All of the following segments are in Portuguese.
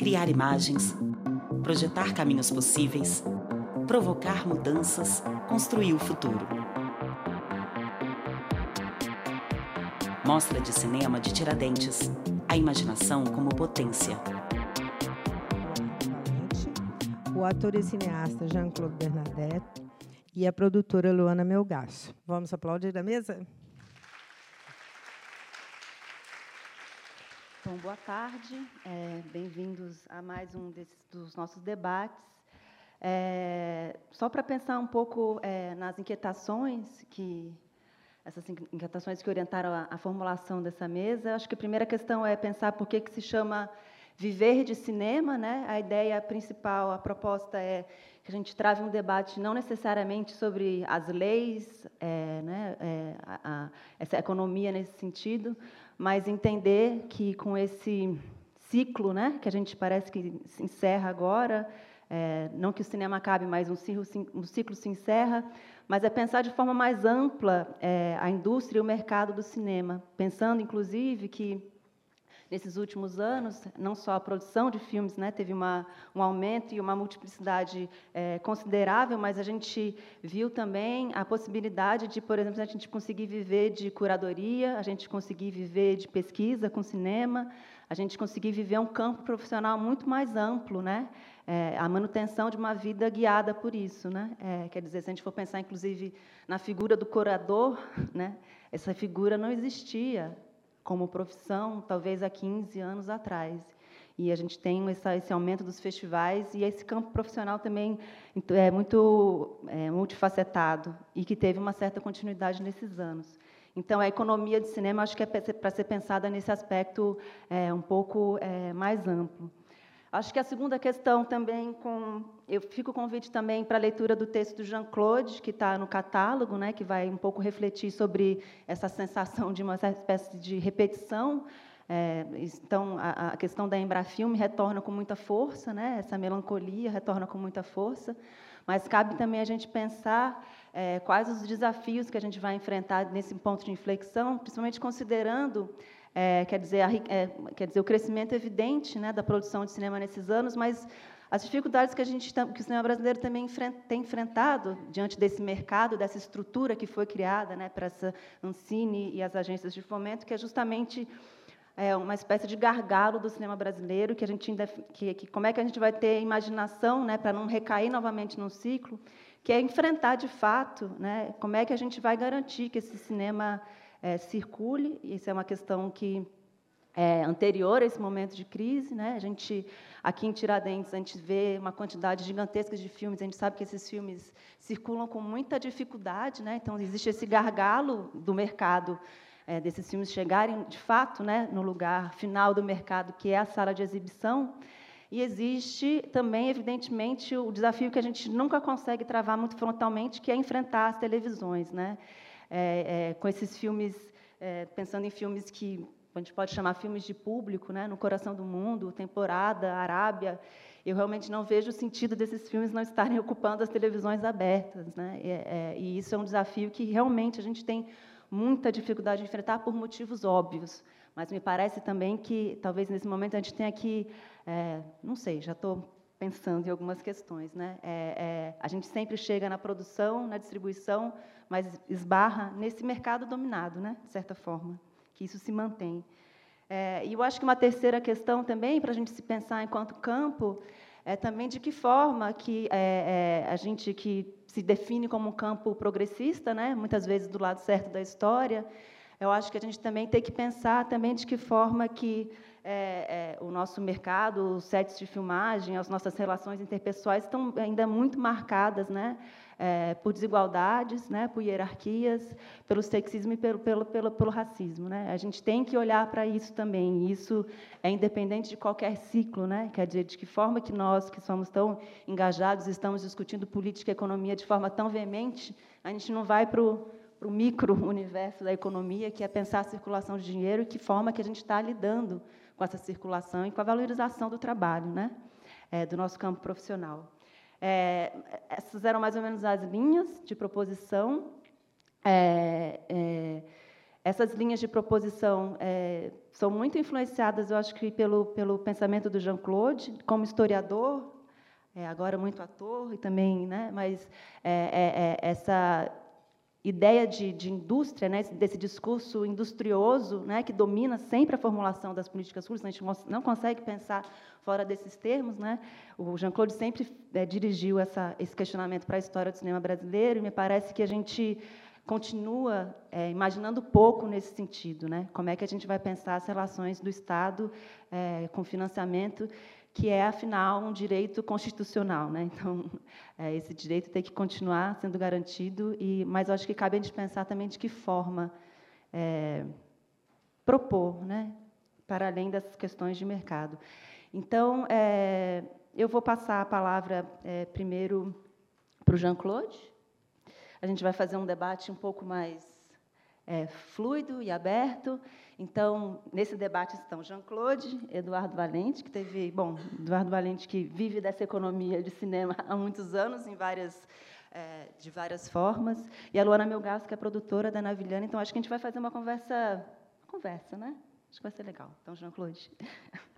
criar imagens, projetar caminhos possíveis, provocar mudanças, construir o futuro. Mostra de Cinema de Tiradentes. A imaginação como potência. O ator e cineasta Jean-Claude Bernadette e a produtora Luana Melgaço. Vamos aplaudir da mesa? Bom, boa tarde. É, Bem-vindos a mais um desses, dos nossos debates. É, só para pensar um pouco é, nas inquietações que essas inquietações que orientaram a, a, formulação dessa mesa, acho que a primeira questão é pensar por que, que se chama viver de cinema, né? A ideia principal, a proposta é que a gente trave um debate não necessariamente sobre as leis, é, né? É, a, a, essa economia nesse sentido, mas entender que com esse ciclo, né, que a gente parece que se encerra agora, é, não que o cinema acabe, mas um ciclo, um ciclo se encerra, mas é pensar de forma mais ampla é, a indústria e o mercado do cinema, pensando, inclusive, que nesses últimos anos, não só a produção de filmes né, teve uma, um aumento e uma multiplicidade é, considerável, mas a gente viu também a possibilidade de, por exemplo, a gente conseguir viver de curadoria, a gente conseguir viver de pesquisa com cinema, a gente conseguir viver um campo profissional muito mais amplo, né? É, a manutenção de uma vida guiada por isso, né? É, quer dizer, se a gente for pensar, inclusive, na figura do curador, né? Essa figura não existia como profissão, talvez há 15 anos atrás. E a gente tem essa, esse aumento dos festivais e esse campo profissional também é muito é, multifacetado e que teve uma certa continuidade nesses anos. Então, a economia de cinema acho que é para ser pensada nesse aspecto é, um pouco é, mais amplo. Acho que a segunda questão também, com, eu fico convite também para a leitura do texto do Jean-Claude, que está no catálogo, né, que vai um pouco refletir sobre essa sensação de uma espécie de repetição. É, então, a, a, questão da Embrafilme retorna com muita força, né, essa melancolia retorna com muita força, mas cabe também a gente pensar é, quais os desafios que a gente vai enfrentar nesse ponto de inflexão, principalmente considerando, é, quer, dizer, a, é, quer dizer, o crescimento evidente né, da produção de cinema nesses anos, mas as dificuldades que a gente que o cinema brasileiro também tem enfrentado diante desse mercado, dessa estrutura que foi criada, né, para essa Ancine e as agências de fomento, que é justamente é, uma espécie de gargalo do cinema brasileiro, que a gente que, que como é que a gente vai ter imaginação, né, para não recair novamente num ciclo que é enfrentar de fato né, como é que a gente vai garantir que esse cinema é, circule. Isso é uma questão que é anterior a esse momento de crise. Né? A gente, aqui em Tiradentes, a gente vê uma quantidade gigantesca de filmes, a gente sabe que esses filmes circulam com muita dificuldade, né? então existe esse gargalo do mercado. É, desses filmes chegarem, de fato, né, no lugar final do mercado, que é a sala de exibição, e existe também, evidentemente, o desafio que a gente nunca consegue travar muito frontalmente, que é enfrentar as televisões. Né? É, é, com esses filmes, é, pensando em filmes que a gente pode chamar filmes de público, né? no coração do mundo, Temporada, Arábia, eu realmente não vejo o sentido desses filmes não estarem ocupando as televisões abertas. Né? E, é, e isso é um desafio que realmente a gente tem muita dificuldade de enfrentar por motivos óbvios. Mas me parece também que, talvez nesse momento, a gente tenha que é, não sei, já estou pensando em algumas questões. Né? É, é, a gente sempre chega na produção, na distribuição, mas esbarra nesse mercado dominado, né? de certa forma, que isso se mantém. É, e eu acho que uma terceira questão também, para a gente se pensar enquanto campo, é também de que forma que é, é, a gente que se define como um campo progressista, né? muitas vezes do lado certo da história, eu acho que a gente também tem que pensar também de que forma que é, é, o nosso mercado, os sets de filmagem, as nossas relações interpessoais estão ainda muito marcadas né, é, por desigualdades, né, por hierarquias, pelo sexismo e pelo, pelo, pelo, pelo racismo. Né? A gente tem que olhar para isso também, e isso é independente de qualquer ciclo, né? quer dizer, de que forma que nós, que somos tão engajados, estamos discutindo política e economia de forma tão veemente, a gente não vai para o para o micro-universo da economia, que é pensar a circulação de dinheiro e que forma que a gente está lidando com essa circulação e com a valorização do trabalho, né? É, do nosso campo profissional. É, essas eram mais ou menos as linhas de proposição. É, é essas linhas de proposição é, são muito influenciadas, eu acho que, pelo, pelo pensamento do Jean-Claude, como historiador, é, agora muito ator, e também, né, mas é, essa ideia de, de indústria, né, desse discurso industrioso, né, que domina sempre a formulação das políticas públicas, a gente não consegue pensar fora desses termos. Né? O Jean-Claude sempre é, dirigiu essa, esse questionamento para a história do cinema brasileiro, e me parece que a gente continua é, imaginando pouco nesse sentido. Né? Como é que a gente vai pensar as relações do Estado é, com financiamento que é, afinal, um direito constitucional. Né? Então, é, esse direito tem que continuar sendo garantido, e, mas acho que cabe a gente pensar também de que forma é, propor, né? para além das questões de mercado. Então, é, eu vou passar a palavra é, primeiro para o Jean-Claude. A gente vai fazer um debate um pouco mais é, fluido e aberto, então, nesse debate estão Jean-Claude, Eduardo Valente, que teve, bom, Eduardo Valente que vive dessa economia de cinema há muitos anos, em várias, é, de várias formas, e a Luana Melgaço, que é produtora da Navilhana. Então, acho que a gente vai fazer uma conversa, conversa, né? Acho que vai ser legal. Então, Jean-Claude.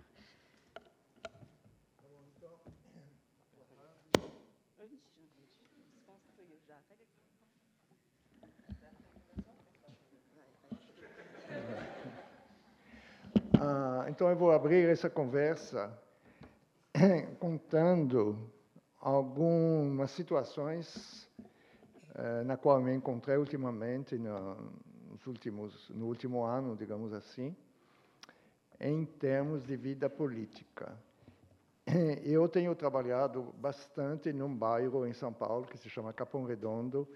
Ah, então, eu vou abrir essa conversa contando algumas situações eh, na qual me encontrei ultimamente, no, nos últimos, no último ano, digamos assim, em termos de vida política. Eu tenho trabalhado bastante num bairro em São Paulo que se chama Capão Redondo.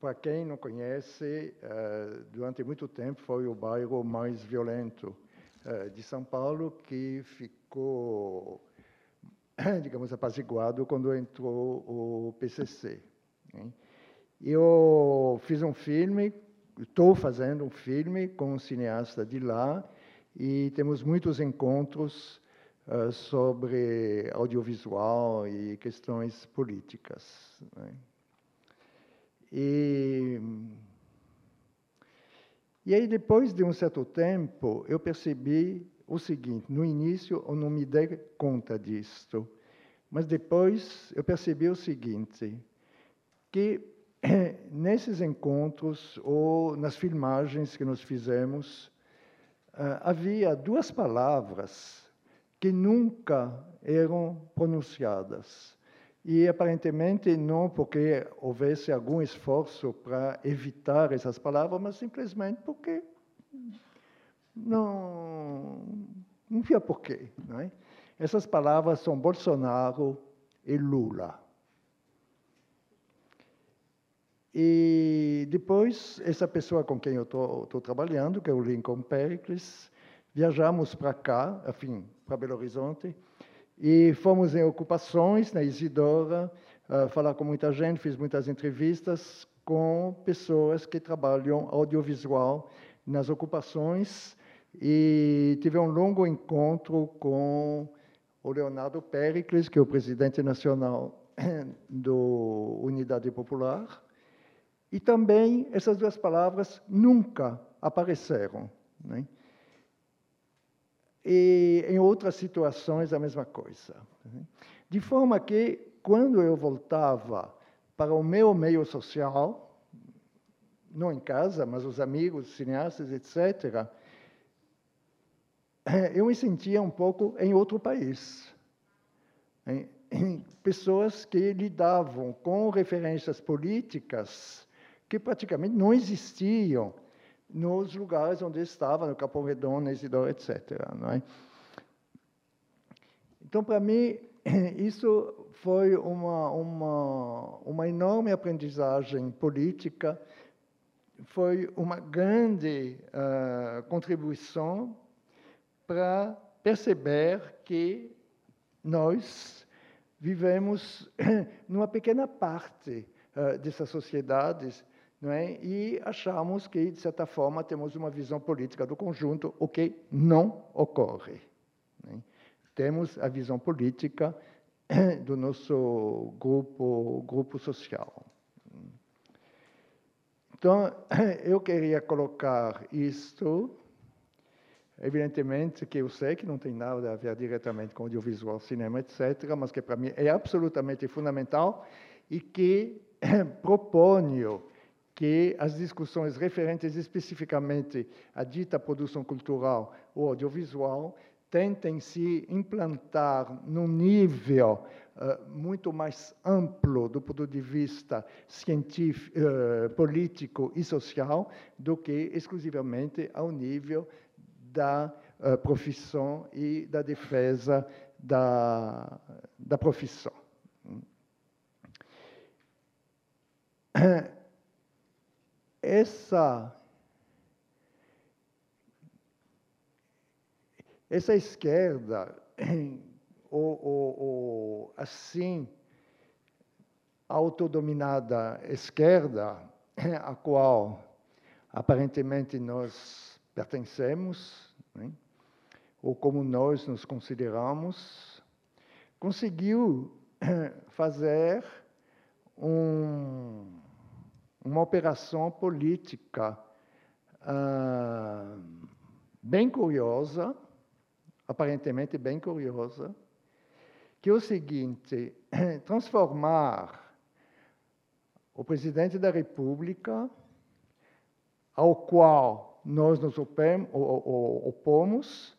Para quem não conhece, eh, durante muito tempo foi o bairro mais violento de São Paulo que ficou, digamos, apaziguado quando entrou o PCC. Eu fiz um filme, estou fazendo um filme com um cineasta de lá e temos muitos encontros uh, sobre audiovisual e questões políticas. Né? E e aí, depois de um certo tempo, eu percebi o seguinte: no início eu não me dei conta disto, mas depois eu percebi o seguinte: que nesses encontros ou nas filmagens que nós fizemos, uh, havia duas palavras que nunca eram pronunciadas. E aparentemente não porque houvesse algum esforço para evitar essas palavras, mas simplesmente porque não, não havia porquê. Não é? Essas palavras são Bolsonaro e Lula. E depois, essa pessoa com quem eu estou trabalhando, que é o Lincoln Pericles, viajamos para cá, enfim, para Belo Horizonte, e fomos em ocupações na Isidora, uh, falar com muita gente, fiz muitas entrevistas com pessoas que trabalham audiovisual nas ocupações e tive um longo encontro com o Leonardo Pericles, que é o presidente nacional do Unidade Popular, e também essas duas palavras nunca apareceram. Né? E em outras situações a mesma coisa. De forma que, quando eu voltava para o meu meio social, não em casa, mas os amigos, cineastas, etc., eu me sentia um pouco em outro país. Em pessoas que lidavam com referências políticas que praticamente não existiam nos lugares onde estava, no Capão Redondo, Isidoro, etc. É? Então, para mim, isso foi uma, uma, uma enorme aprendizagem política, foi uma grande uh, contribuição para perceber que nós vivemos numa pequena parte uh, dessas sociedades não é? e achamos que, de certa forma, temos uma visão política do conjunto, o que não ocorre. É? Temos a visão política do nosso grupo, grupo social. Então, eu queria colocar isto, evidentemente que eu sei que não tem nada a ver diretamente com audiovisual, cinema, etc., mas que para mim é absolutamente fundamental e que proponho que as discussões referentes especificamente à dita produção cultural ou audiovisual tentem se implantar num nível uh, muito mais amplo do ponto de vista científico, uh, político e social do que exclusivamente ao nível da uh, profissão e da defesa da, da profissão. Essa essa esquerda, ou, ou, ou assim, autodominada esquerda, a qual aparentemente nós pertencemos, né? ou como nós nos consideramos, conseguiu fazer um, uma operação política ah, bem curiosa, aparentemente bem curiosa, que é o seguinte: transformar o presidente da República, ao qual nós nos opomos,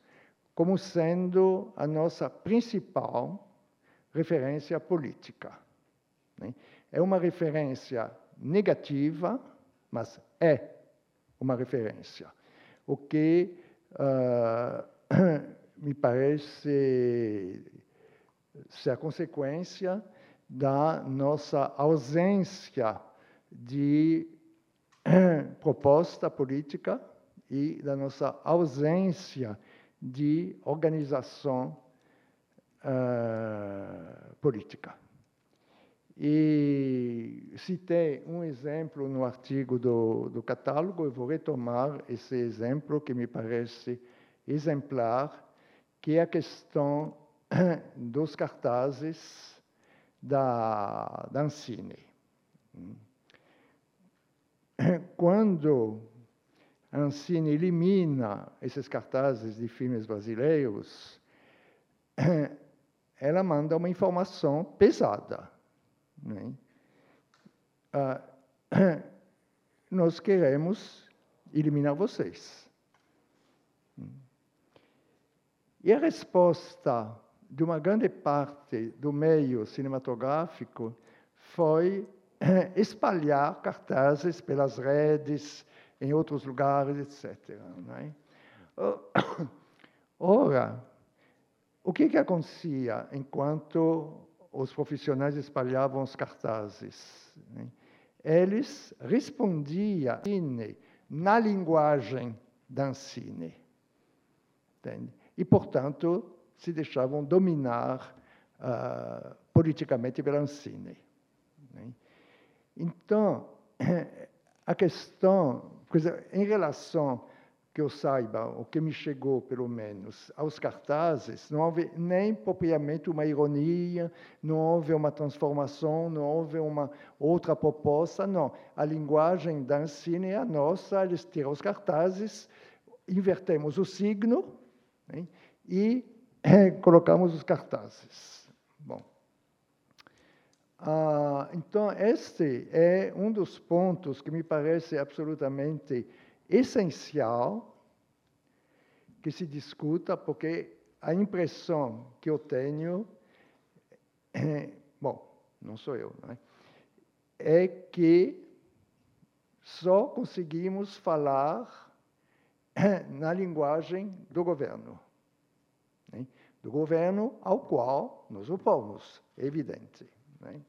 como sendo a nossa principal referência política. Né? É uma referência negativa, mas é uma referência. O que uh, me parece ser a consequência da nossa ausência de proposta política e da nossa ausência de organização uh, política. E citei um exemplo no artigo do, do catálogo, e vou retomar esse exemplo que me parece exemplar, que é a questão dos cartazes da, da Ancine. Quando a Ancine elimina esses cartazes de filmes brasileiros, ela manda uma informação pesada né? Ah, nós queremos eliminar vocês. E a resposta de uma grande parte do meio cinematográfico foi espalhar cartazes pelas redes, em outros lugares, etc. Né? Ora, o que, que acontecia enquanto os profissionais espalhavam os cartazes. Né? Eles respondiam na linguagem da Ancine. Entende? E, portanto, se deixavam dominar uh, politicamente pela Ancine. Né? Então, a questão, em relação que eu saiba, o que me chegou, pelo menos, aos cartazes, não houve nem propriamente uma ironia, não houve uma transformação, não houve uma outra proposta, não. A linguagem da ensino é a nossa, eles tiram os cartazes, invertemos o signo né, e é, colocamos os cartazes. Bom. Ah, então, este é um dos pontos que me parece absolutamente essencial que se discuta, porque a impressão que eu tenho, bom, não sou eu, não é? é que só conseguimos falar na linguagem do governo. Né? Do governo ao qual nos opomos, é evidente. Né?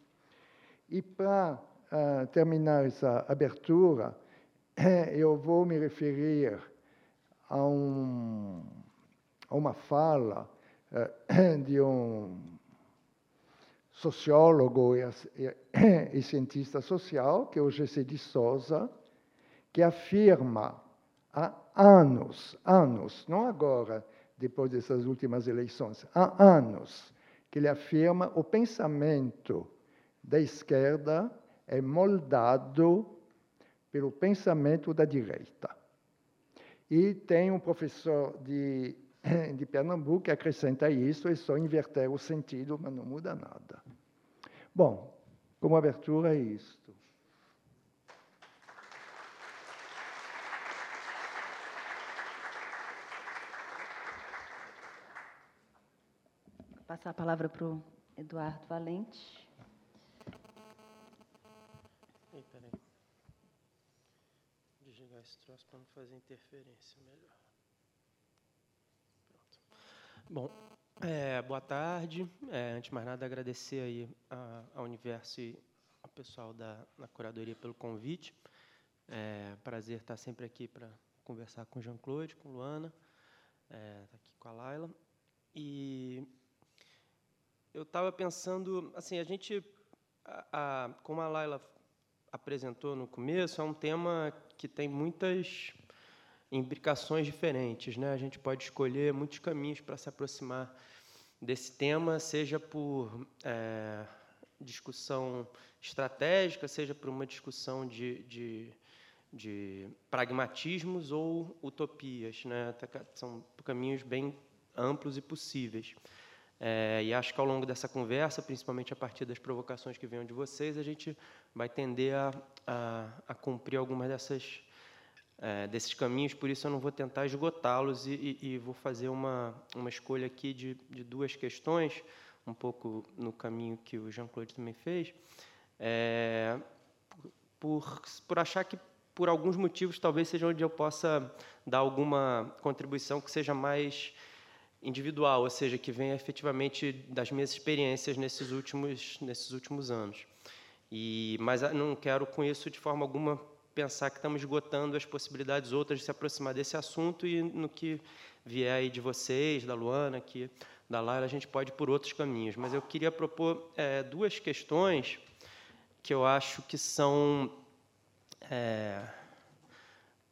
E para uh, terminar essa abertura, eu vou me referir a, um, a uma fala eh, de um sociólogo e, e, e, cientista social, que é o G.C. de Souza, que afirma há anos, anos, não agora, depois dessas últimas eleições, há anos, que ele afirma o pensamento da esquerda é moldado pelo pensamento da direita. E tem um professor de, de Pernambuco que acrescenta isso, é só inverter o sentido, mas não muda nada. Bom, como abertura é isto. Passar a palavra para o Eduardo Valente. Esse troço para não fazer interferência melhor. Pronto. Bom, é, boa tarde. É, antes de mais nada, agradecer aí ao Universo e ao pessoal da, da curadoria pelo convite. É, prazer estar sempre aqui para conversar com Jean-Claude, com Luana, é, tá aqui com a Laila. E eu estava pensando, assim, a gente, a, a, como a Laila apresentou no começo, é um tema que tem muitas imbricações diferentes. Né? A gente pode escolher muitos caminhos para se aproximar desse tema, seja por é, discussão estratégica, seja por uma discussão de, de, de pragmatismos ou utopias. Né? São caminhos bem amplos e possíveis. É, e acho que ao longo dessa conversa, principalmente a partir das provocações que venham de vocês, a gente vai tender a, a, a cumprir algumas dessas é, desses caminhos. Por isso, eu não vou tentar esgotá-los e, e, e, vou fazer uma uma escolha aqui de, de duas questões, um pouco no caminho que o Jean-Claude também fez, é, por por achar que por alguns motivos talvez seja onde eu possa dar alguma contribuição que seja mais individual, ou seja, que vem efetivamente das minhas experiências nesses últimos nesses últimos anos. E mas não quero com isso de forma alguma pensar que estamos esgotando as possibilidades outras de se aproximar desse assunto e no que vier aí de vocês, da Luana, aqui, da Laila, a gente pode ir por outros caminhos. Mas eu queria propor é, duas questões que eu acho que são é,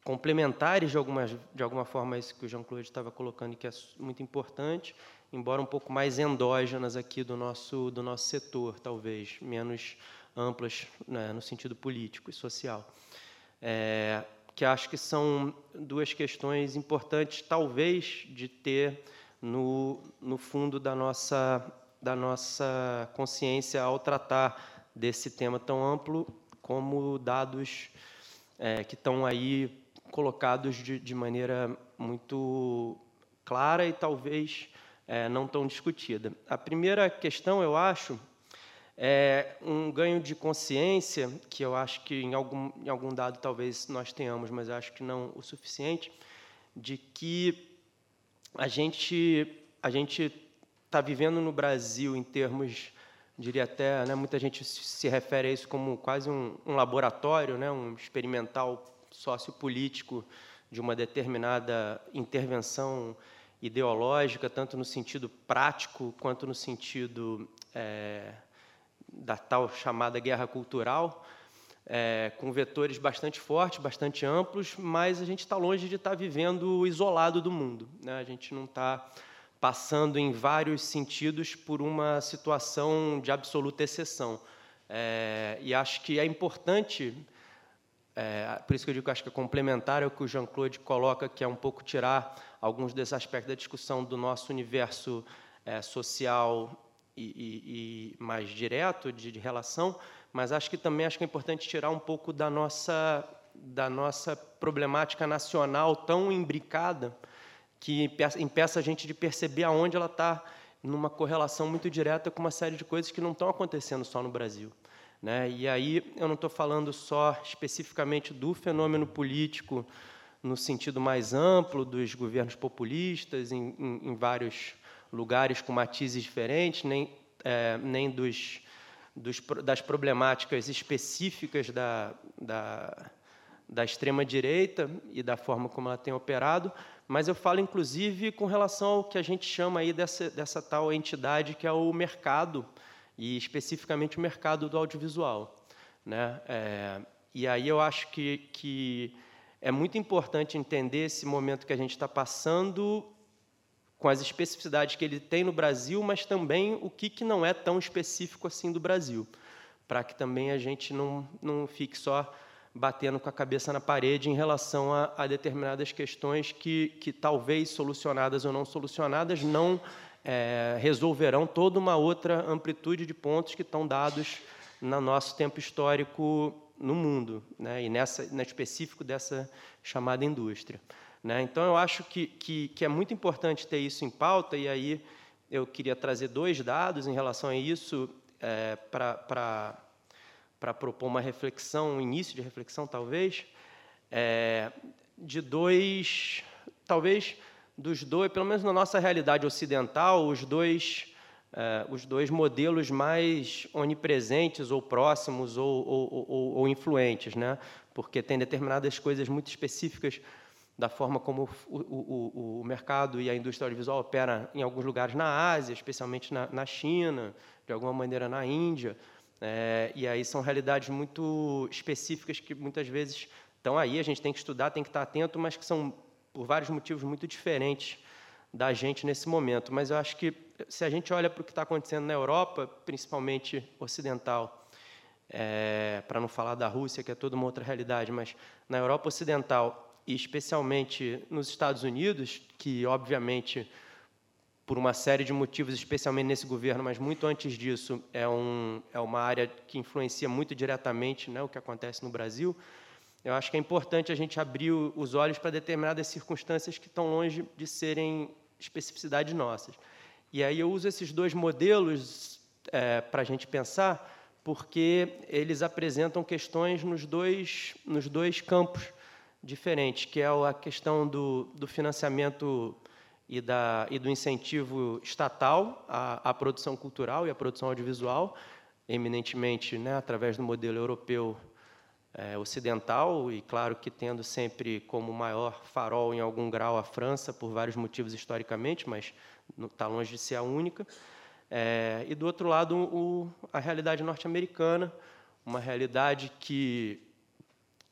complementares de alguma, de alguma forma isso que o Jean-Claude estava colocando que é muito importante, embora um pouco mais endógenas aqui do nosso, do nosso setor, talvez, menos amplas né, no sentido político e social. É, que acho que são duas questões importantes, talvez, de ter no, no fundo da nossa, da nossa consciência ao tratar desse tema tão amplo como dados é, que estão aí colocados de, de maneira muito clara e talvez é, não tão discutida. A primeira questão, eu acho, é um ganho de consciência que eu acho que em algum, em algum dado talvez nós tenhamos, mas acho que não o suficiente, de que a gente a gente está vivendo no Brasil em termos diria até, né, muita gente se refere a isso como quase um, um laboratório, né, um experimental sociopolítico de uma determinada intervenção ideológica, tanto no sentido prático quanto no sentido é, da tal chamada guerra cultural, é, com vetores bastante fortes, bastante amplos, mas a gente está longe de estar tá vivendo isolado do mundo. Né? A gente não está passando, em vários sentidos, por uma situação de absoluta exceção. É, e acho que é importante é, por isso que eu digo que acho que é complementar ao que o Jean-Claude coloca, que é um pouco tirar alguns desses aspectos da discussão do nosso universo é, social e, e, e, mais direto de, de, relação, mas acho que também acho que é importante tirar um pouco da nossa da nossa problemática nacional tão imbricada que impeça a gente de perceber aonde ela está numa correlação muito direta com uma série de coisas que não estão acontecendo só no Brasil. Né? E aí eu não estou falando só especificamente do fenômeno político no sentido mais amplo dos governos populistas em, em, em vários lugares com matizes diferentes, nem, é, nem dos, dos, das problemáticas específicas da, da, da extrema-direita e da forma como ela tem operado, mas eu falo, inclusive, com relação ao que a gente chama aí dessa, dessa tal entidade que é o mercado, e especificamente o mercado do audiovisual. Né? É, e aí eu acho que, que é muito importante entender esse momento que a gente está passando com as especificidades que ele tem no Brasil, mas também o que, que não é tão específico assim do Brasil, para que também a gente não, não fique só batendo com a cabeça na parede em relação a, a determinadas questões que, que talvez solucionadas ou não solucionadas não é, resolverão toda uma outra amplitude de pontos que estão dados no nosso tempo histórico no mundo, né, e nessa, no específico dessa chamada indústria. Né? Então, eu acho que, que, que é muito importante ter isso em pauta, e aí eu queria trazer dois dados em relação a isso é, para propor uma reflexão, um início de reflexão, talvez, é, de dois, talvez, dos dois, pelo menos na nossa realidade ocidental, os dois, é, os dois modelos mais onipresentes ou próximos ou, ou, ou, ou influentes, né? porque tem determinadas coisas muito específicas da forma como o, o, o, mercado e a indústria audiovisual opera em alguns lugares na Ásia, especialmente na, na China, de alguma maneira na Índia. É, e aí são realidades muito específicas que muitas vezes estão aí, a gente tem que estudar, tem que estar atento, mas que são, por vários motivos, muito diferentes da gente nesse momento. Mas eu acho que, se a gente olha para o que está acontecendo na Europa, principalmente ocidental, é, para não falar da Rússia, que é toda uma outra realidade, mas na Europa Ocidental e especialmente nos Estados Unidos, que obviamente por uma série de motivos, especialmente nesse governo, mas muito antes disso, é, um, é uma área que influencia muito diretamente né, o que acontece no Brasil. Eu acho que é importante a gente abrir os olhos para determinadas circunstâncias que estão longe de serem especificidades nossas. E aí eu uso esses dois modelos é, para a gente pensar, porque eles apresentam questões nos dois, nos dois campos diferentes, que é a questão do, do financiamento e, da, e do incentivo estatal à, à, produção cultural e à produção audiovisual, eminentemente né, através do modelo europeu é, ocidental, e claro que tendo sempre como maior farol, em algum grau, a França, por vários motivos historicamente, mas está longe de ser a única. É, e, do outro lado, o, a realidade norte-americana, uma realidade que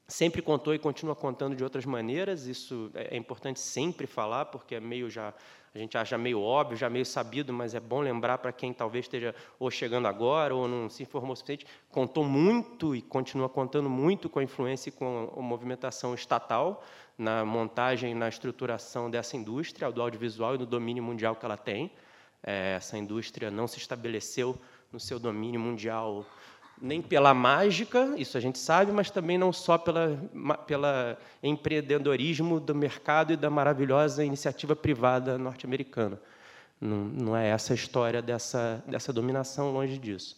sempre contou e continua contando de outras maneiras. Isso é, é importante sempre falar, porque é meio já a gente acha meio óbvio, já meio sabido, mas é bom lembrar para quem talvez esteja ou chegando agora ou não se informou o suficiente. Contou muito e continua contando muito com a influência e com a movimentação estatal na montagem, na estruturação dessa indústria do audiovisual e no domínio mundial que ela tem. É, essa indústria não se estabeleceu no seu domínio mundial nem pela mágica, isso a gente sabe, mas também não só pela, pela empreendedorismo do mercado e da maravilhosa iniciativa privada norte-americana. Não, não, é essa a história dessa, dessa dominação, longe disso.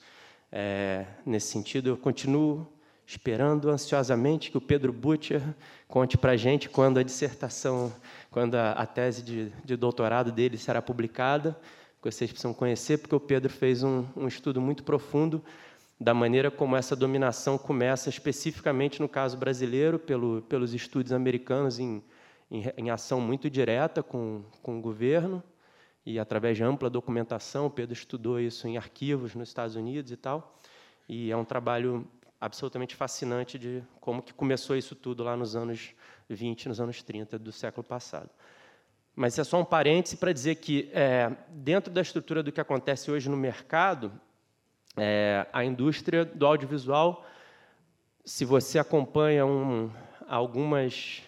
É, nesse sentido, eu continuo esperando ansiosamente que o Pedro Butcher conte para a gente quando a dissertação, quando a, a tese de, de, doutorado dele será publicada, que vocês precisam conhecer, porque o Pedro fez um, um estudo muito profundo da maneira como essa dominação começa, especificamente no caso brasileiro, pelo, pelos estudos americanos em, em, em, ação muito direta com, com o governo e através de ampla documentação. Pedro estudou isso em arquivos nos Estados Unidos e tal. E é um trabalho absolutamente fascinante de como que começou isso tudo lá nos anos 20, nos anos 30 do século passado. Mas é só um parêntese para dizer que, é, dentro da estrutura do que acontece hoje no mercado, é, a indústria do audiovisual, se você acompanha um, algumas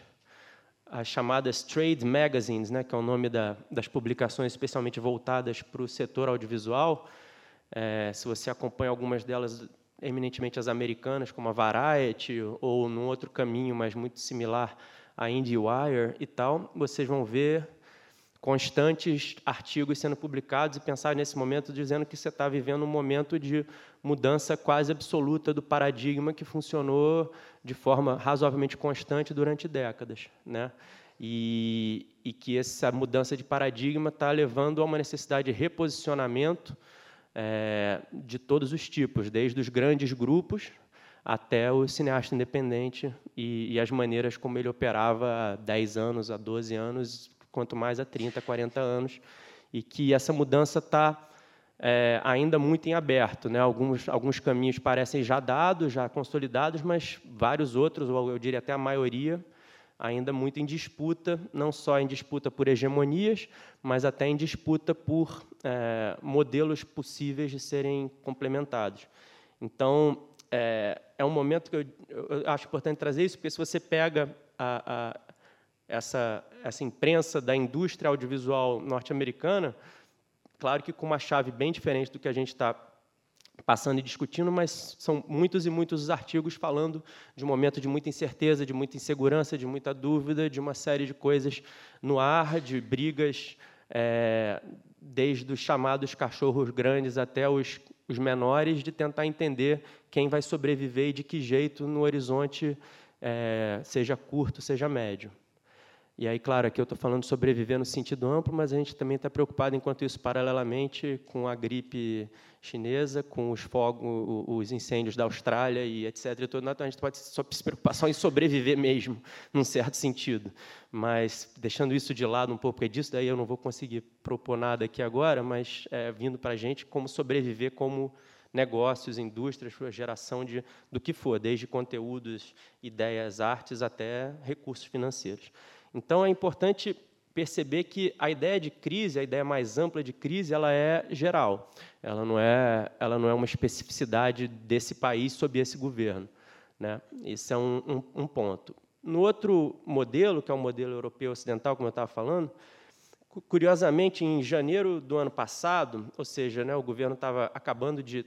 as chamadas trade magazines, né, que é o nome da, das publicações especialmente voltadas para o setor audiovisual, é, se você acompanha algumas delas eminentemente as americanas, como a Variety, ou num outro caminho, mas muito similar a IndieWire e tal, vocês vão ver constantes artigos sendo publicados e pensar nesse momento dizendo que você está vivendo um momento de mudança quase absoluta do paradigma que funcionou de forma razoavelmente constante durante décadas, né? E, e que essa mudança de paradigma está levando a uma necessidade de reposicionamento é, de todos os tipos, desde os grandes grupos até o cineasta independente e, e, as maneiras como ele operava há 10 anos, há 12 anos, quanto mais há 30, 40 anos, e que essa mudança está é, ainda muito em aberto. Né? Alguns, alguns caminhos parecem já dados, já consolidados, mas vários outros, ou eu diria até a maioria, ainda muito em disputa, não só em disputa por hegemonias, mas até em disputa por é, modelos possíveis de serem complementados. Então, é, é um momento que eu, eu, acho importante trazer isso, porque se você pega a, a, essa, essa imprensa da indústria audiovisual norte-americana, claro que com uma chave bem diferente do que a gente está passando e discutindo, mas são muitos e muitos os artigos falando de um momento de muita incerteza, de muita insegurança, de muita dúvida, de uma série de coisas no ar, de brigas, é, desde os chamados cachorros grandes até os, os menores, de tentar entender quem vai sobreviver e de que jeito no horizonte, é, seja curto, seja médio. E aí, claro, aqui eu estou falando sobreviver no sentido amplo, mas a gente também está preocupado, enquanto isso, paralelamente, com a gripe chinesa, com os fogos, os incêndios da Austrália e etc. Então, a gente pode só se preocupar só em sobreviver mesmo, num certo sentido. Mas, deixando isso de lado um pouco, porque disso daí eu não vou conseguir propor nada aqui agora, mas é, vindo para a gente como sobreviver como negócios, indústrias, geração de, do que for, desde conteúdos, ideias, artes, até recursos financeiros. Então é importante perceber que a ideia de crise, a ideia mais ampla de crise, ela é geral. Ela não é, ela não é uma especificidade desse país sob esse governo. Né? Esse é um, um, um ponto. No outro modelo, que é o modelo europeu ocidental, como eu estava falando, curiosamente, em janeiro do ano passado, ou seja, né, o governo estava acabando de.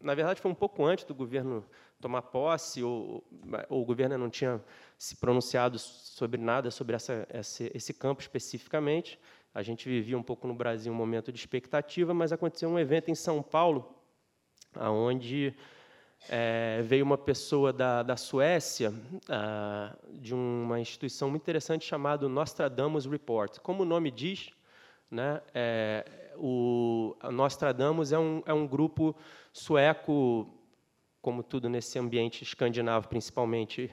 Na verdade, foi um pouco antes do governo tomar posse, ou, ou o governo não tinha se pronunciado sobre nada sobre essa, esse, esse campo especificamente. A gente vivia um pouco no Brasil um momento de expectativa, mas aconteceu um evento em São Paulo, onde é, veio uma pessoa da, da Suécia, ah, de uma instituição muito interessante chamada Nostradamus Report. Como o nome diz, né, é, o Nostradamus é um, é um grupo sueco como tudo nesse ambiente escandinavo, principalmente,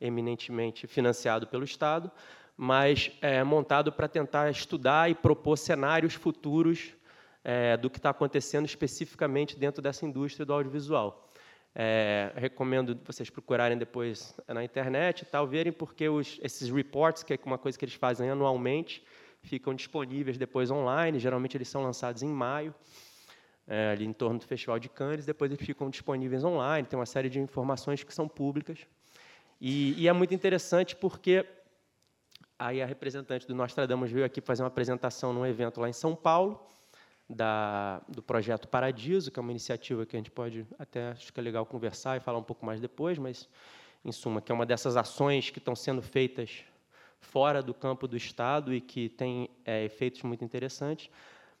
eminentemente financiado pelo Estado, mas é, montado para tentar estudar e propor cenários futuros é, do que está acontecendo especificamente dentro dessa indústria do audiovisual. É, recomendo vocês procurarem depois na internet e tal, verem porque os, esses reports, que é uma coisa que eles fazem anualmente, ficam disponíveis depois online. Geralmente eles são lançados em maio é, ali em torno do Festival de Cannes, depois eles ficam disponíveis online, tem uma série de informações que são públicas. E, e é muito interessante porque aí a representante do Nostradamus veio aqui fazer uma apresentação num evento lá em São Paulo, da, do projeto Paradiso, que é uma iniciativa que a gente pode até, acho que é legal conversar e falar um pouco mais depois, mas, em suma, que é uma dessas ações que estão sendo feitas fora do campo do Estado e que tem é, efeitos muito interessantes,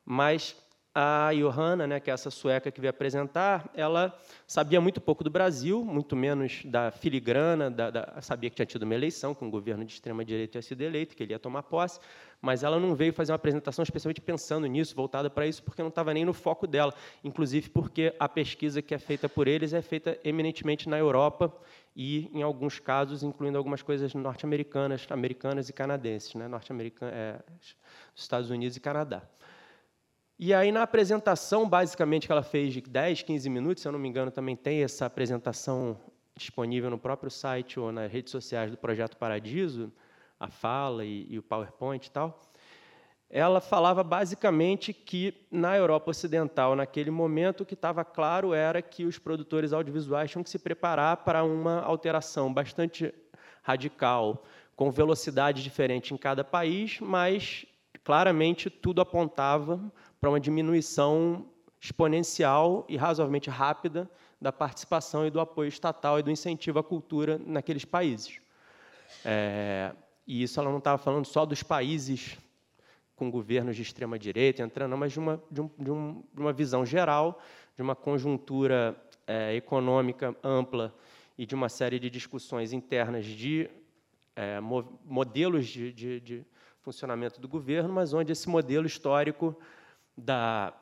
mas a Johanna, né, que é essa sueca que veio apresentar, ela sabia muito pouco do Brasil, muito menos da filigrana, da, da, sabia que tinha tido uma eleição, que um governo de extrema-direita tinha sido eleito, que ele ia tomar posse, mas ela não veio fazer uma apresentação especialmente pensando nisso, voltada para isso, porque não estava nem no foco dela, inclusive porque a pesquisa que é feita por eles é feita eminentemente na Europa e, em alguns casos, incluindo algumas coisas norte-americanas, americanas e canadenses, né, norte-americanas, é, Estados Unidos e Canadá. E aí, na apresentação, basicamente, que ela fez de 10, 15 minutos, se eu não me engano, também tem essa apresentação disponível no próprio site ou nas redes sociais do Projeto Paradiso, a fala e, e o PowerPoint e tal. Ela falava basicamente que na Europa Ocidental, naquele momento, o que estava claro era que os produtores audiovisuais tinham que se preparar para uma alteração bastante radical, com velocidade diferente em cada país, mas claramente tudo apontava para uma diminuição exponencial e razoavelmente rápida da participação e do apoio estatal e do incentivo à cultura naqueles países. É, e isso ela não estava falando só dos países com governos de extrema direita entrando, mas de uma, de, um, de, um, de uma visão geral, de uma conjuntura é, econômica ampla e de uma série de discussões internas de é, modelos de, de, de funcionamento do governo, mas onde esse modelo histórico da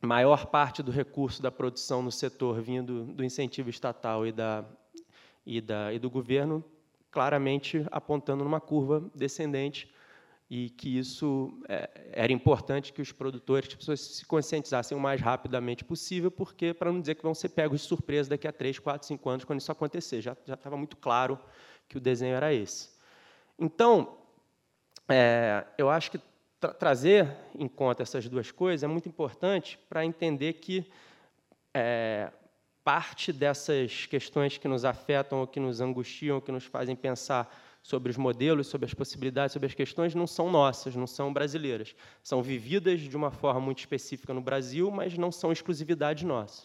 maior parte do recurso da produção no setor vindo do incentivo estatal e, da, e, da, e do governo, claramente apontando numa curva descendente e que isso é, era importante que os produtores, que as pessoas se conscientizassem o mais rapidamente possível, porque para não dizer que vão ser pegos de surpresa daqui a três, quatro, cinco anos quando isso acontecer, já já estava muito claro que o desenho era esse. Então, é, eu acho que tra trazer em conta essas duas coisas é muito importante para entender que, é, parte dessas questões que nos afetam ou que nos angustiam, ou que nos fazem pensar sobre os modelos, sobre as possibilidades, sobre as questões, não são nossas, não são brasileiras. São vividas de uma forma muito específica no Brasil, mas não são exclusividade nossa.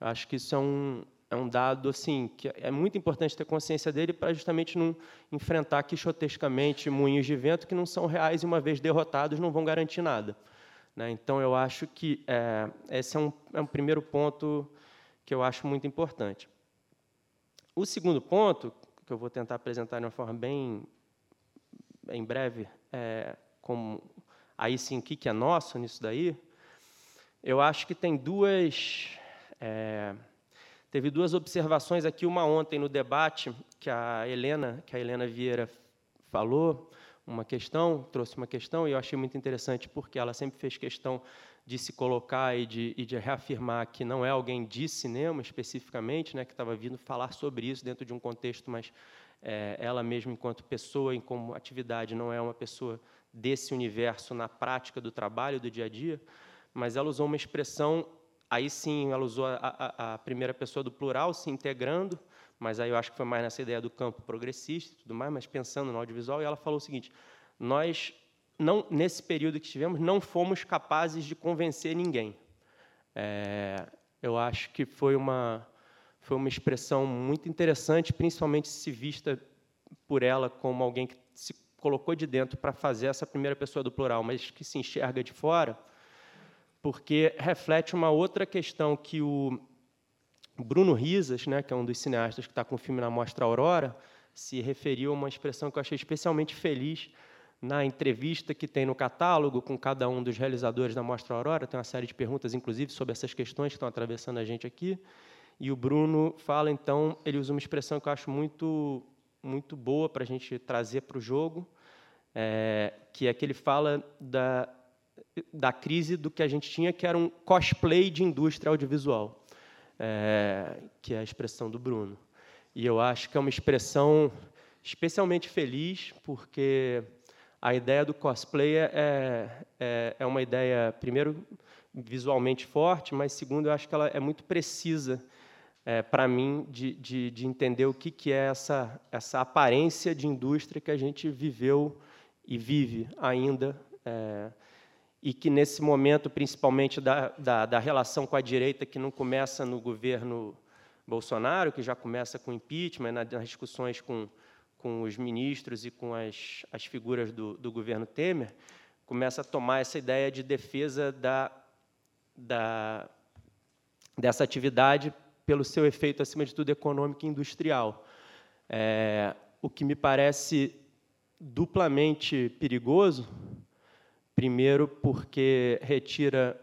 Acho que isso é um, é um dado assim que é muito importante ter consciência dele para justamente não enfrentar quixotescamente moinhos de vento que não são reais e uma vez derrotados não vão garantir nada. Né? Então eu acho que é, esse é um, é um primeiro ponto que eu acho muito importante. O segundo ponto que eu vou tentar apresentar de uma forma bem em breve, é, como aí sim o que é nosso nisso daí, eu acho que tem duas é, Teve duas observações aqui, uma ontem no debate que a Helena, que a Helena Vieira falou, uma questão, trouxe uma questão e eu achei muito interessante porque ela sempre fez questão de se colocar e de, e de reafirmar que não é alguém de cinema especificamente, né, que estava vindo falar sobre isso dentro de um contexto, mas é, ela mesma, enquanto pessoa, em como atividade, não é uma pessoa desse universo na prática do trabalho do dia a dia, mas ela usou uma expressão Aí sim, ela usou a, a, a, primeira pessoa do plural, se integrando, mas aí eu acho que foi mais nessa ideia do campo progressista e tudo mais, mas pensando no audiovisual, e ela falou o seguinte: nós, não, nesse período que tivemos, não fomos capazes de convencer ninguém. É, eu acho que foi uma, foi uma expressão muito interessante, principalmente se vista por ela como alguém que se colocou de dentro para fazer essa primeira pessoa do plural, mas que se enxerga de fora porque reflete uma outra questão que o Bruno Risas, né, que é um dos cineastas que está com o filme na Mostra Aurora, se referiu a uma expressão que eu achei especialmente feliz na entrevista que tem no catálogo com cada um dos realizadores da Mostra Aurora. Tem uma série de perguntas, inclusive, sobre essas questões que estão atravessando a gente aqui. E o Bruno fala, então, ele usa uma expressão que eu acho muito, muito boa para a gente trazer para o jogo, é, que é que ele fala da da crise do que a gente tinha, que era um cosplay de indústria audiovisual, é, que é a expressão do Bruno. E eu acho que é uma expressão especialmente feliz, porque a ideia do cosplay é, é, é uma ideia, primeiro, visualmente forte, mas, segundo, eu acho que ela é muito precisa é, para mim de, de, de, entender o que, que é essa, essa aparência de indústria que a gente viveu e vive ainda é, e que, nesse momento, principalmente da, da, da, relação com a direita, que não começa no governo Bolsonaro, que já começa com impeachment, nas discussões com, com os ministros e com as, as figuras do, do governo Temer, começa a tomar essa ideia de defesa da, da, dessa atividade pelo seu efeito, acima de tudo, econômico e industrial. É, o que me parece duplamente perigoso, Primeiro, porque retira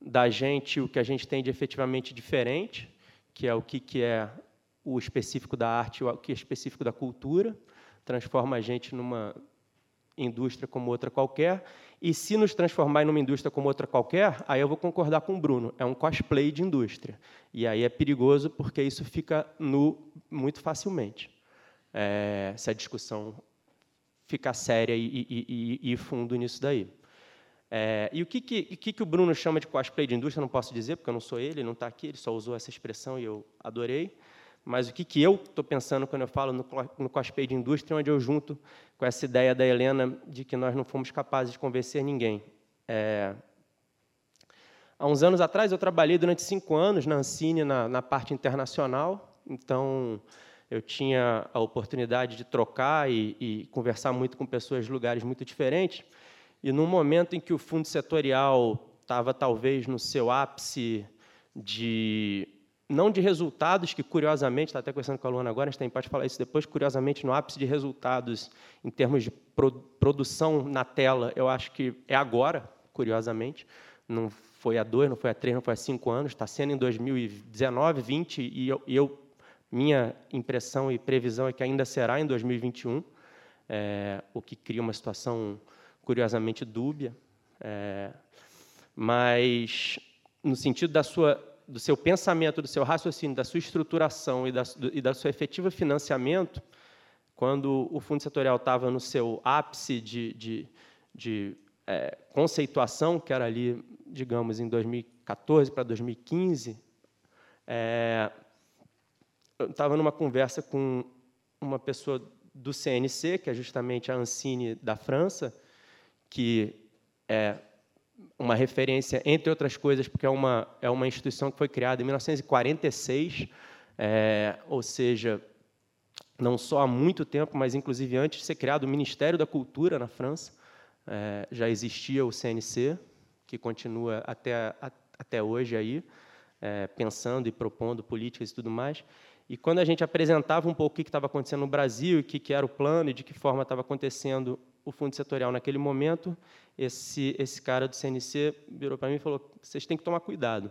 da gente o que a gente tem de efetivamente diferente, que é o que, é o específico da arte, o que é específico da cultura, transforma a gente numa indústria como outra qualquer. E se nos transformar numa indústria como outra qualquer, aí eu vou concordar com o Bruno, é um cosplay de indústria. E aí é perigoso porque isso fica nu muito facilmente. É, se a discussão ficar séria e, e, e, e fundo nisso daí. É, e o que, que, que, que o Bruno chama de cosplay de indústria, não posso dizer, porque eu não sou ele não está aqui, ele só usou essa expressão e eu adorei. Mas o que, que eu estou pensando quando eu falo no, no cosplay de indústria, onde eu junto com essa ideia da Helena de que nós não fomos capazes de convencer ninguém. É, há uns anos atrás, eu trabalhei durante cinco anos na Ancine, na, na parte internacional, então eu tinha a oportunidade de trocar e, e conversar muito com pessoas de lugares muito diferentes. E no momento em que o fundo setorial estava talvez no seu ápice de não de resultados, que curiosamente, está até conversando com a Luana agora, a gente tem, pode falar isso depois, curiosamente, no ápice de resultados em termos de pro, produção na tela, eu acho que é agora, curiosamente, não foi há dois, não foi há três, não foi há cinco anos, está sendo em 2019, 20, e eu, eu minha impressão e previsão é que ainda será em 2021, é, o que cria uma situação curiosamente dúbia, é, mas no sentido da sua, do seu pensamento, do seu raciocínio, da sua estruturação e da, do, e da seu efetivo financiamento, quando o fundo setorial estava no seu ápice de, de, de é, conceituação, que era ali, digamos, em 2014 para 2015, É, eu estava numa conversa com uma pessoa do CNC, que é justamente a Ancine da França, que é uma referência, entre outras coisas, porque é uma, é uma instituição que foi criada em 1946, é, ou seja, não só há muito tempo, mas inclusive antes de ser criado o Ministério da Cultura na França, é, já existia o CNC, que continua até, a, até hoje aí, é, pensando e propondo políticas e tudo mais. E quando a gente apresentava um pouco o que estava acontecendo no Brasil, o que, que era o plano e de que forma estava acontecendo o fundo setorial naquele momento, esse, esse cara do CNC virou para mim e falou: vocês têm que tomar cuidado.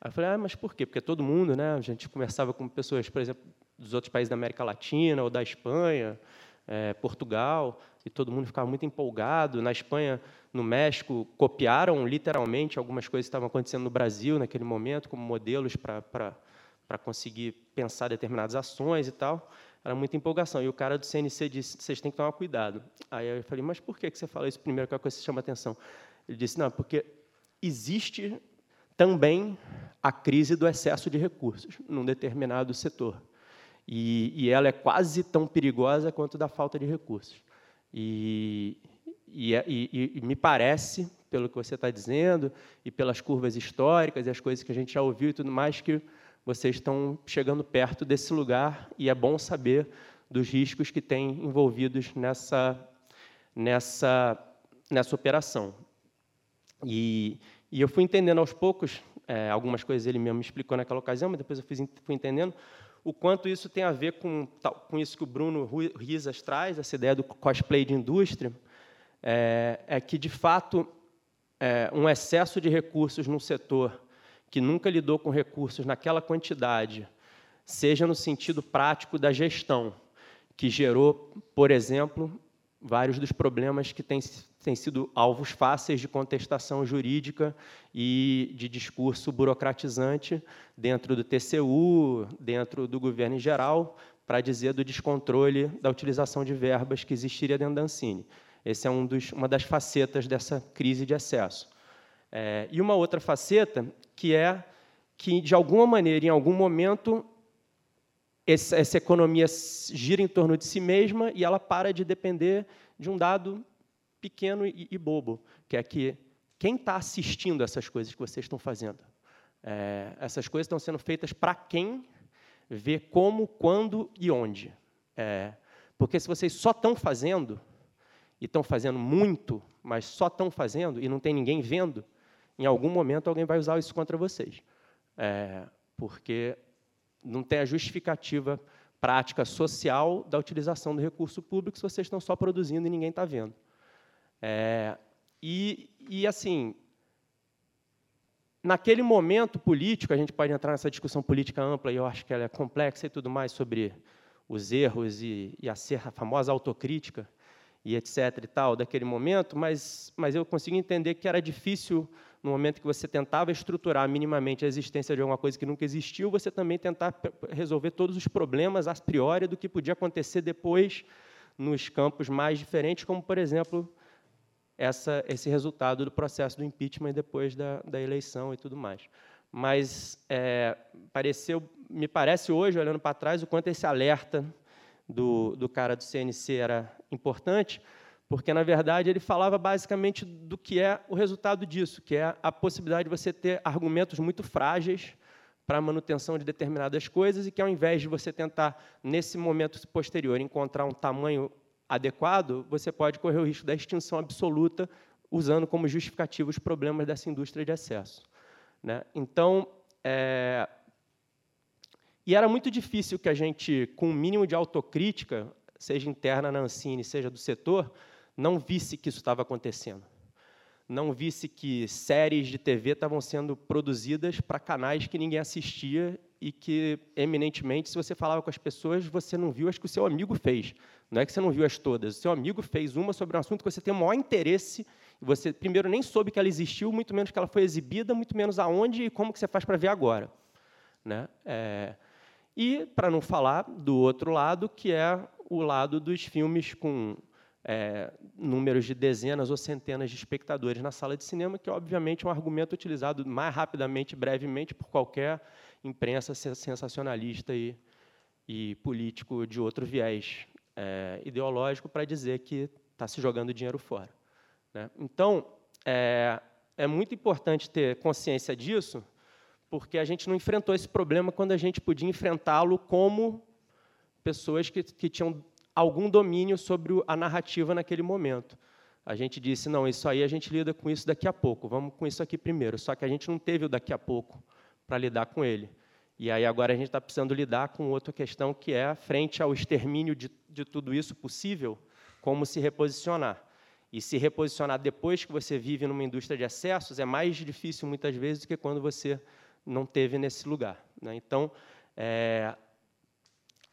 Aí eu falei: ah, mas por quê? Porque todo mundo, né? A gente conversava com pessoas, por exemplo, dos outros países da América Latina ou da Espanha, é, Portugal, e todo mundo ficava muito empolgado. Na Espanha, no México, copiaram literalmente algumas coisas que estavam acontecendo no Brasil naquele momento, como modelos para conseguir pensar determinadas ações e tal. Era muita empolgação. E o cara do CNC disse: vocês têm que tomar cuidado. Aí eu falei: mas por que você fala isso primeiro? Que é coisa que chama atenção. Ele disse: não, porque existe também a crise do excesso de recursos num determinado setor. E, e ela é quase tão perigosa quanto da falta de recursos. E, e, e, e, me parece, pelo que você está dizendo, e pelas curvas históricas e as coisas que a gente já ouviu e tudo mais, que vocês estão chegando perto desse lugar e é bom saber dos riscos que tem envolvidos nessa, nessa, nessa operação. E, e eu fui entendendo aos poucos, é, algumas coisas ele mesmo me explicou naquela ocasião, mas depois eu fui, fui entendendo o quanto isso tem a ver com, com isso que o Bruno Risas traz, essa ideia do cosplay de indústria, é, é que, de fato, é, um excesso de recursos num setor que nunca lidou com recursos naquela quantidade, seja no sentido prático da gestão, que gerou, por exemplo, vários dos problemas que têm, sido alvos fáceis de contestação jurídica e de discurso burocratizante dentro do TCU, dentro do governo em geral, para dizer do descontrole da utilização de verbas que existiria dentro da Ancine. Essa é um dos, uma das facetas dessa crise de excesso. É, e uma outra faceta que é que, de alguma maneira, em algum momento, essa, essa economia gira em torno de si mesma e ela para de depender de um dado pequeno e, e bobo, que é que quem está assistindo essas coisas que vocês estão fazendo? É, essas coisas estão sendo feitas para quem vê como, quando e onde. É, porque se vocês só estão fazendo, e estão fazendo muito, mas só estão fazendo e não tem ninguém vendo, em algum momento alguém vai usar isso contra vocês. É, porque não tem a justificativa prática social da utilização do recurso público se vocês estão só produzindo e ninguém está vendo. É, e, e, assim, naquele momento político, a gente pode entrar nessa discussão política ampla, e eu acho que ela é complexa e tudo mais, sobre os erros e, e a, ser, a famosa autocrítica, e etc. e tal, daquele momento, mas, mas eu consigo entender que era difícil no momento que você tentava estruturar minimamente a existência de alguma coisa que nunca existiu, você também tentar resolver todos os problemas a priori do que podia acontecer depois nos campos mais diferentes, como, por exemplo, essa, esse resultado do processo do impeachment depois da, da eleição e tudo mais. Mas é, pareceu, me parece hoje, olhando para trás, o quanto esse alerta do, do cara do CNC era importante, porque, na verdade, ele falava basicamente do que é o resultado disso, que é a possibilidade de você ter argumentos muito frágeis para a manutenção de determinadas coisas e que, ao invés de você tentar, nesse momento posterior, encontrar um tamanho adequado, você pode correr o risco da extinção absoluta usando como justificativo os problemas dessa indústria de excesso. Né? Então, é... e era muito difícil que a gente, com um mínimo de autocrítica, seja interna na Ancine, seja do setor, não visse que isso estava acontecendo. Não visse que séries de TV estavam sendo produzidas para canais que ninguém assistia e que, eminentemente, se você falava com as pessoas, você não viu as que o seu amigo fez. Não é que você não viu as todas. O seu amigo fez uma sobre um assunto que você tem o maior interesse você, primeiro, nem soube que ela existiu, muito menos que ela foi exibida, muito menos aonde e como que você faz para ver agora. Né? É... E, para não falar do outro lado, que é o lado dos filmes com é, números de dezenas ou centenas de espectadores na sala de cinema, que obviamente é um argumento utilizado mais rapidamente, brevemente, por qualquer imprensa sensacionalista e, e político de outro viés é, ideológico para dizer que está se jogando dinheiro fora. Né? Então, é, é muito importante ter consciência disso, porque a gente não enfrentou esse problema quando a gente podia enfrentá-lo como pessoas que, que tinham algum domínio sobre a narrativa naquele momento. A gente disse, não, isso aí a gente lida com isso daqui a pouco, vamos com isso aqui primeiro. Só que a gente não teve o daqui a pouco para lidar com ele. E aí agora a gente está precisando lidar com outra questão que é, frente ao extermínio de, de tudo isso possível, como se reposicionar. E se reposicionar depois que você vive numa indústria de acessos é mais difícil, muitas vezes, do que quando você não teve nesse lugar. Né? Então, é...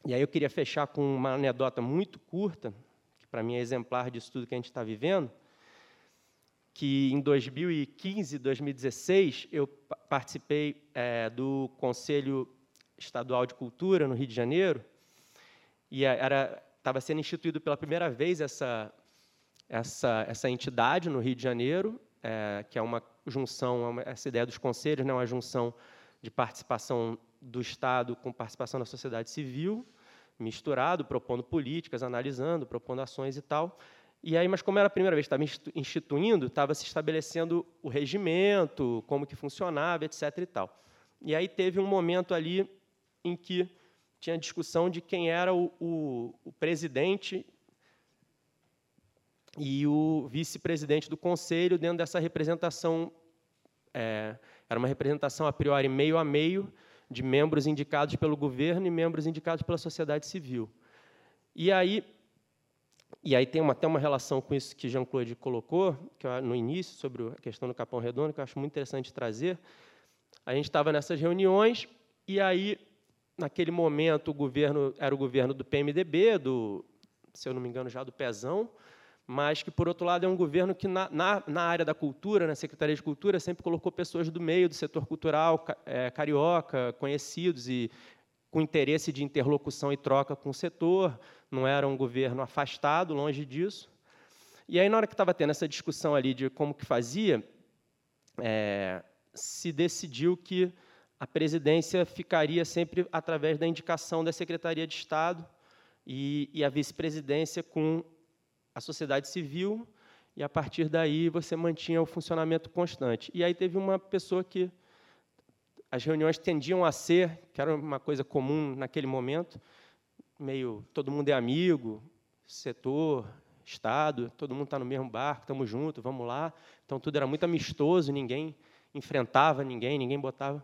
e aí eu queria fechar com uma anedota muito curta, que para mim é exemplar disso tudo que a gente está vivendo, que em 2015, 2016, eu participei é, do Conselho Estadual de Cultura no Rio de Janeiro, e era estava sendo instituído pela primeira vez essa essa essa entidade no Rio de Janeiro, é, que é uma junção, essa ideia dos conselhos, né, uma junção de participação do Estado com participação da sociedade civil, misturado, propondo políticas, analisando, propondo ações e tal. E aí, mas como era a primeira vez que estava instituindo, estava se estabelecendo o regimento, como que funcionava, etc. e tal. E aí teve um momento ali em que tinha discussão de quem era o, o, o presidente e o vice-presidente do conselho dentro dessa representação. É, era uma representação a priori meio a meio de membros indicados pelo governo e membros indicados pela sociedade civil. E aí e aí tem uma, até uma relação com isso que Jean-Claude colocou, que eu, no início, sobre a questão do Capão Redondo, que eu acho muito interessante trazer. A gente estava nessas reuniões, e aí, naquele momento, o governo era o governo do PMDB, do, se eu não me engano, já do Pezão, mas que, por outro lado, é um governo que, na, na, na área da cultura, na Secretaria de Cultura, sempre colocou pessoas do meio do setor cultural é, carioca, conhecidos e com interesse de interlocução e troca com o setor, não era um governo afastado, longe disso. E aí, na hora que estava tendo essa discussão ali de como que fazia, é, se decidiu que a presidência ficaria sempre através da indicação da Secretaria de Estado e, e a vice-presidência com a sociedade civil, e a partir daí você mantinha o funcionamento constante. E aí teve uma pessoa que as reuniões tendiam a ser, que era uma coisa comum naquele momento, meio todo mundo é amigo, setor, Estado, todo mundo está no mesmo barco, estamos juntos, vamos lá. Então tudo era muito amistoso, ninguém enfrentava ninguém, ninguém botava.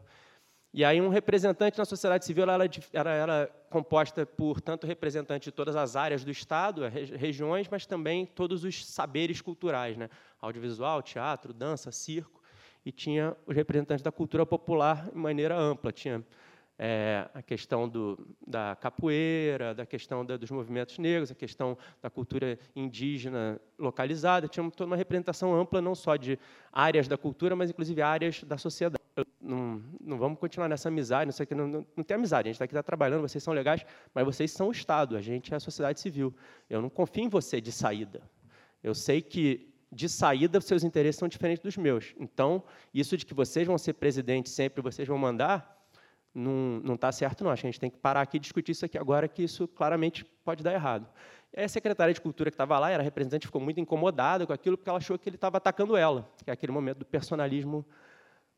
E aí um representante na sociedade civil ela era, era composta por tanto representantes de todas as áreas do Estado, regiões, mas também todos os saberes culturais, né? audiovisual, teatro, dança, circo e tinha os representantes da cultura popular de maneira ampla. Tinha é, a questão do, da capoeira, da questão da, dos movimentos negros, a questão da cultura indígena localizada. Tinha toda uma representação ampla, não só de áreas da cultura, mas inclusive áreas da sociedade. Não, não vamos continuar nessa amizade, não, sei que, não, não, não tem amizade, a gente está aqui tá trabalhando, vocês são legais, mas vocês são o Estado, a gente é a sociedade civil. Eu não confio em você de saída. Eu sei que de saída, seus interesses são diferentes dos meus. Então, isso de que vocês vão ser presidente sempre, vocês vão mandar, não está certo, não. Acho que a gente tem que parar aqui e discutir isso aqui agora, que isso claramente pode dar errado. E a secretária de Cultura que estava lá, era representante, ficou muito incomodada com aquilo, porque ela achou que ele estava atacando ela, que é aquele momento do personalismo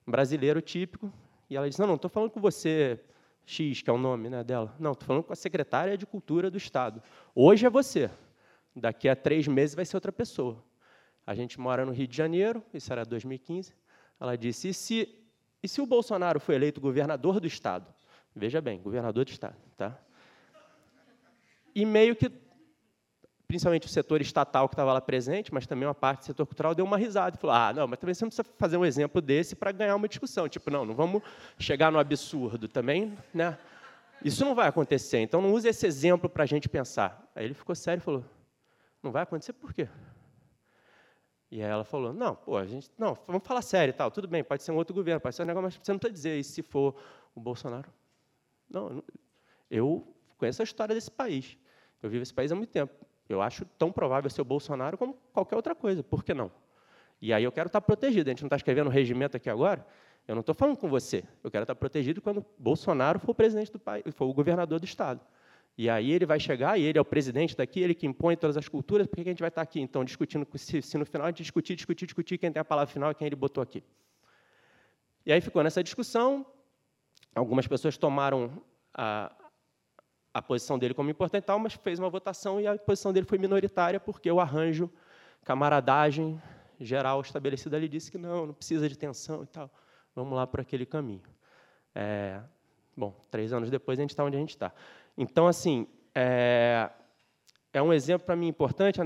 brasileiro típico. E ela disse, não, não, estou falando com você, X, que é o nome né, dela. Não, estou falando com a secretária de Cultura do Estado. Hoje é você. Daqui a três meses vai ser outra pessoa. A gente mora no Rio de Janeiro, isso era 2015. Ela disse: e se, e se o Bolsonaro foi eleito governador do Estado? Veja bem, governador do Estado. Tá? E meio que, principalmente o setor estatal que estava lá presente, mas também uma parte do setor cultural, deu uma risada e falou: ah, não, mas também você não precisa fazer um exemplo desse para ganhar uma discussão. Tipo, não, não vamos chegar no absurdo também, né? Isso não vai acontecer, então não use esse exemplo para a gente pensar. Aí ele ficou sério e falou: não vai acontecer por quê? E aí ela falou, não, pô, a gente, não, vamos falar sério e tal, tudo bem, pode ser um outro governo, pode ser um negócio, mas você não precisa dizer isso se for o Bolsonaro. Não, eu conheço a história desse país, eu vivo esse país há muito tempo. Eu acho tão provável ser o Bolsonaro como qualquer outra coisa, por que não? E aí eu quero estar protegido, a gente não está escrevendo regimento aqui agora, Eu não estou falando com você. Eu quero estar protegido quando Bolsonaro for o presidente do país, for o governador do estado. E aí ele vai chegar, e ele é o presidente daqui, ele que impõe todas as culturas, por que a gente vai estar aqui, então, discutindo, se, se no final a gente discutir, discutir, discutir, quem tem a palavra final e quem ele botou aqui. E aí ficou nessa discussão, algumas pessoas tomaram a, a posição dele como importante, tal, mas fez uma votação e a posição dele foi minoritária, porque o arranjo, camaradagem geral estabelecida ali disse que não, não precisa de tensão e tal, vamos lá por aquele caminho. É, bom, três anos depois a gente está onde a gente está. Então, assim, é, é um exemplo para mim importante,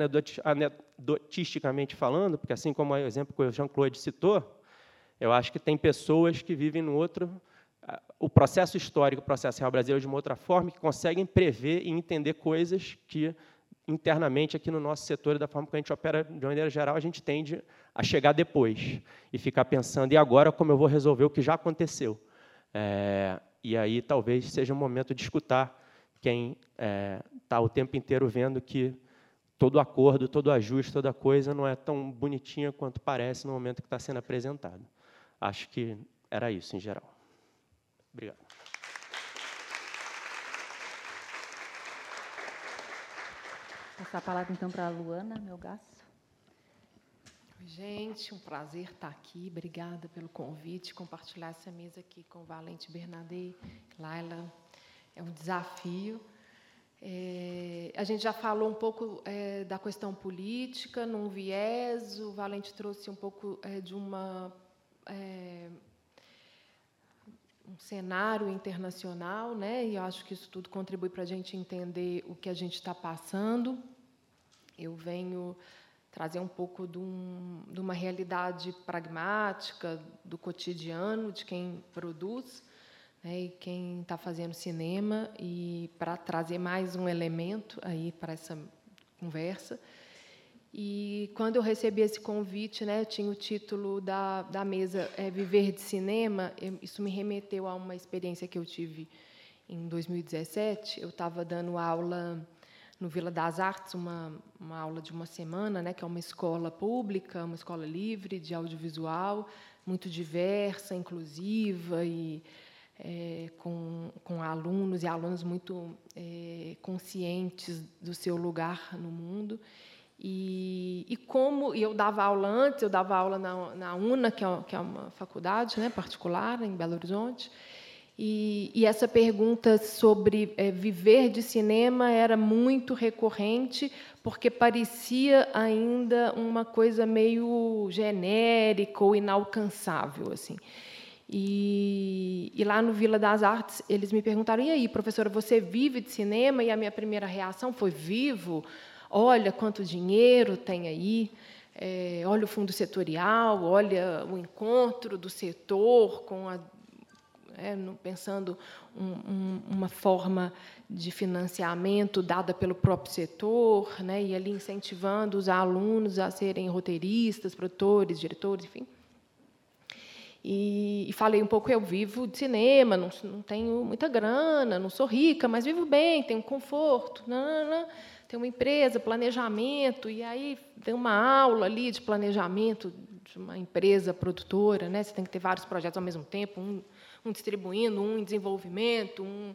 anedotisticamente falando, porque assim como o exemplo que o Jean-Claude citou, eu acho que tem pessoas que vivem no outro, o processo histórico, o processo real brasileiro de uma outra forma, que conseguem prever e entender coisas que internamente aqui no nosso setor, da forma que a gente opera de maneira geral, a gente tende a chegar depois e ficar pensando, e agora como eu vou resolver o que já aconteceu? É, e aí talvez seja o momento de escutar quem está é, tá o tempo inteiro vendo que todo acordo, todo ajuste, toda coisa não é tão bonitinha quanto parece no momento que está sendo apresentado. Acho que era isso, em geral. Obrigado. Passar a palavra, então, para a Luana Melgaço. Oi, gente, um prazer estar aqui. Obrigada pelo convite, compartilhar essa mesa aqui com o Valente Bernadette, Laila, é um desafio. É, a gente já falou um pouco é, da questão política, num viés, o Valente trouxe um pouco é, de uma, é, um cenário internacional, né? e eu acho que isso tudo contribui para a gente entender o que a gente está passando. Eu venho trazer um pouco de, um, de uma realidade pragmática, do cotidiano, de quem produz né, e quem está fazendo cinema, e para trazer mais um elemento aí para essa conversa. E quando eu recebi esse convite, né, tinha o título da, da mesa é, Viver de Cinema, isso me remeteu a uma experiência que eu tive em 2017. Eu estava dando aula no Vila das Artes, uma, uma aula de uma semana, né, que é uma escola pública, uma escola livre de audiovisual, muito diversa, inclusiva e é, com, com alunos e alunas muito é, conscientes do seu lugar no mundo. E, e como e eu dava aula antes, eu dava aula na, na UNA, que é, que é uma faculdade né, particular em Belo Horizonte, e, e essa pergunta sobre é, viver de cinema era muito recorrente, porque parecia ainda uma coisa meio genérica ou inalcançável. assim. E, e, lá no Vila das Artes, eles me perguntaram: e aí, professora, você vive de cinema? E a minha primeira reação foi: vivo? Olha quanto dinheiro tem aí. É, olha o fundo setorial, olha o encontro do setor com a, é, pensando um, um, uma forma de financiamento dada pelo próprio setor, né, e ali incentivando os alunos a serem roteiristas, produtores, diretores, enfim. E, e, falei um pouco, eu vivo de cinema, não, não, tenho muita grana, não sou rica, mas vivo bem, tenho conforto, não, não, tenho uma empresa, planejamento, e aí tem uma aula ali de planejamento de uma empresa produtora, né? Você tem que ter vários projetos ao mesmo tempo, um, um distribuindo, um em desenvolvimento, um,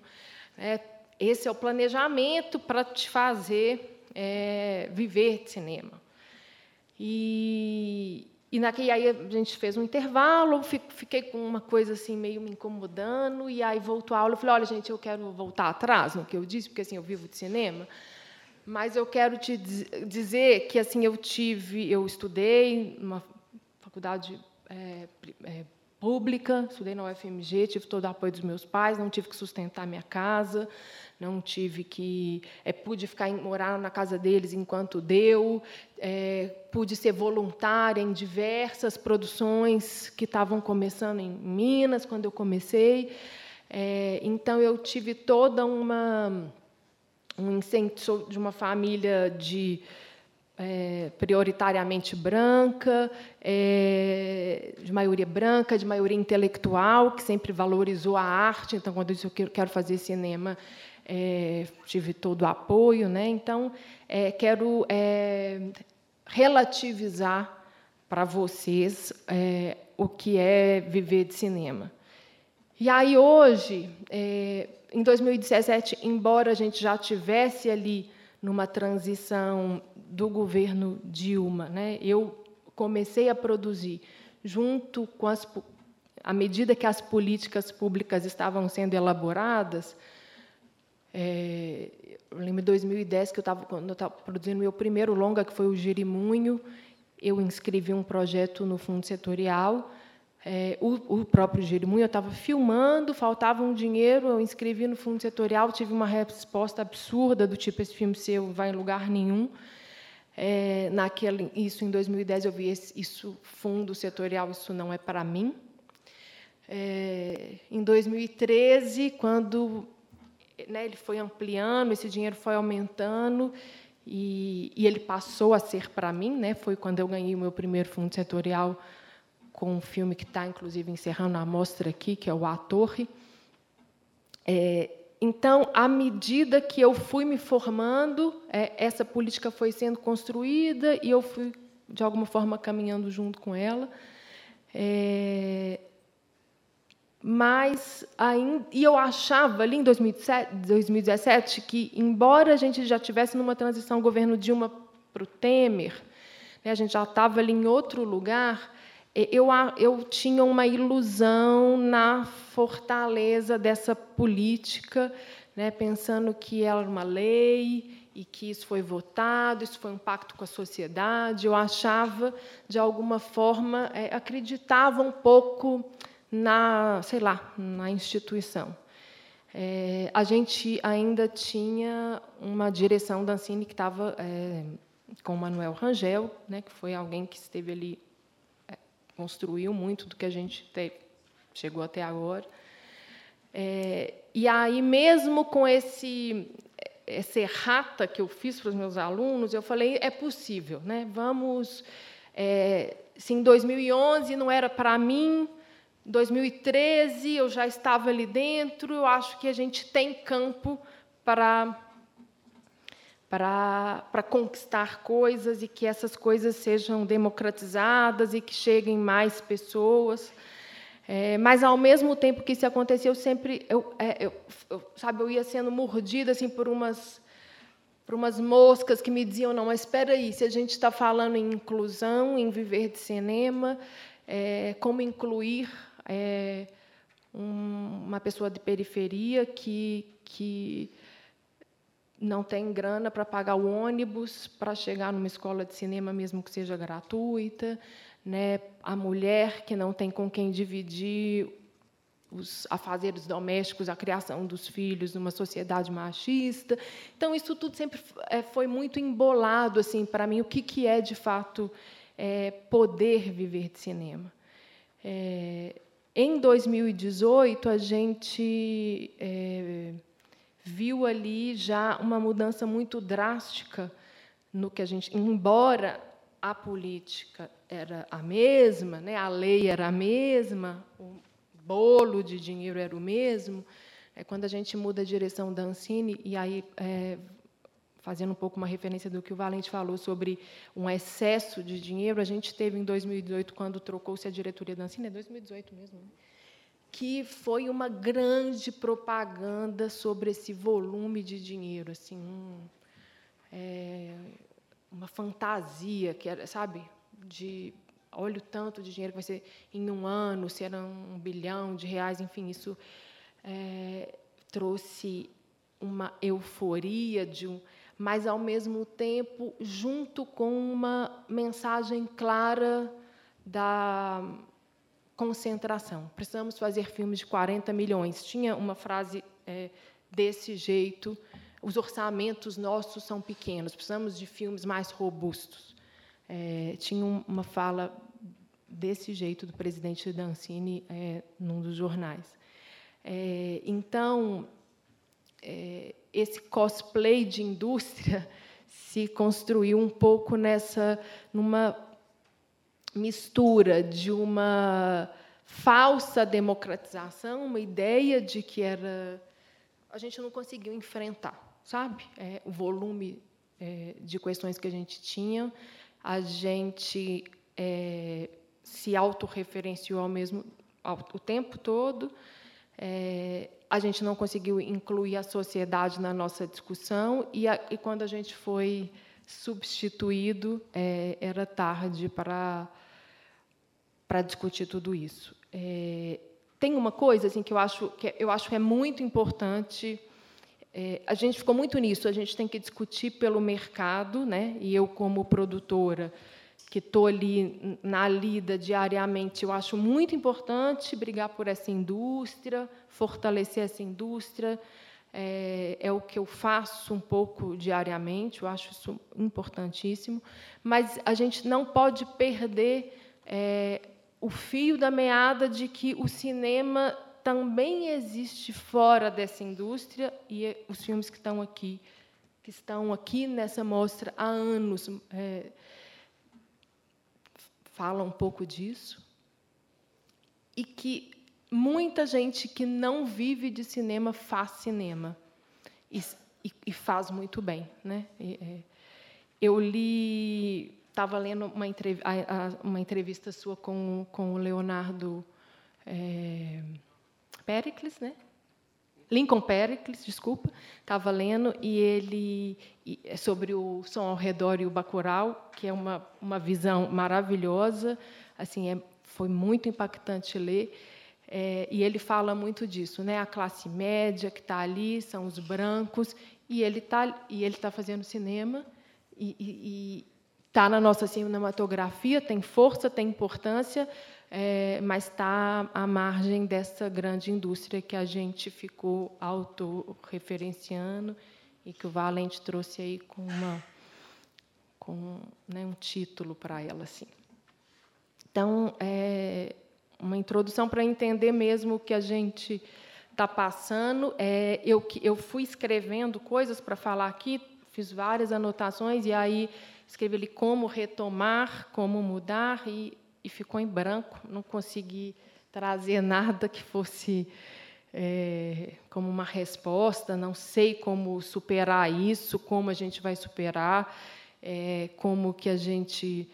né? esse é o planejamento para te fazer é, viver de cinema. E, e naquele aí a gente fez um intervalo, fiquei com uma coisa assim meio me incomodando e aí voltou a aula, eu falei: "Olha, gente, eu quero voltar atrás no que eu disse, porque assim eu vivo de cinema, mas eu quero te dizer que assim eu tive, eu estudei numa faculdade é, é, pública, estudei na UFMG, tive todo o apoio dos meus pais, não tive que sustentar minha casa, não tive que é, pude ficar morar na casa deles enquanto deu, é, pude ser voluntária em diversas produções que estavam começando em Minas quando eu comecei, é, então eu tive toda uma um incentivo de uma família de é, prioritariamente branca, é, de maioria branca, de maioria intelectual, que sempre valorizou a arte. Então, quando eu disse que eu quero fazer cinema, é, tive todo o apoio. Né? Então, é, quero é, relativizar para vocês é, o que é viver de cinema. E aí hoje, é, em 2017, embora a gente já tivesse ali numa transição do governo Dilma, né, eu comecei a produzir junto com as à medida que as políticas públicas estavam sendo elaboradas, é, eu lembro de 2010 que eu estava quando eu estava produzindo meu primeiro longa que foi o Girimunho, eu inscrevi um projeto no fundo setorial é, o, o, próprio Girimunho, eu estava filmando, faltava um dinheiro, eu inscrevi no fundo setorial, tive uma resposta absurda do tipo esse filme seu vai em lugar nenhum. É, naquele, isso em 2010 eu vi esse, isso fundo setorial, isso não é para mim. É, em 2013, quando né, ele foi ampliando, esse dinheiro foi aumentando e, e ele passou a ser para mim, né? Foi quando eu ganhei o meu primeiro fundo setorial com um filme que está, inclusive, encerrando a mostra aqui, que é o A Torre. É, então, à medida que eu fui me formando, é, essa política foi sendo construída e eu fui, de alguma forma, caminhando junto com ela. É, mas ainda, e eu achava ali em 2017, 2017 que, embora a gente já tivesse numa transição governo Dilma para o Temer, né, a gente já estava ali em outro lugar, eu, eu tinha uma ilusão na fortaleza dessa política, né, pensando que era uma lei e que isso foi votado, isso foi um pacto com a sociedade. Eu achava, de alguma forma, é, acreditava um pouco na, sei lá, na instituição. É, a gente ainda tinha uma direção da Ancine que estava é, com o Manuel Rangel, né, que foi alguém que esteve ali construiu muito do que a gente te, chegou até agora. É, e aí, mesmo com esse essa errata que eu fiz para os meus alunos, eu falei é possível, né? Vamos, é, se em 2011 não era para mim, 2013 eu já estava ali dentro, eu acho que a gente tem campo para para, conquistar coisas e que essas coisas sejam democratizadas e que cheguem mais pessoas. É, mas ao mesmo tempo que isso acontecia, eu sempre, eu, é, eu, eu, sabe, eu ia sendo mordida assim por umas, por umas moscas que me diziam não, mas espera aí, se a gente está falando em inclusão, em viver de cinema, é, como incluir é, um, uma pessoa de periferia que que não tem grana para pagar o ônibus para chegar numa escola de cinema, mesmo que seja gratuita, né? a mulher que não tem com quem dividir os afazeres domésticos, a criação dos filhos numa sociedade machista. Então, isso tudo sempre é, foi muito embolado assim para mim, o que, que é, de fato, é, poder viver de cinema. É, em 2018, a gente é, viu ali já uma mudança muito drástica no que a gente, embora a política era a mesma, né, a lei era a mesma, o bolo de dinheiro era o mesmo, é quando a gente muda a direção da Ancine e aí é, fazendo um pouco uma referência do que o Valente falou sobre um excesso de dinheiro, a gente teve em 2018 quando trocou-se a diretoria da Ancine, é 2018 mesmo. Né? Que foi uma grande propaganda sobre esse volume de dinheiro, assim, um, é, uma fantasia que era, sabe, de olha o tanto de dinheiro que vai ser em um ano, se era um bilhão de reais, enfim, isso é, trouxe uma euforia de um, mas ao mesmo tempo junto com uma mensagem clara da concentração. Precisamos fazer filmes de 40 milhões. Tinha uma frase é, desse jeito. Os orçamentos nossos são pequenos. Precisamos de filmes mais robustos. É, tinha uma fala desse jeito do presidente Dancini é, num dos jornais. É, então, é, esse cosplay de indústria se construiu um pouco nessa numa mistura de uma falsa democratização, uma ideia de que era a gente não conseguiu enfrentar, sabe? É, o volume é, de questões que a gente tinha, a gente é, se autorreferenciou ao mesmo ao, o tempo todo. É, a gente não conseguiu incluir a sociedade na nossa discussão e, a, e quando a gente foi substituído, é, era tarde para para discutir tudo isso. É, tem uma coisa assim que eu acho que eu acho que é muito importante. É, a gente ficou muito nisso. A gente tem que discutir pelo mercado, né? E eu como produtora que estou ali na lida diariamente, eu acho muito importante brigar por essa indústria, fortalecer essa indústria. É, é, o que eu faço um pouco diariamente, eu acho isso importantíssimo. Mas a gente não pode perder é, o fio da meada de que o cinema também existe fora dessa indústria e os filmes que estão aqui, que estão aqui nessa mostra há anos. É, um pouco disso. E que muita gente que não vive de cinema faz cinema. E, e, e faz muito bem. Né? E, é, eu li. Estava lendo uma, entrev uma entrevista sua com, com o Leonardo é, Pericles, né? Lincoln Pericles, desculpa, estava lendo e ele é sobre o som ao redor e o bacural, que é uma uma visão maravilhosa, assim é, foi muito impactante ler. É, e ele fala muito disso, né? A classe média que está ali são os brancos e ele está e ele está fazendo cinema e está na nossa cinematografia, tem força, tem importância, é, mas está à margem dessa grande indústria que a gente ficou autorreferenciando e que o Valente trouxe aí com, uma, com né, um título para ela. Assim. Então, é uma introdução para entender mesmo o que a gente está passando. É, eu, eu fui escrevendo coisas para falar aqui, fiz várias anotações, e aí escrevi ali como retomar, como mudar, e e ficou em branco, não consegui trazer nada que fosse é, como uma resposta, não sei como superar isso, como a gente vai superar, é, como que a gente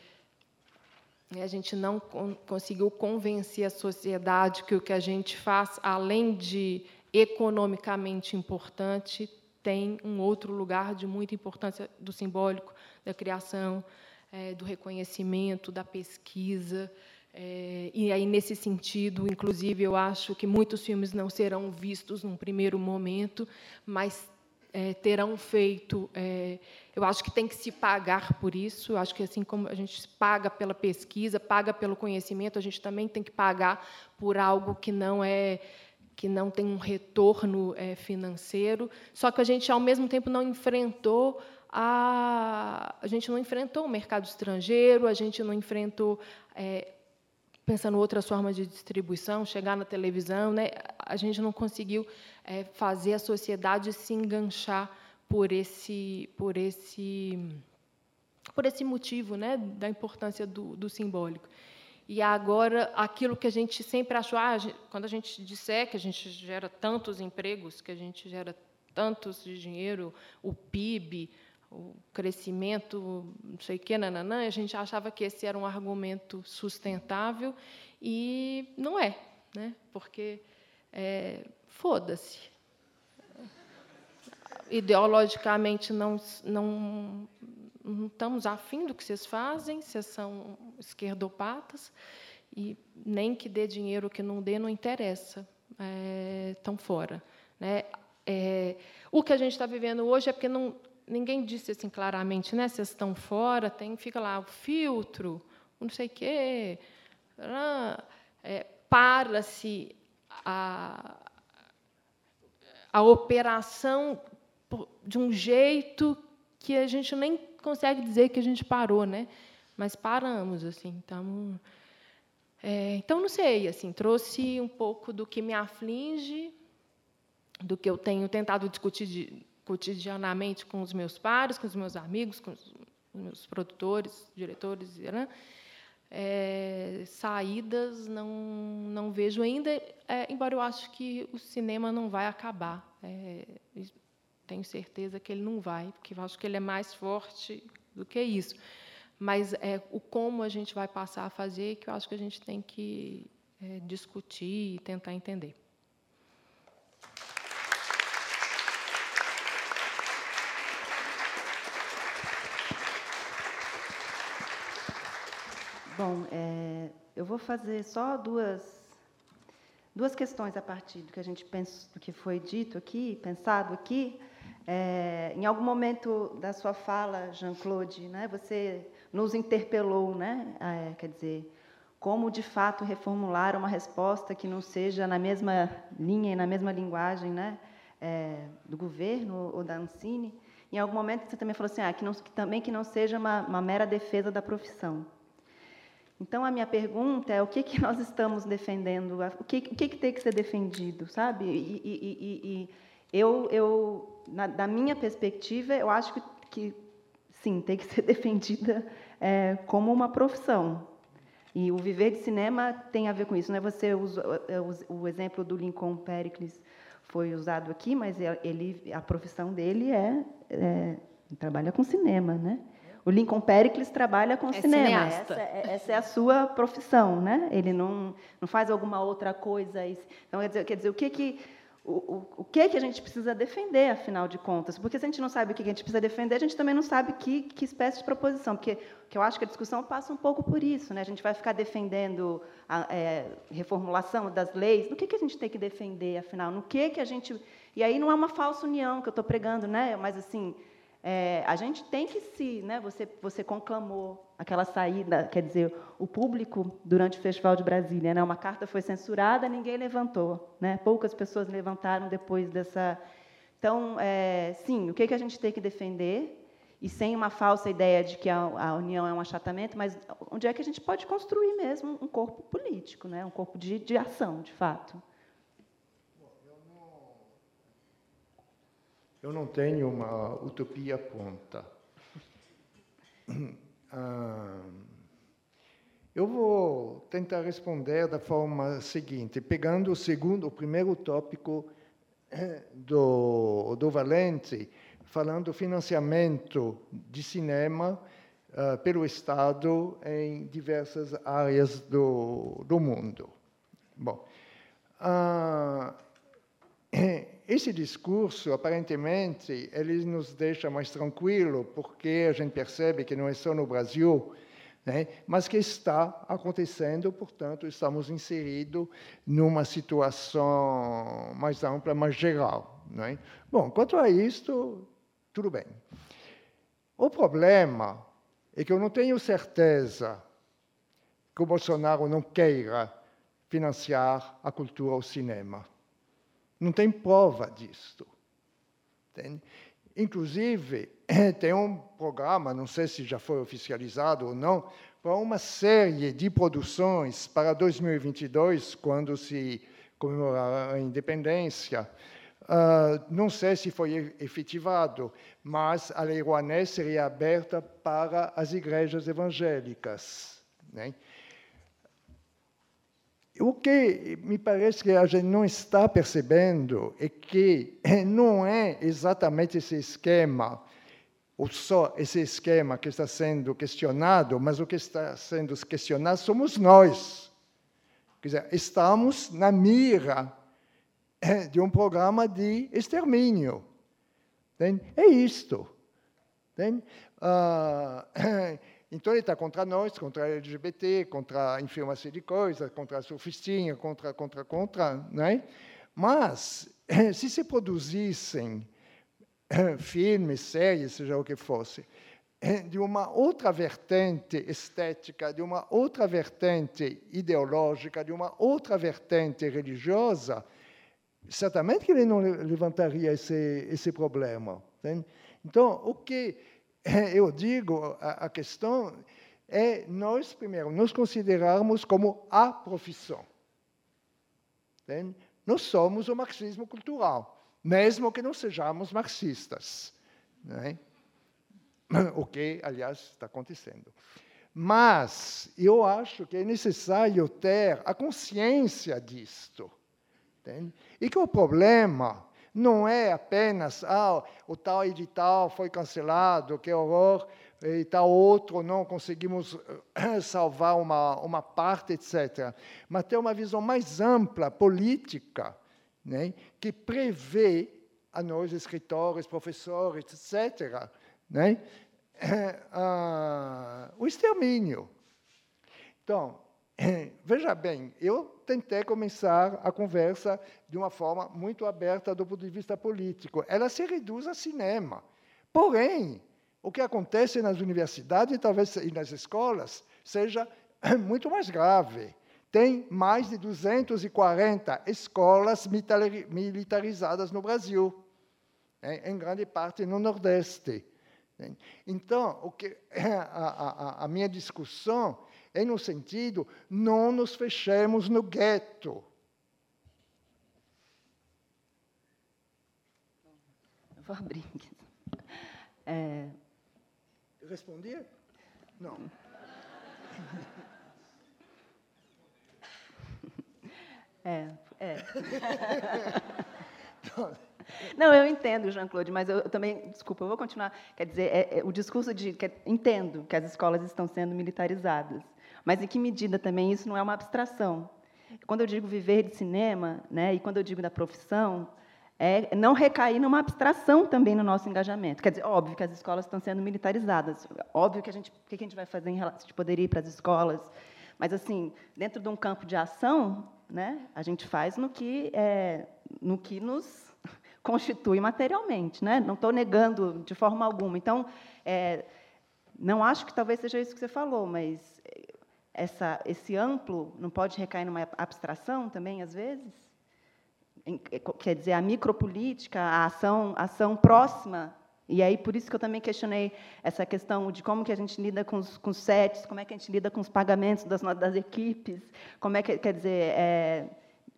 a gente não conseguiu convencer a sociedade que o que a gente faz, além de economicamente importante, tem um outro lugar de muita importância do simbólico, da criação, é, do reconhecimento, da pesquisa. É, e aí, nesse sentido, inclusive, eu acho que muitos filmes não serão vistos num primeiro momento, mas é, terão feito. É, eu acho que tem que se pagar por isso. Eu acho que assim como a gente paga pela pesquisa, paga pelo conhecimento, a gente também tem que pagar por algo que não é que não tem um retorno é, financeiro. Só que a gente, ao mesmo tempo, não enfrentou a, a gente não enfrentou o mercado estrangeiro, a gente não enfrentou, é, pensando outras formas de distribuição, chegar na televisão, né, a gente não conseguiu é, fazer a sociedade se enganchar por esse, por esse, por esse motivo né, da importância do, do simbólico. E agora, aquilo que a gente sempre achou, ah, quando a gente disser que a gente gera tantos empregos, que a gente gera tantos de dinheiro, o PIB, o crescimento, não sei o quê, nananã, a gente achava que esse era um argumento sustentável e não é, né? porque é, foda-se. Ideologicamente não, não, não estamos afim do que vocês fazem, vocês são esquerdopatas, e nem que dê dinheiro que não dê, não interessa, é, estão fora. Né? É, o que a gente está vivendo hoje é porque não, ninguém disse assim claramente, né? Vocês estão fora, tem, fica lá o filtro, não sei o quê. É, Para-se a, a operação de um jeito que a gente nem consegue dizer que a gente parou, né? Mas paramos, assim, então, é, então não sei, assim, trouxe um pouco do que me aflige, do que eu tenho tentado discutir de, cotidianamente com os meus pares, com os meus amigos, com os meus produtores, diretores, né? É, saídas não não vejo ainda, é, embora eu acho que o cinema não vai acabar. É, tenho certeza que ele não vai, porque eu acho que ele é mais forte do que isso. mas é o como a gente vai passar a fazer que eu acho que a gente tem que é, discutir e tentar entender. Bom, é, eu vou fazer só duas duas questões a partir do que a gente pensa, do que foi dito aqui, pensado aqui. É, em algum momento da sua fala, Jean-Claude, né, você nos interpelou, né, é, quer dizer, como de fato reformular uma resposta que não seja na mesma linha e na mesma linguagem, né, é, do governo ou da Ancine. Em algum momento você também falou assim, ah, que, não, que também que não seja uma, uma mera defesa da profissão. Então, a minha pergunta é o que, que nós estamos defendendo, o que, o que, que tem que ser defendido, sabe? E, e, e, e eu, eu na, da minha perspectiva, eu acho que, que sim, tem que ser defendida é, como uma profissão. E o viver de cinema tem a ver com isso. Né? Você usa, o, o exemplo do Lincoln Pericles foi usado aqui, mas ele, a profissão dele é, é trabalha com cinema, né? O Lincoln Pericles trabalha com é cinema. Essa, é, essa, é a sua profissão, né? Ele não, não faz alguma outra coisa. Então, quer dizer, quer dizer o que que o, o, o que que a gente precisa defender, afinal de contas? Porque se a gente não sabe o que a gente precisa defender, a gente também não sabe que, que espécie de proposição. Porque que eu acho que a discussão passa um pouco por isso, né? A gente vai ficar defendendo a é, reformulação das leis. No que que a gente tem que defender, afinal? No que que a gente e aí não é uma falsa união que eu estou pregando, né? Mas assim é, a gente tem que se, né, você, você conclamou aquela saída, quer dizer, o público durante o Festival de Brasília, né, uma carta foi censurada, ninguém levantou, né, poucas pessoas levantaram depois dessa. Então, é, sim, o que, que a gente tem que defender e sem uma falsa ideia de que a, a, união é um achatamento, mas onde é que a gente pode construir mesmo um corpo político, né, um corpo de, de ação, de fato. Eu não tenho uma utopia pronta. Ah, eu vou tentar responder da forma seguinte, pegando o segundo, o primeiro tópico eh, do, do Valente, falando financiamento de cinema uh, pelo Estado em diversas áreas do, do mundo. Bom, uh, esse discurso, aparentemente, ele nos deixa mais tranquilo, porque a gente percebe que não é só no Brasil, né, mas que está acontecendo, portanto, estamos inseridos numa situação mais ampla, mais geral. Né? Bom, quanto a isto, tudo bem. O problema é que eu não tenho certeza que o Bolsonaro não queira financiar a cultura ao cinema. Não tem prova disto. Tem? Inclusive, tem um programa, não sei se já foi oficializado ou não, para uma série de produções para 2022, quando se comemorar a independência. Uh, não sei se foi efetivado, mas a Lei Rouanet seria aberta para as igrejas evangélicas. Né? O que me parece que a gente não está percebendo é que não é exatamente esse esquema, ou só esse esquema que está sendo questionado, mas o que está sendo questionado somos nós. Quer dizer, estamos na mira eh, de um programa de extermínio. É isto. Uh, Então ele está contra nós, contra a LGBT, contra a informação de coisas, contra a sofistinha, contra, contra, contra, né? Mas se se produzissem filmes, séries, seja o que fosse, de uma outra vertente estética, de uma outra vertente ideológica, de uma outra vertente religiosa, certamente que ele não levantaria esse, esse problema. Né? Então, o que eu digo, a, a questão é nós, primeiro, nos considerarmos como a profissão. Entende? Nós somos o marxismo cultural, mesmo que não sejamos marxistas. Né? O que, aliás, está acontecendo. Mas eu acho que é necessário ter a consciência disto. Entende? E que o problema não é apenas ah, o tal edital foi cancelado, que horror, e tal outro não conseguimos eh, salvar uma, uma parte, etc. Mas ter uma visão mais ampla, política, né, que prevê a nós, escritores, professores, etc., né, o extermínio. Então, veja bem, eu tentei começar a conversa de uma forma muito aberta do ponto de vista político. Ela se reduz a cinema. Porém, o que acontece nas universidades e talvez e nas escolas seja muito mais grave. Tem mais de 240 escolas militarizadas no Brasil, em grande parte no Nordeste. Então, o que, a, a, a minha discussão é no sentido, não nos fechemos no gueto. vou abrir. É... Respondi? Não. É, é. Não, eu entendo, Jean-Claude, mas eu, também, desculpa, eu vou continuar. Quer dizer, é, é, o discurso de. Que, entendo que as escolas estão sendo militarizadas, mas em que medida também isso não é uma abstração? Quando eu digo viver de cinema, né, e quando eu digo da profissão, é não recair numa abstração também no nosso engajamento. Quer dizer, óbvio que as escolas estão sendo militarizadas, óbvio que a gente, o que a gente vai fazer em relação, a gente poderia ir para as escolas, mas assim, dentro de um campo de ação, né, a gente faz no que é, no que nos constitui materialmente, né? Não estou negando de forma alguma. Então, é, não acho que talvez seja isso que você falou, mas essa, esse amplo não pode recair numa abstração também, às vezes? É, quer dizer, a micropolítica, a ação, a ação próxima. E aí, por isso que eu também questionei essa questão de como que a gente lida com os, com os sets, como é que a gente lida com os pagamentos das, das equipes, como é que, quer dizer, é,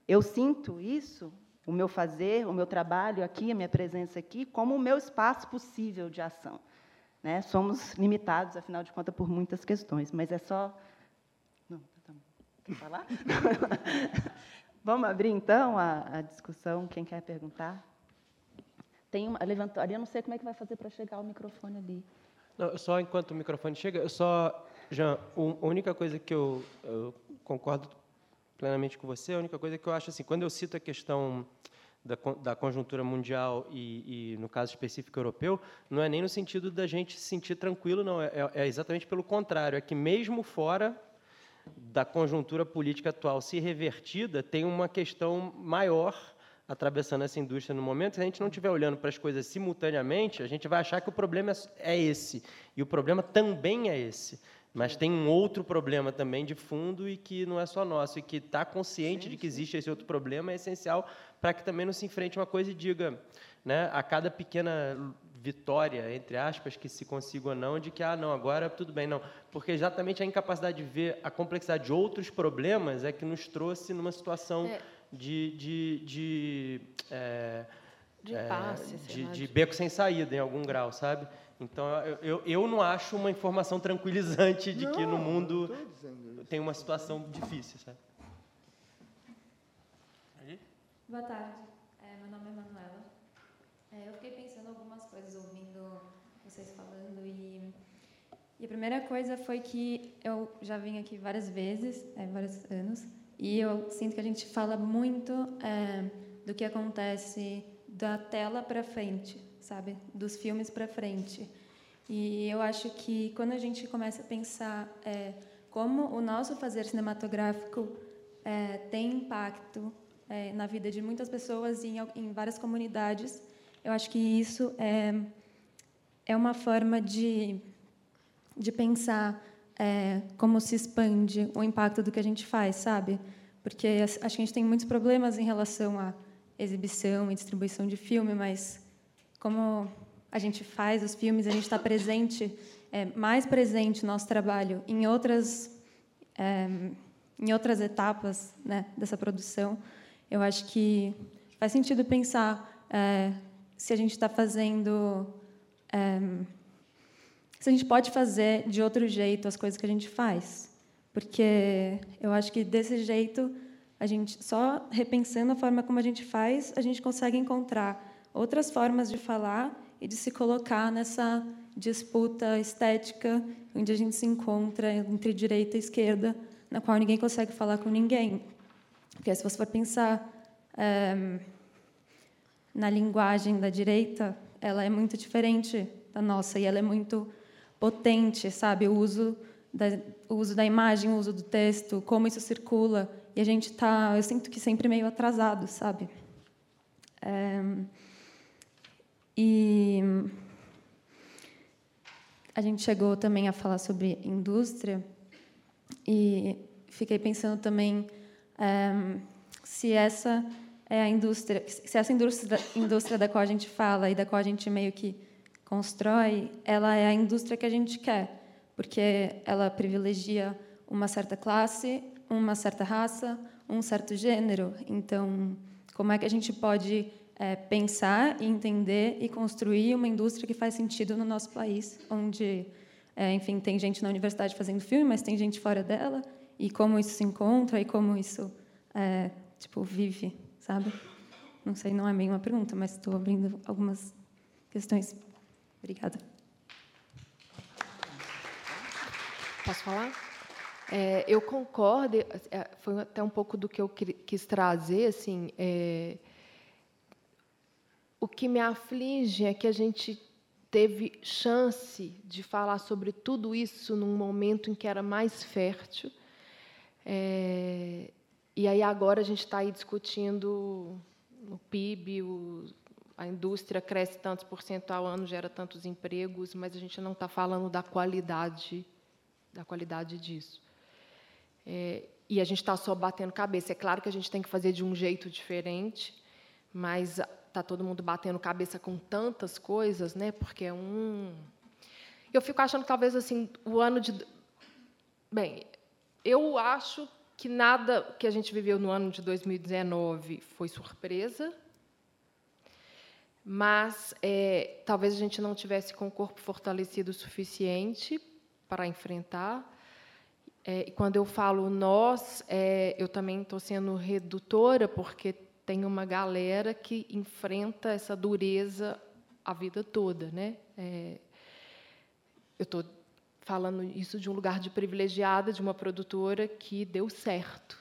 eu sinto isso, o meu fazer, o meu trabalho aqui, a minha presença aqui, como o meu espaço possível de ação. Né? Somos limitados, afinal de contas, por muitas questões, mas é só. Quer falar? Vamos abrir, então, a, a, discussão. Quem quer perguntar? Tem uma levantaria, eu não sei como é que vai fazer para chegar o microfone ali. Não, só enquanto o microfone chega, eu só, Jean, a única coisa que eu, eu, concordo plenamente com você, a única coisa que eu acho assim, quando eu cito a questão da, da conjuntura mundial e, e, no caso específico europeu, não é nem no sentido da gente se sentir tranquilo, não, é, é exatamente pelo contrário, é que mesmo fora da conjuntura política atual se revertida, tem uma questão maior atravessando essa indústria no momento. Se a gente não estiver olhando para as coisas simultaneamente, a gente vai achar que o problema é esse. E o problema também é esse. Mas tem um outro problema também de fundo e que não é só nosso. E que estar tá consciente sim, de que existe esse outro problema é essencial para que também não se enfrente uma coisa e diga, né, a cada pequena vitória, entre aspas, que se consiga ou não, de que, ah, não, agora tudo bem, não. Porque exatamente a incapacidade de ver a complexidade de outros problemas é que nos trouxe numa situação é. de. de, de é, de, impasse, é, de, de beco sem saída, em algum grau, sabe? Então, eu, eu, eu não acho uma informação tranquilizante de não, que no mundo tem uma situação difícil, sabe? Boa tarde. É, meu nome é Manuela. É, eu fiquei pensando algumas coisas ouvindo vocês falando e, e a primeira coisa foi que eu já vim aqui várias vezes, é, vários anos, e eu sinto que a gente fala muito é, do que acontece da tela para frente, sabe, dos filmes para frente. E eu acho que quando a gente começa a pensar é, como o nosso fazer cinematográfico é, tem impacto é, na vida de muitas pessoas e em, em, várias comunidades. Eu acho que isso é, é uma forma de, de pensar é, como se expande o impacto do que a gente faz, sabe? Porque acho que a gente tem muitos problemas em relação à exibição e distribuição de filme, mas como a gente faz os filmes, a gente está presente, é, mais presente no nosso trabalho em outras, é, em outras etapas né, dessa produção. Eu acho que faz sentido pensar é, se a gente está fazendo. É, se a gente pode fazer de outro jeito as coisas que a gente faz. Porque eu acho que desse jeito a gente só repensando a forma como a gente faz, a gente consegue encontrar outras formas de falar e de se colocar nessa disputa estética onde a gente se encontra entre direita e esquerda, na qual ninguém consegue falar com ninguém. Porque se você for pensar é, na linguagem da direita, ela é muito diferente da nossa e ela é muito potente, sabe? O uso da, o uso da imagem, o uso do texto, como isso circula. E a gente está, eu sinto que sempre meio atrasado, sabe? É, e a gente chegou também a falar sobre indústria e fiquei pensando também é, se essa é a indústria, se essa indústria, indústria da qual a gente fala e da qual a gente meio que constrói, ela é a indústria que a gente quer, porque ela privilegia uma certa classe, uma certa raça, um certo gênero. Então, como é que a gente pode é, pensar, entender e construir uma indústria que faz sentido no nosso país, onde, é, enfim, tem gente na universidade fazendo filme, mas tem gente fora dela, e como isso se encontra e como isso, é, tipo, vive, sabe? Não sei, não é meio uma pergunta, mas estou abrindo algumas questões. Obrigada. Posso falar? É, eu concordo, é, foi até um pouco do que eu quis trazer, assim, é, o que me aflige é que a gente teve chance de falar sobre tudo isso num momento em que era mais fértil. É, e aí agora a gente está aí discutindo o PIB, o, a indústria cresce tantos por cento ao ano, gera tantos empregos, mas a gente não está falando da qualidade, da qualidade disso. É, e a gente está só batendo cabeça. É claro que a gente tem que fazer de um jeito diferente, mas está todo mundo batendo cabeça com tantas coisas, né? Porque é um. Eu fico achando que talvez assim o ano de. Bem, eu acho que nada que a gente viveu no ano de 2019 foi surpresa, mas é, talvez a gente não tivesse com o corpo fortalecido o suficiente para enfrentar. É, e quando eu falo nós, é, eu também estou sendo redutora, porque tem uma galera que enfrenta essa dureza a vida toda, né? É, eu estou falando isso de um lugar de privilegiada, de uma produtora que deu certo,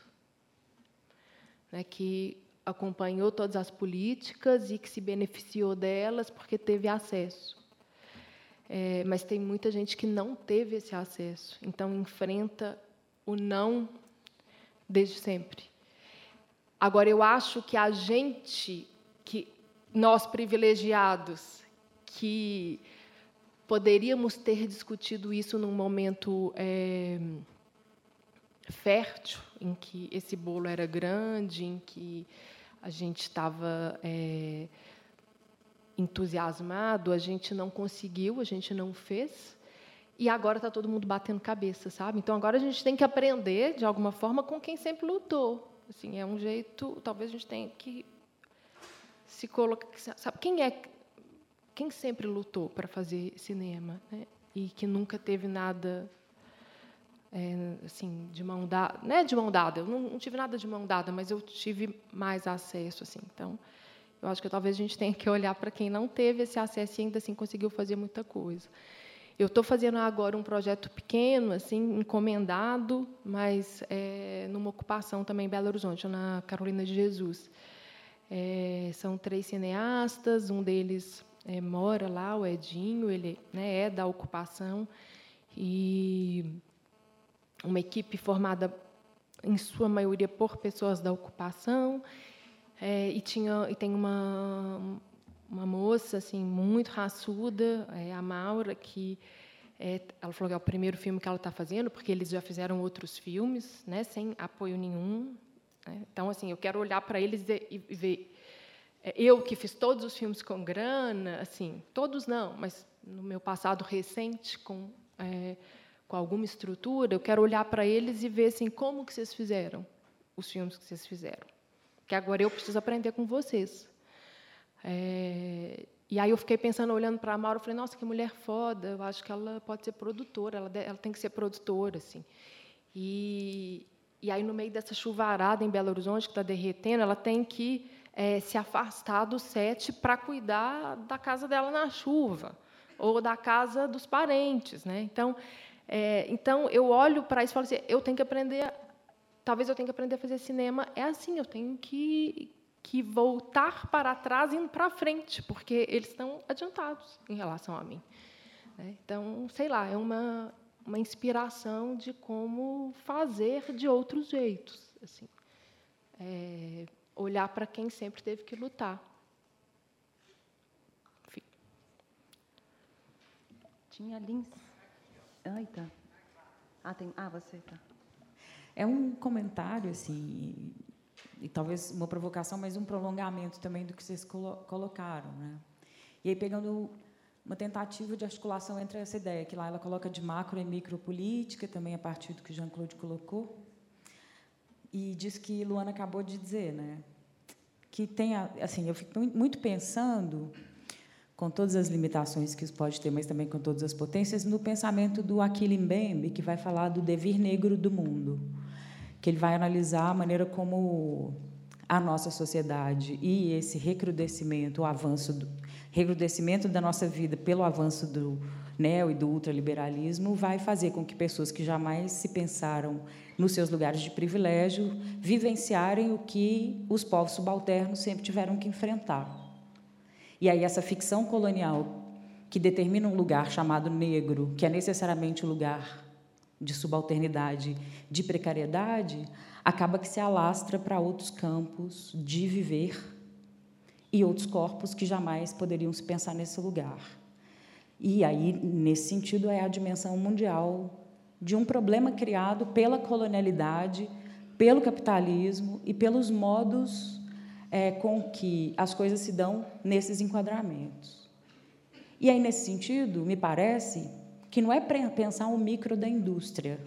né? Que acompanhou todas as políticas e que se beneficiou delas porque teve acesso. É, mas tem muita gente que não teve esse acesso, então enfrenta o não desde sempre. Agora, eu acho que a gente, que nós privilegiados, que poderíamos ter discutido isso num momento é, fértil, em que esse bolo era grande, em que a gente estava é, entusiasmado, a gente não conseguiu, a gente não fez. E agora está todo mundo batendo cabeça, sabe? Então agora a gente tem que aprender, de alguma forma, com quem sempre lutou. Assim, é um jeito, talvez a gente tenha que se colocar, sabe quem é quem sempre lutou para fazer cinema, né? E que nunca teve nada é, assim de mão dada, não é de mão dada, eu não, não, tive nada de mão dada, mas eu tive mais acesso assim. Então, eu acho que talvez a gente tenha que olhar para quem não teve esse acesso e ainda assim conseguiu fazer muita coisa. Eu estou fazendo agora um projeto pequeno, assim, encomendado, mas é, numa ocupação também em Belo Horizonte, na Carolina de Jesus. É, são três cineastas, um deles é, mora lá, o Edinho, ele né, é da ocupação, e uma equipe formada, em sua maioria, por pessoas da ocupação, é, e, tinha, e tem uma, uma moça assim muito raçuda, é, a Maura, que é, ela falou que é o primeiro filme que ela está fazendo, porque eles já fizeram outros filmes, né, sem apoio nenhum. Né? Então, assim, eu quero olhar para eles e, e ver. É, eu que fiz todos os filmes com grana, assim, todos não, mas no meu passado recente com é, com alguma estrutura, eu quero olhar para eles e ver assim como que vocês fizeram os filmes que vocês fizeram. Que agora eu preciso aprender com vocês. É, e aí eu fiquei pensando, olhando para a Maura, eu falei, nossa, que mulher foda, eu acho que ela pode ser produtora, ela, ela tem que ser produtora, assim. E, e aí, no meio dessa chuvarada em Belo Horizonte, que está derretendo, ela tem que é, se afastar do set para cuidar da casa dela na chuva, ou da casa dos parentes. Né? Então, é, então eu olho para isso e falo assim: eu tenho que aprender. Talvez eu tenha que aprender a fazer cinema. É assim, eu tenho que, que voltar para trás e indo para frente, porque eles estão adiantados em relação a mim. Né? Então, sei lá, é uma, uma inspiração de como fazer de outros jeitos. Assim. É, olhar para quem sempre teve que lutar. Tinha Lins. Eita. Ah, tem... ah, você tá. É um comentário, assim, e talvez uma provocação, mas um prolongamento também do que vocês colo colocaram. Né? E aí, pegando uma tentativa de articulação entre essa ideia, que lá ela coloca de macro e micropolítica, também a partir do que Jean-Claude colocou, e diz que Luana acabou de dizer, né? Que tem, assim, eu fico muito pensando, com todas as limitações que isso pode ter, mas também com todas as potências, no pensamento do Achille Mbembe, que vai falar do devir negro do mundo, que ele vai analisar a maneira como a nossa sociedade e esse recrudescimento, o avanço do recrudescimento da nossa vida pelo avanço do neo e do ultraliberalismo vai fazer com que pessoas que jamais se pensaram nos seus lugares de privilégio vivenciarem o que os povos subalternos sempre tiveram que enfrentar. E aí essa ficção colonial que determina um lugar chamado negro, que é necessariamente o um lugar de subalternidade, de precariedade, acaba que se alastra para outros campos de viver e outros corpos que jamais poderiam se pensar nesse lugar. E aí, nesse sentido, é a dimensão mundial de um problema criado pela colonialidade, pelo capitalismo e pelos modos é, com que as coisas se dão nesses enquadramentos. E aí, nesse sentido, me parece que não é pensar o micro da indústria,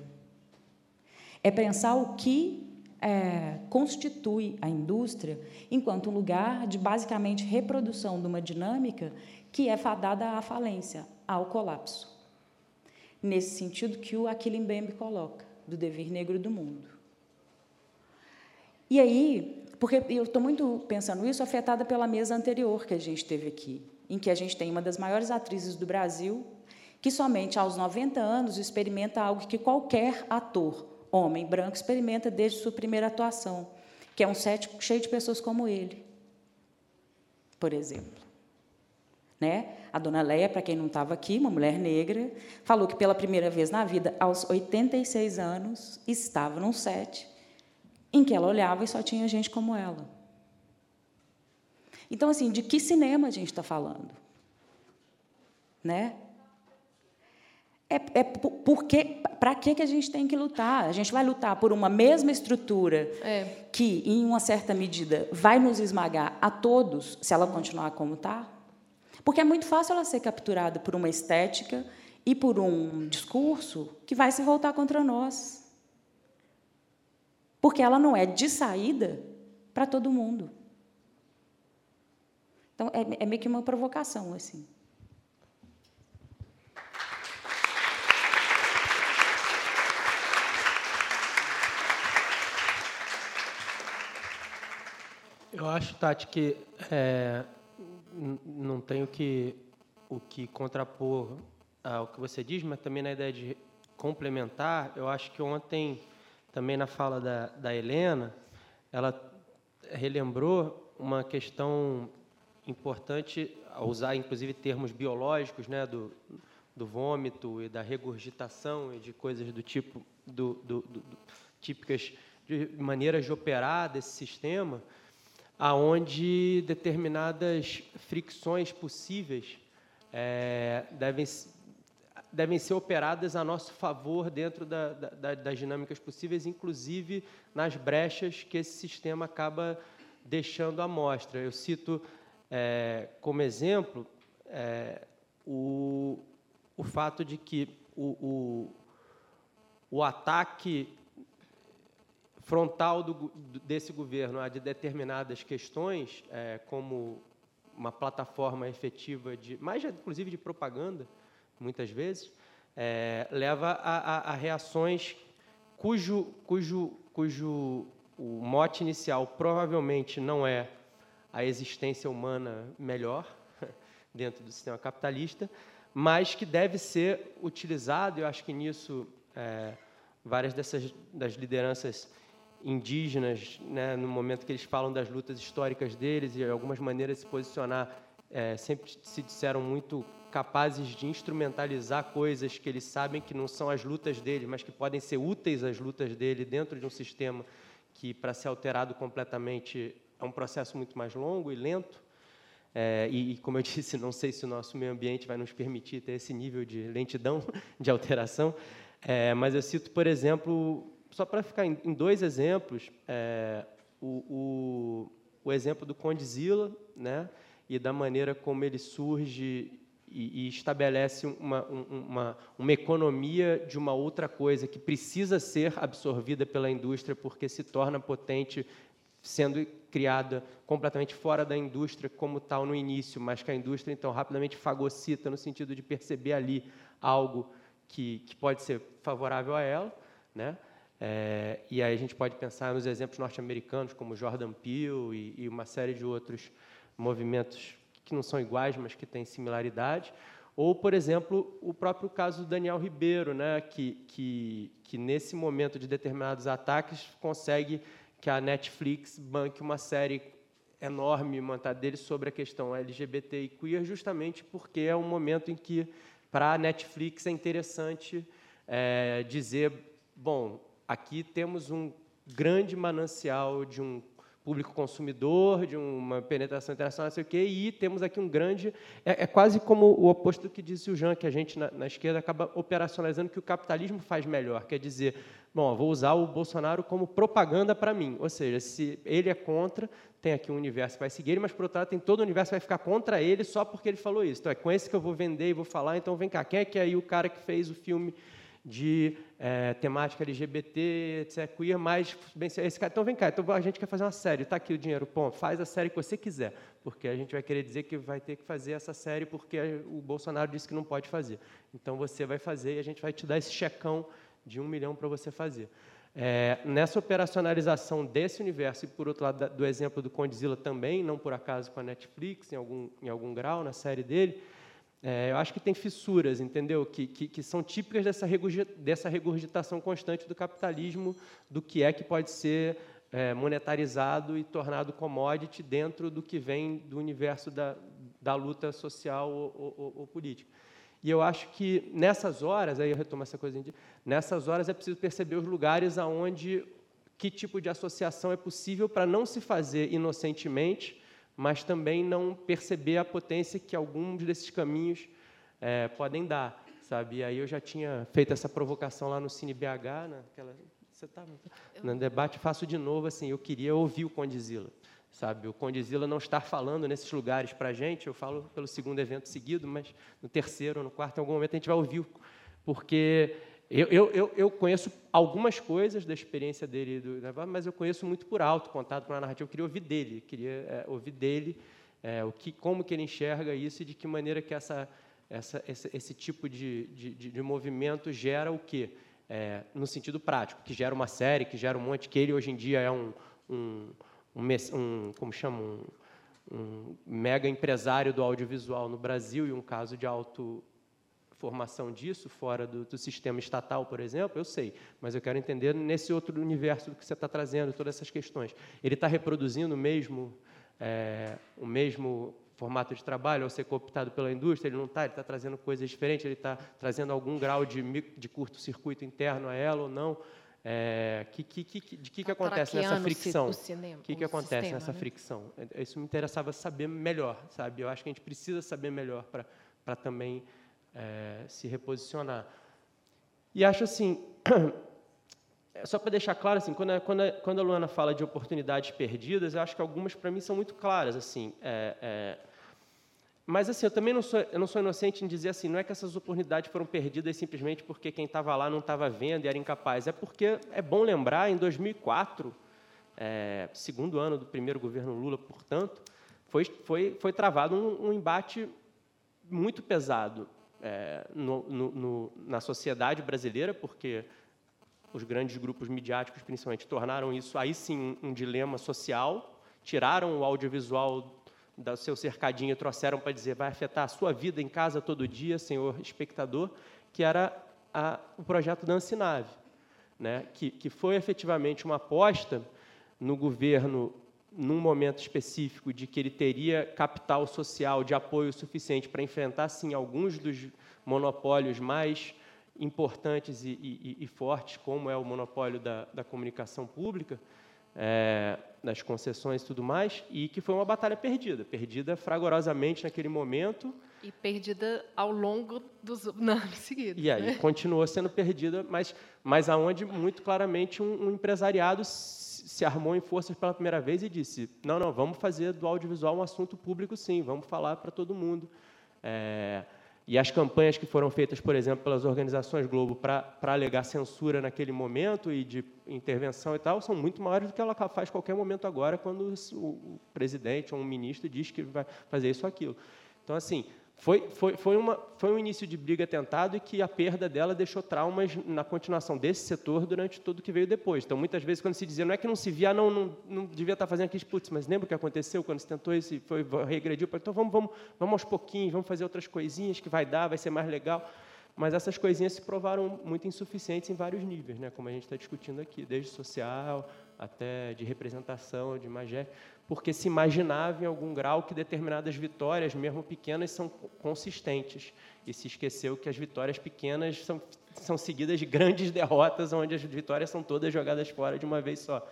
é pensar o que é, constitui a indústria enquanto um lugar de basicamente reprodução de uma dinâmica que é fadada à falência, ao colapso. Nesse sentido que o Achille coloca, do devir negro do mundo. E aí, porque eu estou muito pensando isso, afetada pela mesa anterior que a gente teve aqui, em que a gente tem uma das maiores atrizes do Brasil, que somente aos 90 anos experimenta algo que qualquer ator homem branco experimenta desde sua primeira atuação, que é um set cheio de pessoas como ele, por exemplo. Né? A dona Leia, para quem não estava aqui, uma mulher negra, falou que pela primeira vez na vida, aos 86 anos, estava num set em que ela olhava e só tinha gente como ela. Então, assim, de que cinema a gente está falando? Né? É, é porque para que que a gente tem que lutar? A gente vai lutar por uma mesma estrutura é. que, em uma certa medida, vai nos esmagar a todos se ela continuar como está? Porque é muito fácil ela ser capturada por uma estética e por um discurso que vai se voltar contra nós. Porque ela não é de saída para todo mundo. Então, é, é meio que uma provocação, assim. Eu acho, Tati, que é, não tenho que, o que contrapor ao que você diz, mas também na ideia de complementar, eu acho que ontem, também na fala da, da Helena, ela relembrou uma questão importante, a usar inclusive termos biológicos, né, do, do vômito e da regurgitação e de coisas do tipo, do, do, do típicas de maneiras de operar desse sistema, aonde determinadas fricções possíveis é, devem, devem ser operadas a nosso favor dentro da, da, das dinâmicas possíveis, inclusive nas brechas que esse sistema acaba deixando à mostra. Eu cito é, como exemplo é, o, o fato de que o, o, o ataque frontal do, desse governo a de determinadas questões, é, como uma plataforma efetiva de, mais inclusive de propaganda, muitas vezes, é, leva a, a, a, reações cujo, cujo, cujo o mote inicial provavelmente não é a existência humana melhor dentro do sistema capitalista, mas que deve ser utilizado. Eu acho que nisso é, várias dessas das lideranças indígenas, né, no momento que eles falam das lutas históricas deles e algumas maneiras de se posicionar, é, sempre se disseram muito capazes de instrumentalizar coisas que eles sabem que não são as lutas dele, mas que podem ser úteis às lutas dele dentro de um sistema que, para ser alterado completamente, é um processo muito mais longo e lento. É, e, como eu disse, não sei se o nosso meio ambiente vai nos permitir ter esse nível de lentidão de alteração, é, mas eu cito, por exemplo, só para ficar em, em, dois exemplos, é, o, o, o, exemplo do Condzilla, né, e da maneira como ele surge e, e estabelece uma, uma, uma economia de uma outra coisa que precisa ser absorvida pela indústria porque se torna potente sendo criada completamente fora da indústria como tal no início, mas que a indústria então rapidamente fagocita no sentido de perceber ali algo que, que pode ser favorável a ela, né? É, e aí a gente pode pensar nos exemplos norte-americanos como Jordan Peele e, e uma série de outros movimentos que não são iguais, mas que têm similaridade. Ou, por exemplo, o próprio caso do Daniel Ribeiro, né, que, que, que nesse momento de determinados ataques consegue que a Netflix banque uma série enorme montada dele sobre a questão LGBT e queer, justamente porque é um momento em que, para a Netflix, é interessante é, dizer: bom, aqui temos um grande manancial de um público consumidor, de uma penetração internacional, não sei o quê, e temos aqui um grande. É, é quase como o oposto do que disse o Jean, que a gente na, na, esquerda acaba operacionalizando que o capitalismo faz melhor, quer dizer, bom, vou usar o Bolsonaro como propaganda para mim, ou seja, se ele é contra, tem aqui um universo que vai seguir ele, mas por outro lado tem todo o universo que vai ficar contra ele só porque ele falou isso. Então é com esse que eu vou vender e vou falar, então vem cá, quem é que é aí o cara que fez o filme de é, temática LGBT, etc., queer, mas bem, esse cara, então vem cá, então a gente quer fazer uma série, está aqui o dinheiro, pô, faz a série que você quiser, porque a gente vai querer dizer que vai ter que fazer essa série porque o Bolsonaro disse que não pode fazer. Então você vai fazer e a gente vai te dar esse checão de um milhão para você fazer. É, nessa operacionalização desse universo, e por outro lado do exemplo do Condzilla também, não por acaso com a Netflix, em algum, em algum grau, na série dele, é, eu acho que tem fissuras, entendeu? Que, que, que são típicas dessa, dessa regurgitação constante do capitalismo, do que é que pode ser é, monetarizado e tornado commodity dentro do que vem do universo da, da luta social ou, ou, ou, política. E eu acho que nessas horas, aí eu retomo essa coisa, nessas horas é preciso perceber os lugares aonde que tipo de associação é possível para não se fazer inocentemente, mas também não perceber a potência que alguns desses caminhos é, podem dar, sabe? E aí eu já tinha feito essa provocação lá no Cine BH, naquela, você tá, no debate faço de novo assim, eu queria ouvir o Condizila, sabe? O Condizila não estar falando nesses lugares para a gente, eu falo pelo segundo evento seguido, mas no terceiro, no quarto, em algum momento a gente vai ouvir, porque eu, eu, eu, eu, conheço algumas coisas da experiência dele, do, mas eu conheço muito por alto, contado por uma narrativa. Eu queria ouvir dele, queria é, ouvir dele é, o que, como que ele enxerga isso e de que maneira que essa, essa, esse, esse tipo de, de, de, movimento gera o quê? É, no sentido prático, que gera uma série, que gera um monte, que ele hoje em dia é um, um, um, um como chama, um, um mega empresário do audiovisual no Brasil e um caso de alto formação disso fora do, do, sistema estatal, por exemplo, eu sei, mas eu quero entender nesse outro universo que você está trazendo, todas essas questões. Ele está reproduzindo o mesmo, é, o mesmo formato de trabalho ao ser cooptado pela indústria? Ele não está, ele está trazendo coisas diferentes, ele está trazendo algum grau de, de curto-circuito interno a ela ou não? É, que, que, que, de que, que acontece nessa fricção? O que, que acontece sistema, nessa né? fricção? É, isso me interessava saber melhor, sabe? Eu acho que a gente precisa saber melhor para também é, se reposicionar. E acho assim, só para deixar claro, assim, quando a, quando, quando a Luana fala de oportunidades perdidas, eu acho que algumas para mim são muito claras, assim. É, é, mas assim, eu também não sou, eu não sou inocente em dizer assim, não é que essas oportunidades foram perdidas simplesmente porque quem estava lá não estava vendo e era incapaz. É porque é bom lembrar, em 2004, é, segundo ano do primeiro governo Lula, portanto, foi, foi, foi travado um, um embate muito pesado é, no, no, no, na sociedade brasileira, porque os grandes grupos midiáticos, principalmente, tornaram isso aí sim um, dilema social, tiraram o audiovisual do seu cercadinho e trouxeram para dizer vai afetar a sua vida em casa todo dia, senhor espectador, que era a, o projeto da Ancinave, né? que, que foi efetivamente uma aposta no governo num momento específico de que ele teria capital social de apoio suficiente para enfrentar, sim, alguns dos monopólios mais importantes e, e, e fortes, como é o monopólio da, da comunicação pública, é, das concessões e tudo mais, e que foi uma batalha perdida, perdida fragorosamente naquele momento. E perdida ao longo dos anos seguidos. E aí né? continuou sendo perdida, mas, mas aonde muito claramente um, um empresariado se armou em forças pela primeira vez e disse: não, não, vamos fazer do audiovisual um assunto público, sim, vamos falar para todo mundo. É, e as campanhas que foram feitas, por exemplo, pelas organizações Globo para alegar censura naquele momento e de intervenção e tal, são muito maiores do que ela faz qualquer momento agora, quando o presidente ou um ministro diz que vai fazer isso ou aquilo. Então, assim, foi, foi, foi, uma, foi um início de briga tentado e que a perda dela deixou traumas na continuação desse setor durante tudo que veio depois. Então, muitas vezes, quando se dizia, não é que não se via, não, não, não devia estar fazendo aqueles putz, mas lembra o que aconteceu quando se tentou isso e foi, regrediu? Então, vamos, vamos, vamos aos pouquinhos, vamos fazer outras coisinhas que vai dar, vai ser mais legal. Mas essas coisinhas se provaram muito insuficientes em vários níveis, né? como a gente está discutindo aqui, desde social até de representação, de magé porque se imaginava em algum grau que determinadas vitórias, mesmo pequenas, são consistentes. E se esqueceu que as vitórias pequenas são, são seguidas de grandes derrotas, onde as vitórias são todas jogadas fora de uma vez só.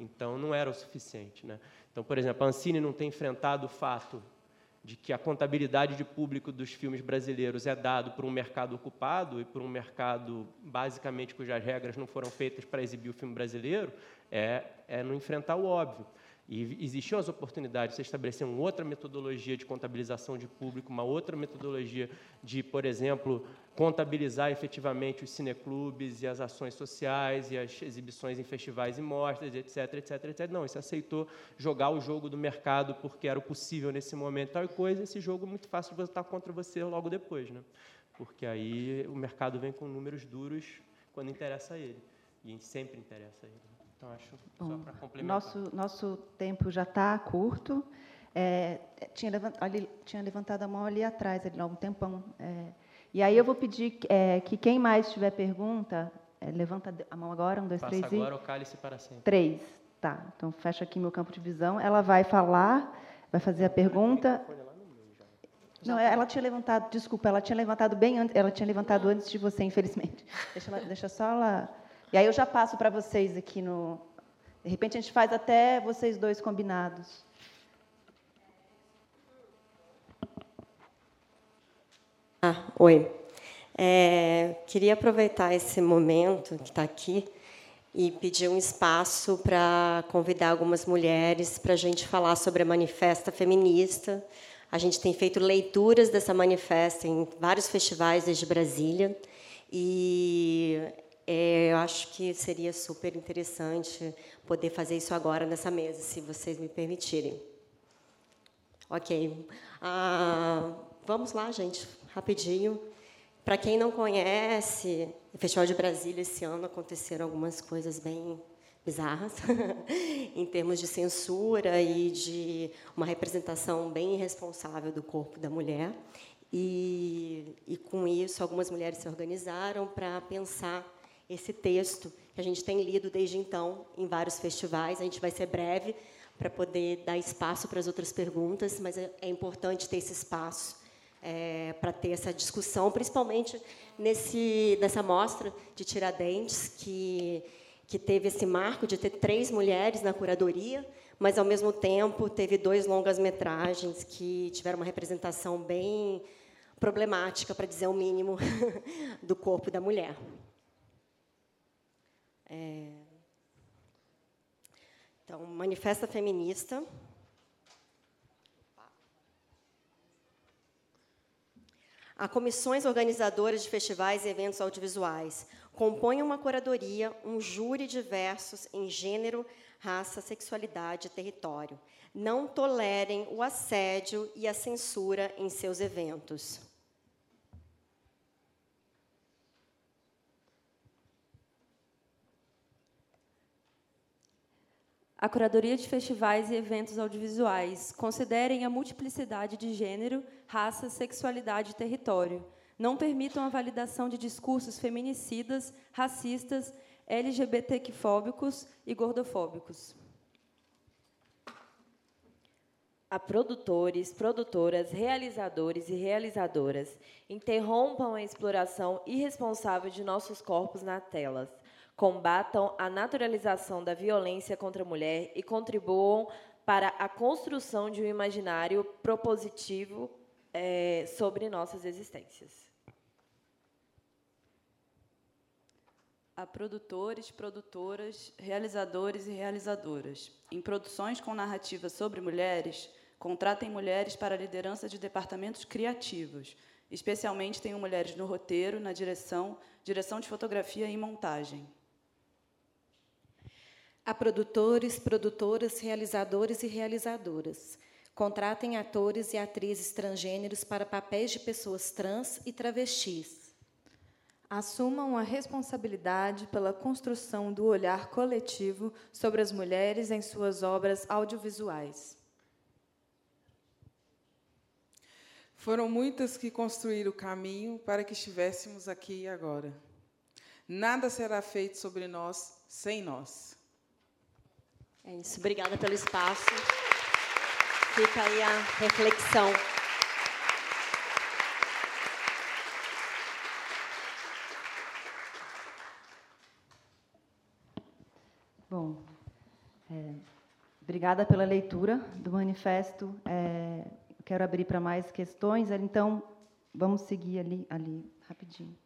Então, não era o suficiente. Né? Então, por exemplo, a Ancine não tem enfrentado o fato de que a contabilidade de público dos filmes brasileiros é dado por um mercado ocupado e por um mercado, basicamente, cujas regras não foram feitas para exibir o filme brasileiro, é, é não enfrentar o óbvio. E existiam as oportunidades de você estabelecer uma outra metodologia de contabilização de público, uma outra metodologia de, por exemplo, contabilizar efetivamente os cineclubes e as ações sociais e as exibições em festivais e mostras, etc, etc, etc. Não, isso aceitou jogar o jogo do mercado porque era o possível nesse momento tal coisa. Esse jogo é muito fácil de estar contra você logo depois, né? Porque aí o mercado vem com números duros quando interessa a ele. E sempre interessa a ele. Então, acho Bom, só para complementar. Nosso, nosso tempo já está curto. É, tinha, levant, ali, tinha levantado a mão ali atrás, ali, há um tempão. É, e aí eu vou pedir é, que quem mais tiver pergunta, é, levanta a mão agora, um, dois, Passa três agora e... o cálice para sempre. Três, tá. Então, fecha aqui meu campo de visão. Ela vai falar, vai fazer a pergunta. Não, ela tinha levantado, desculpa, ela tinha levantado bem antes, ela tinha levantado antes de você, infelizmente. Deixa, ela, deixa só ela e aí eu já passo para vocês aqui no. De repente a gente faz até vocês dois combinados. Ah, oi. É, queria aproveitar esse momento que está aqui e pedir um espaço para convidar algumas mulheres para a gente falar sobre a manifesta feminista. A gente tem feito leituras dessa manifesta em vários festivais desde Brasília e é, eu acho que seria super interessante poder fazer isso agora nessa mesa, se vocês me permitirem. Ok. Ah, vamos lá, gente, rapidinho. Para quem não conhece, no Festival de Brasília esse ano aconteceram algumas coisas bem bizarras, em termos de censura e de uma representação bem irresponsável do corpo da mulher. E, e com isso, algumas mulheres se organizaram para pensar esse texto que a gente tem lido desde então em vários festivais. A gente vai ser breve para poder dar espaço para as outras perguntas, mas é, é importante ter esse espaço é, para ter essa discussão, principalmente nesse nessa mostra de Tiradentes que que teve esse marco de ter três mulheres na curadoria, mas ao mesmo tempo teve dois longas metragens que tiveram uma representação bem problemática, para dizer o mínimo, do corpo da mulher. É... Então, Manifesta Feminista. Há comissões organizadoras de festivais e eventos audiovisuais. Compõem uma curadoria, um júri diversos em gênero, raça, sexualidade e território. Não tolerem o assédio e a censura em seus eventos. A curadoria de festivais e eventos audiovisuais considerem a multiplicidade de gênero, raça, sexualidade e território. Não permitam a validação de discursos feminicidas, racistas, LGBTfóbicos e gordofóbicos. A produtores, produtoras, realizadores e realizadoras interrompam a exploração irresponsável de nossos corpos nas telas combatam a naturalização da violência contra a mulher e contribuam para a construção de um imaginário propositivo é, sobre nossas existências. A produtores, produtoras, realizadores e realizadoras. Em produções com narrativas sobre mulheres, contratem mulheres para a liderança de departamentos criativos. Especialmente tenham mulheres no roteiro, na direção, direção de fotografia e montagem a produtores, produtoras, realizadores e realizadoras. Contratem atores e atrizes transgêneros para papéis de pessoas trans e travestis. Assumam a responsabilidade pela construção do olhar coletivo sobre as mulheres em suas obras audiovisuais. Foram muitas que construíram o caminho para que estivéssemos aqui e agora. Nada será feito sobre nós sem nós. É isso. Obrigada pelo espaço. Fica aí a reflexão. Bom, é, obrigada pela leitura do manifesto. É, quero abrir para mais questões. Então, vamos seguir ali, ali rapidinho.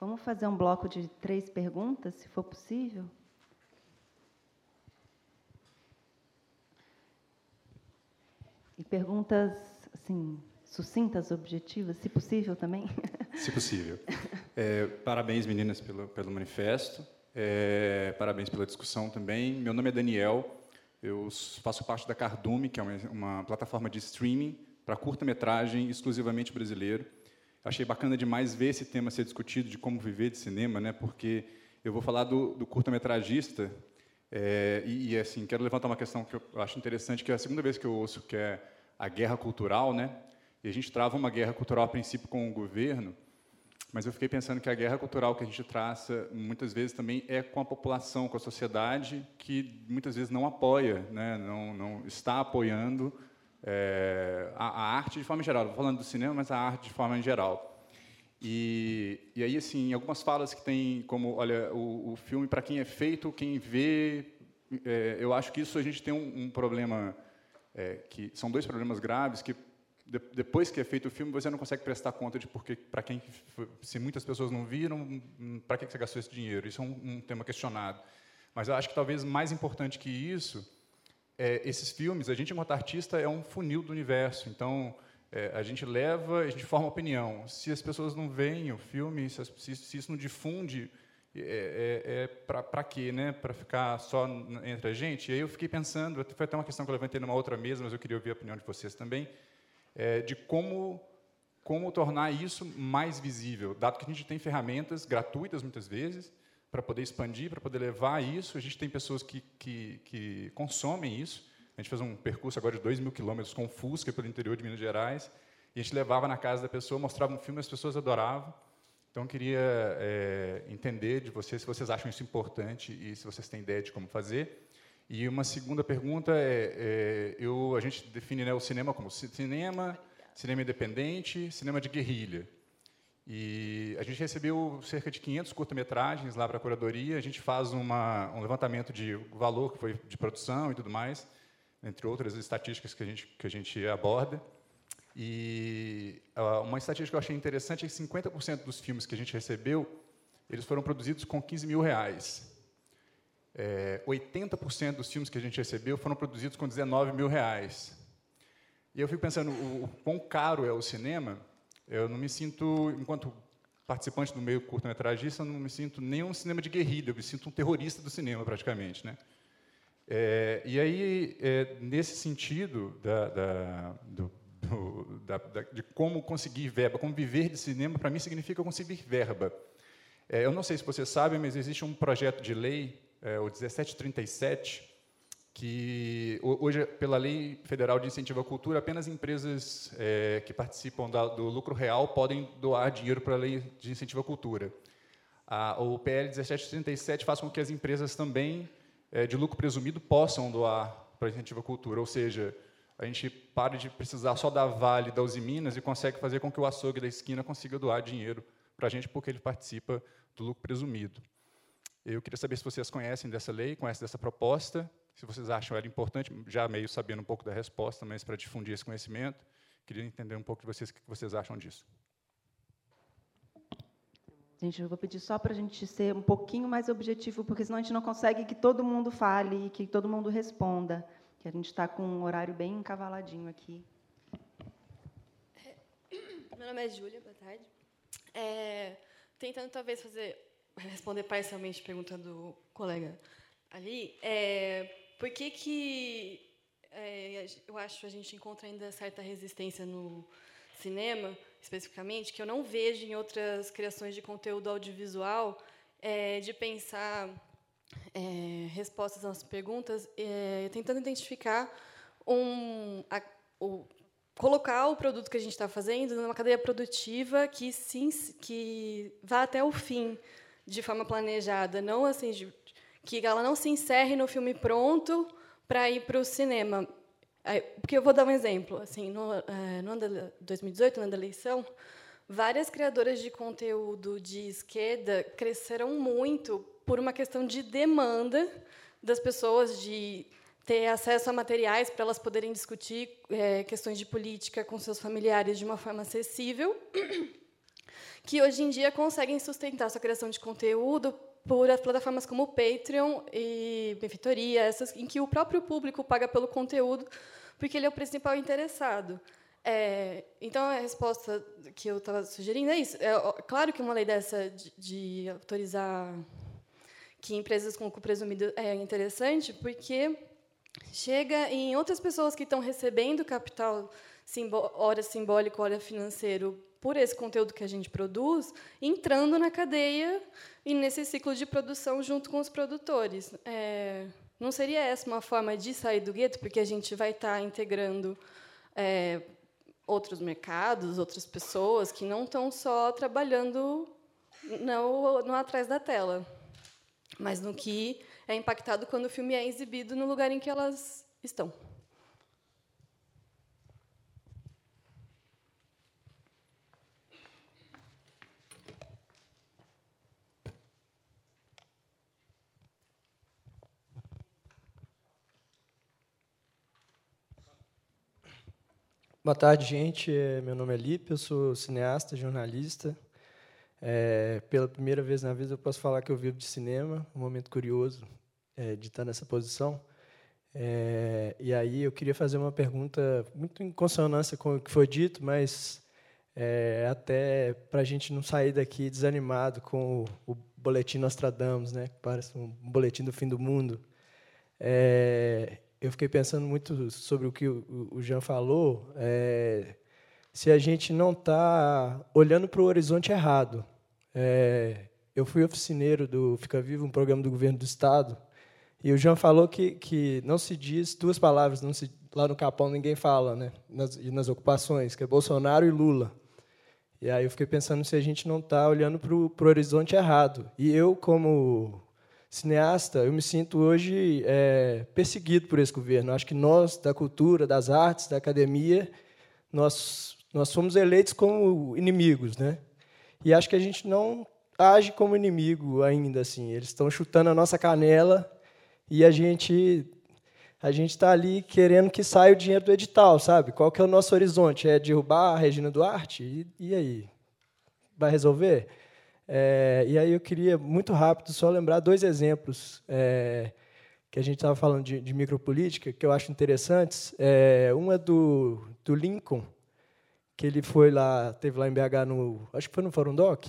Vamos fazer um bloco de três perguntas, se for possível? E perguntas, assim, sucintas, objetivas, se possível também? Se possível. É, parabéns, meninas, pelo, pelo manifesto. É, parabéns pela discussão também. Meu nome é Daniel. Eu faço parte da Cardume, que é uma, uma plataforma de streaming para curta-metragem exclusivamente brasileiro. Achei bacana demais ver esse tema ser discutido de como viver de cinema, né? Porque eu vou falar do, do curta-metragista é, e, e, assim quero levantar uma questão que eu acho interessante, que é a segunda vez que eu ouço que é a guerra cultural, né? E a gente trava uma guerra cultural a princípio com o governo, mas eu fiquei pensando que a guerra cultural que a gente traça muitas vezes também é com a população, com a sociedade que muitas vezes não apoia, né? Não, não está apoiando é, a, a, arte de forma geral. Estou falando do cinema, mas a arte de forma geral. E, e aí, assim, algumas falas que tem como, olha, o, o filme para quem é feito, quem vê, é, eu acho que isso a gente tem um, um problema é, que são dois problemas graves que de, depois que é feito o filme você não consegue prestar conta de porque para quem se muitas pessoas não viram para que você gastou esse dinheiro isso é um, um tema questionado mas eu acho que talvez mais importante que isso é, esses filmes, a gente, enquanto artista, é um funil do universo. Então, é, a gente leva, a gente forma opinião. Se as pessoas não veem o filme, se, se, se isso não difunde, é, é, é para quê? Né? Para ficar só entre a gente? E aí eu fiquei pensando, foi até uma questão que eu levantei numa outra mesa, mas eu queria ouvir a opinião de vocês também, é, de como como tornar isso mais visível, dado que a gente tem ferramentas gratuitas muitas vezes, para poder expandir, para poder levar isso. A gente tem pessoas que, que, que, consomem isso. A gente fez um percurso agora de 2 mil quilômetros com Fusca pelo interior de Minas Gerais. E a gente levava na casa da pessoa, mostrava um filme, as pessoas adoravam. Então, eu queria é, entender de vocês se vocês acham isso importante e se vocês têm ideia de como fazer. E uma segunda pergunta é, é eu, a gente define né, o cinema como cinema, cinema independente, cinema de guerrilha. E a gente recebeu cerca de 500 curta-metragens lá para a curadoria. A gente faz uma, um levantamento de valor que foi de produção e tudo mais, entre outras estatísticas que a gente, que a gente aborda. E uh, uma estatística que eu achei interessante é que 50% dos filmes que a gente recebeu, eles foram produzidos com 15 mil reais. É, 80% dos filmes que a gente recebeu foram produzidos com 19 mil reais. E eu fico pensando o, o quão caro é o cinema eu não me sinto, enquanto participante do meio curta-metragista, não me sinto nem um cinema de guerrilha, eu me sinto um terrorista do cinema, praticamente. Né? É, e aí, é, nesse sentido da, da, do, do, da, de como conseguir verba, como viver de cinema, para mim significa conseguir verba. É, eu não sei se vocês sabem, mas existe um projeto de lei, é, o 1737, que hoje, pela Lei Federal de Incentivo à Cultura, apenas empresas é, que participam da, do lucro real podem doar dinheiro para a Lei de Incentivo à Cultura. A, o PL 1737 faz com que as empresas também, é, de lucro presumido, possam doar para incentivo à cultura, ou seja, a gente para de precisar só da Vale, da Uzi Minas e consegue fazer com que o açougue da esquina consiga doar dinheiro para a gente porque ele participa do lucro presumido. Eu queria saber se vocês conhecem dessa lei, conhecem dessa proposta, se vocês acham ela importante, já meio sabendo um pouco da resposta, mas para difundir esse conhecimento, queria entender um pouco de vocês o que vocês acham disso. Gente, eu vou pedir só para a gente ser um pouquinho mais objetivo, porque senão a gente não consegue que todo mundo fale e que todo mundo responda. Que a gente está com um horário bem encavaladinho aqui. Meu nome é Júlia, boa tarde. É, tentando talvez fazer responder parcialmente a pergunta do colega ali, é, por que que é, eu acho a gente encontra ainda certa resistência no cinema, especificamente, que eu não vejo em outras criações de conteúdo audiovisual, é, de pensar é, respostas às perguntas, é, tentando identificar um, a, o, colocar o produto que a gente está fazendo numa cadeia produtiva que sim, que vá até o fim de forma planejada, não assim de, que ela não se encerre no filme pronto para ir para o cinema. Porque eu vou dar um exemplo. Assim, no, é, no ano de 2018, no ano da eleição, várias criadoras de conteúdo de esquerda cresceram muito por uma questão de demanda das pessoas de ter acesso a materiais para elas poderem discutir é, questões de política com seus familiares de uma forma acessível, que hoje em dia conseguem sustentar sua criação de conteúdo por as plataformas como o Patreon e Benfeitoria, essas em que o próprio público paga pelo conteúdo, porque ele é o principal interessado. É, então, a resposta que eu estava sugerindo é isso. É, claro que uma lei dessa de, de autorizar que empresas com lucro presumido é interessante, porque chega em outras pessoas que estão recebendo capital, simbó hora simbólico, hora financeiro, por esse conteúdo que a gente produz, entrando na cadeia e nesse ciclo de produção junto com os produtores. É, não seria essa uma forma de sair do gueto, porque a gente vai estar tá integrando é, outros mercados, outras pessoas que não estão só trabalhando no, no atrás da tela, mas no que é impactado quando o filme é exibido no lugar em que elas estão. Boa tarde, gente. É, meu nome é Lipe, eu sou cineasta, jornalista. É, pela primeira vez na vida, eu posso falar que eu vivo de cinema, um momento curioso é, de estar nessa posição. É, e aí eu queria fazer uma pergunta muito em consonância com o que foi dito, mas é, até para a gente não sair daqui desanimado com o, o boletim Nostradamus, né, que parece um boletim do fim do mundo. É, eu fiquei pensando muito sobre o que o Jean falou. É, se a gente não está olhando para o horizonte errado. É, eu fui oficineiro do Fica Vivo, um programa do governo do Estado, e o Jean falou que, que não se diz duas palavras, não se, lá no Capão ninguém fala, né, nas, nas ocupações, que é Bolsonaro e Lula. E aí eu fiquei pensando se a gente não está olhando para o horizonte errado. E eu, como cineasta, eu me sinto hoje é, perseguido por esse governo. Acho que nós, da cultura, das artes, da academia, nós, nós fomos eleitos como inimigos. Né? E acho que a gente não age como inimigo ainda. assim. Eles estão chutando a nossa canela e a gente a gente está ali querendo que saia o dinheiro do edital, sabe? Qual que é o nosso horizonte? É derrubar a Regina Duarte? E, e aí? Vai resolver? É, e aí eu queria, muito rápido, só lembrar dois exemplos é, que a gente estava falando de, de, micropolítica, que eu acho interessantes. É, um é do, do Lincoln, que ele foi lá, teve lá em BH, no, acho que foi no Fórum Doc.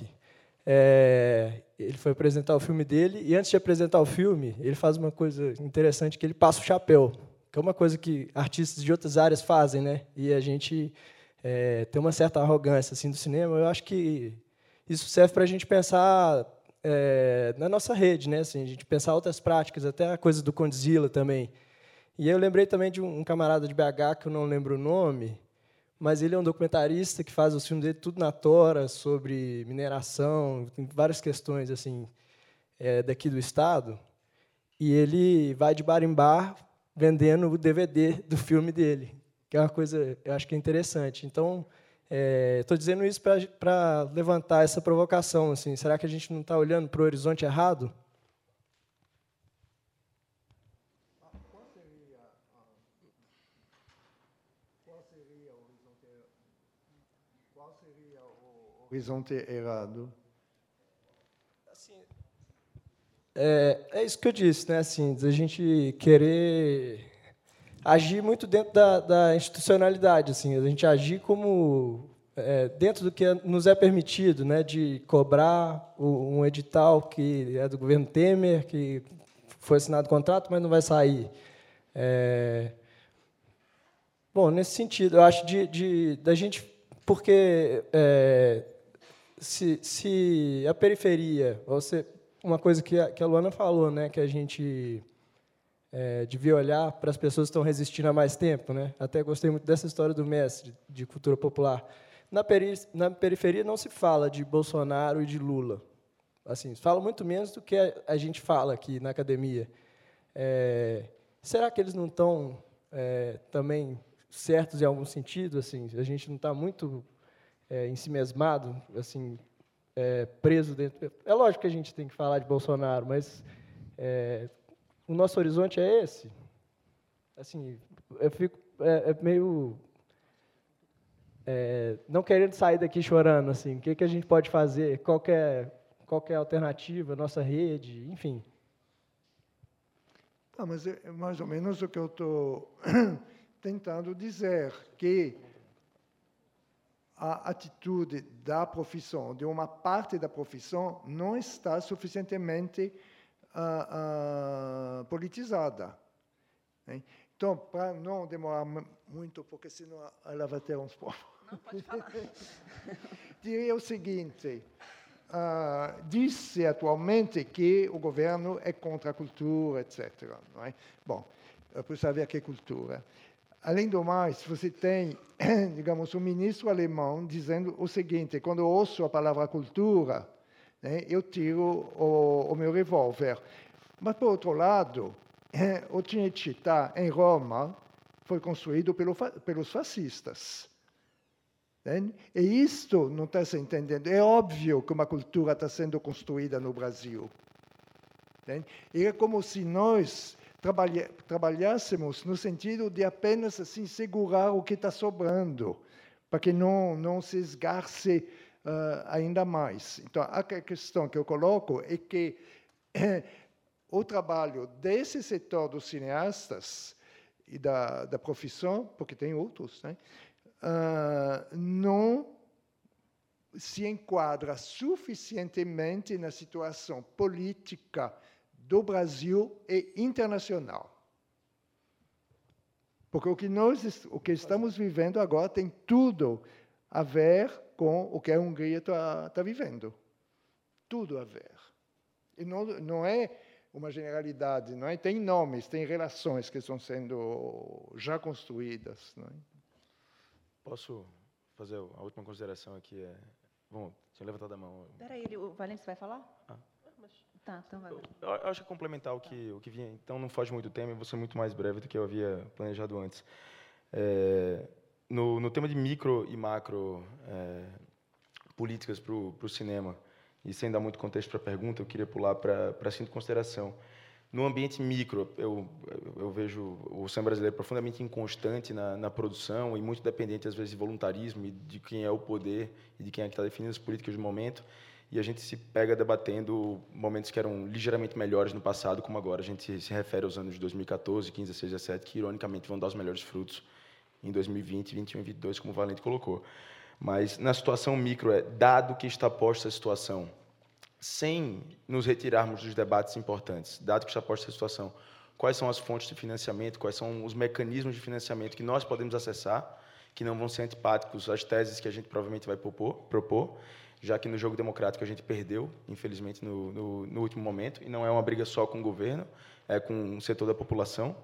É, ele foi apresentar o filme dele, e antes de apresentar o filme, ele faz uma coisa interessante, que ele passa o chapéu, que é uma coisa que artistas de outras áreas fazem, né? E a gente é, tem uma certa arrogância assim do cinema. Eu acho que isso serve para a gente pensar é, na nossa rede, né? Assim, a gente pensar outras práticas, até a coisa do Condzilla também. E eu lembrei também de um camarada de BH que eu não lembro o nome, mas ele é um documentarista que faz os filmes dele tudo na tora sobre mineração, tem várias questões assim é, daqui do estado. E ele vai de bar em bar vendendo o DVD do filme dele, que é uma coisa eu acho que é interessante. Então Estou é, dizendo isso para levantar essa provocação. Assim, será que a gente não está olhando para o horizonte errado? Qual seria, qual seria o horizonte errado? Assim, é, é isso que eu disse, né? Assim, a gente querer agir muito dentro da, da institucionalidade, assim, a gente agir como é, dentro do que nos é permitido, né, de cobrar um edital que é do governo Temer, que foi assinado o contrato, mas não vai sair. É, bom, nesse sentido, eu acho de, de da gente, porque é, se, se a periferia, você, uma coisa que a, que a Luana falou, né, que a gente é, devia olhar para as pessoas que estão resistindo há mais tempo. Né? Até gostei muito dessa história do mestre de cultura popular. Na, peri na periferia não se fala de Bolsonaro e de Lula. Assim, fala muito menos do que a, a gente fala aqui na academia. É, será que eles não estão é, também certos em algum sentido? Assim, a gente não está muito é, ensimesmado, assim, é, preso dentro. É lógico que a gente tem que falar de Bolsonaro, mas é, o nosso horizonte é esse. Assim, eu fico é, é meio é, não querendo sair daqui chorando, assim, o que, que a gente pode fazer, qual é, qual é a alternativa, nossa rede, enfim. Ah, mas é mais ou menos o que eu estou tentando dizer, que a atitude da profissão, de uma parte da profissão, não está suficientemente uh, politizada. Hein? Então, para não demorar muito, porque senão ela vai ter uns problemas. Não, pode falar. Diria o seguinte, uh, diz-se atualmente que o governo é contra a cultura, etc. Não é? Bom, precisa ver que cultura. Além do mais, você tem, digamos, um ministro alemão dizendo o seguinte, quando eu ouço a palavra cultura, né, eu tiro o, o meu revólver. Mas, por outro lado, eh, o Cinecittà, em Roma, foi construído pelo, pelos fascistas. Né? E isto não está se entendendo. É óbvio que uma cultura está sendo construída no Brasil. Né? E é como se nós trabalhássemos no sentido de apenas assim segurar o que está sobrando, para que não, não se esgarce uh, ainda mais. Então, a questão que eu coloco é que o trabalho desse setor dos cineastas e da, da profissão, porque tem outros, né, uh, não se enquadra suficientemente na situação política do Brasil e internacional. Porque o que nós o que estamos vivendo agora tem tudo a ver com o que a Hungria está tá vivendo. Tudo a ver. E não, não é uma generalidade, não é? Tem nomes, tem relações que estão sendo já construídas, não é? Posso fazer a última consideração aqui? É... Bom, tinha levantado a mão. Espera aí, o Valente vai falar? Ah. Tá, então vai. Eu, eu acho que complementar o que, o que vinha, então não foge muito do tema, eu vou ser muito mais breve do que eu havia planejado antes. É, no, no tema de micro e macro é, políticas para o cinema, e sem dar muito contexto para a pergunta, eu queria pular para a seguinte consideração. No ambiente micro, eu, eu vejo o cinema brasileiro profundamente inconstante na, na, produção e muito dependente, às vezes, de voluntarismo e de quem é o poder e de quem é que está definindo as políticas do momento. E a gente se pega debatendo momentos que eram ligeiramente melhores no passado, como agora. A gente se refere aos anos de 2014, 15, 16, 17, que, ironicamente, vão dar os melhores frutos em 2020, 21 e 22, como o Valente colocou. Mas na situação micro, é dado que está posta a situação, sem nos retirarmos dos debates importantes, dado que está posta a situação, quais são as fontes de financiamento, quais são os mecanismos de financiamento que nós podemos acessar, que não vão ser antipáticos às teses que a gente provavelmente vai propor, propor já que no jogo democrático a gente perdeu, infelizmente, no, no, no último momento, e não é uma briga só com o governo, é com um setor da população.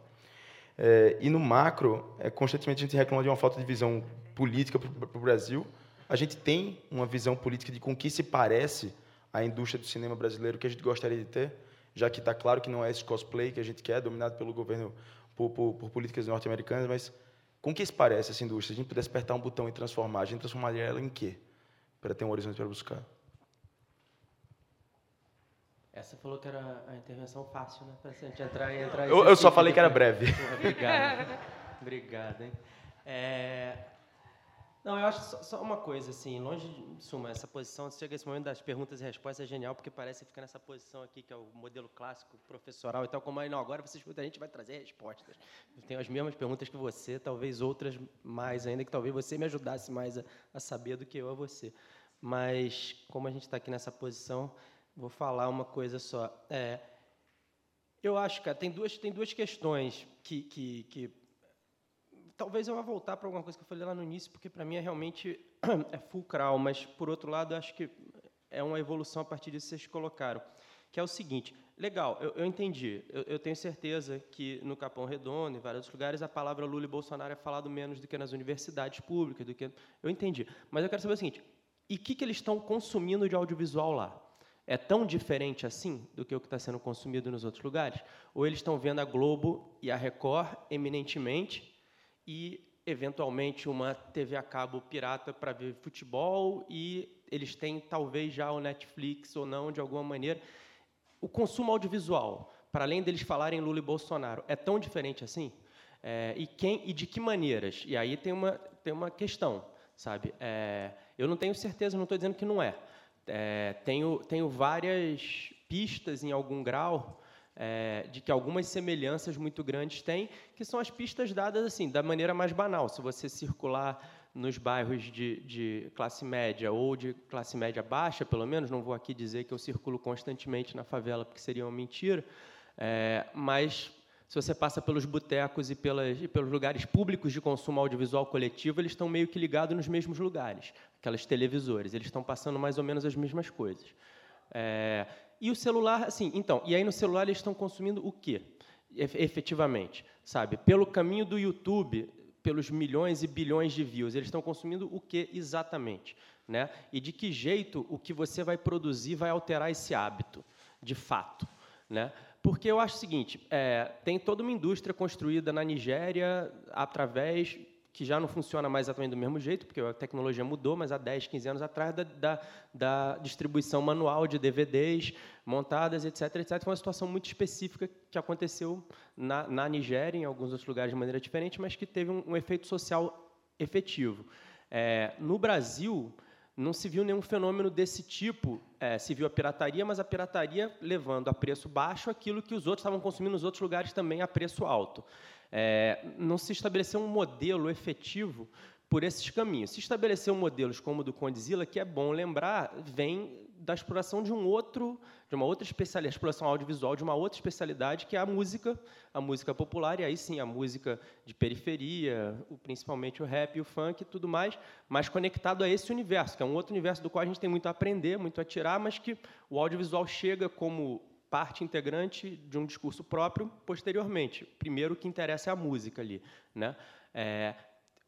É, e no macro, é, constantemente a gente reclama de uma falta de visão política para o Brasil. A gente tem uma visão política de com que se parece a indústria do cinema brasileiro que a gente gostaria de ter, já que está claro que não é esse cosplay que a gente quer, dominado pelo governo por, por, por políticas norte-americanas, mas com que se parece essa indústria? Se a gente pudesse apertar um botão e transformar, a gente transformaria ela em quê? Para ter um horizonte para buscar. Essa falou que era a intervenção fácil, né? Para a gente entrar e entrar. Eu, eu só falei que era breve. obrigado. obrigado, hein? É... Não, eu acho só, só, uma coisa, assim, longe de suma, essa posição, chega esse momento das perguntas e respostas, é genial, porque parece ficar nessa posição aqui, que é o modelo clássico professoral e tal, como aí, não, agora você escuta, a gente vai trazer respostas. Eu tenho as mesmas perguntas que você, talvez outras mais ainda, que talvez você me ajudasse mais a, a saber do que eu a você. Mas, como a gente está aqui nessa posição, vou falar uma coisa só. É, eu acho, cara, tem duas, tem duas questões que, que, que talvez eu vá voltar para alguma coisa que eu falei lá no início, porque para mim é realmente é fulcral, mas por outro lado acho que é uma evolução a partir disso que vocês colocaram, que é o seguinte: legal, eu, eu entendi, eu, eu, tenho certeza que no Capão Redondo e vários lugares a palavra Lula e Bolsonaro é falado menos do que nas universidades públicas, do que eu entendi, mas eu quero saber o seguinte: e o que, que eles estão consumindo de audiovisual lá? É tão diferente assim do que o que está sendo consumido nos outros lugares? Ou eles estão vendo a Globo e a Record eminentemente e, eventualmente, uma TV a cabo pirata para ver futebol e eles têm, talvez, já o Netflix ou não, de alguma maneira. O consumo audiovisual, para além deles falarem Lula e Bolsonaro, é tão diferente assim? É, e, quem, e de que maneiras? E aí tem uma, tem uma questão, sabe? É, eu não tenho certeza, não estou dizendo que não é. É. tenho, tenho várias pistas, em algum grau, é, de que algumas semelhanças muito grandes têm, que são as pistas dadas assim, da maneira mais banal. Se você circular nos bairros de, de, classe média ou de classe média baixa, pelo menos, não vou aqui dizer que eu circulo constantemente na favela, porque seria uma mentira, é, mas se você passa pelos botecos e, pelas, e pelos lugares públicos de consumo audiovisual coletivo, eles estão meio que ligados nos mesmos lugares, aquelas televisores, eles estão passando mais ou menos as mesmas coisas. É, e o celular, assim, então, e aí no celular eles estão consumindo o quê? Efetivamente, sabe? Pelo caminho do YouTube, pelos milhões e bilhões de views, eles estão consumindo o que exatamente, né? E de que jeito o que você vai produzir vai alterar esse hábito, de fato, né? Porque eu acho o seguinte, é, tem toda uma indústria construída na Nigéria através que já não funciona mais exatamente do mesmo jeito, porque a tecnologia mudou, mas há 10, 15 anos atrás, da, da, da distribuição manual de DVDs montadas, etc, etc. Foi uma situação muito específica que aconteceu na, na Nigéria, em alguns outros lugares de maneira diferente, mas que teve um, um efeito social efetivo. É, no Brasil, não se viu nenhum fenômeno desse tipo. É, se viu a pirataria, mas a pirataria levando a preço baixo aquilo que os outros estavam consumindo nos outros lugares também a preço alto. É, não se estabeleceu um modelo efetivo por esses caminhos. Se estabeleceu modelos como o do Condzilla, que é bom lembrar, vem da exploração de um outro, de uma outra especialidade, exploração audiovisual de uma outra especialidade, que é a música, a música popular, e aí sim a música de periferia, principalmente o rap o funk e tudo mais, mas conectado a esse universo, que é um outro universo do qual a gente tem muito a aprender, muito a tirar, mas que o audiovisual chega como parte integrante de um discurso próprio posteriormente. Primeiro, o que interessa é a música ali. Né? É,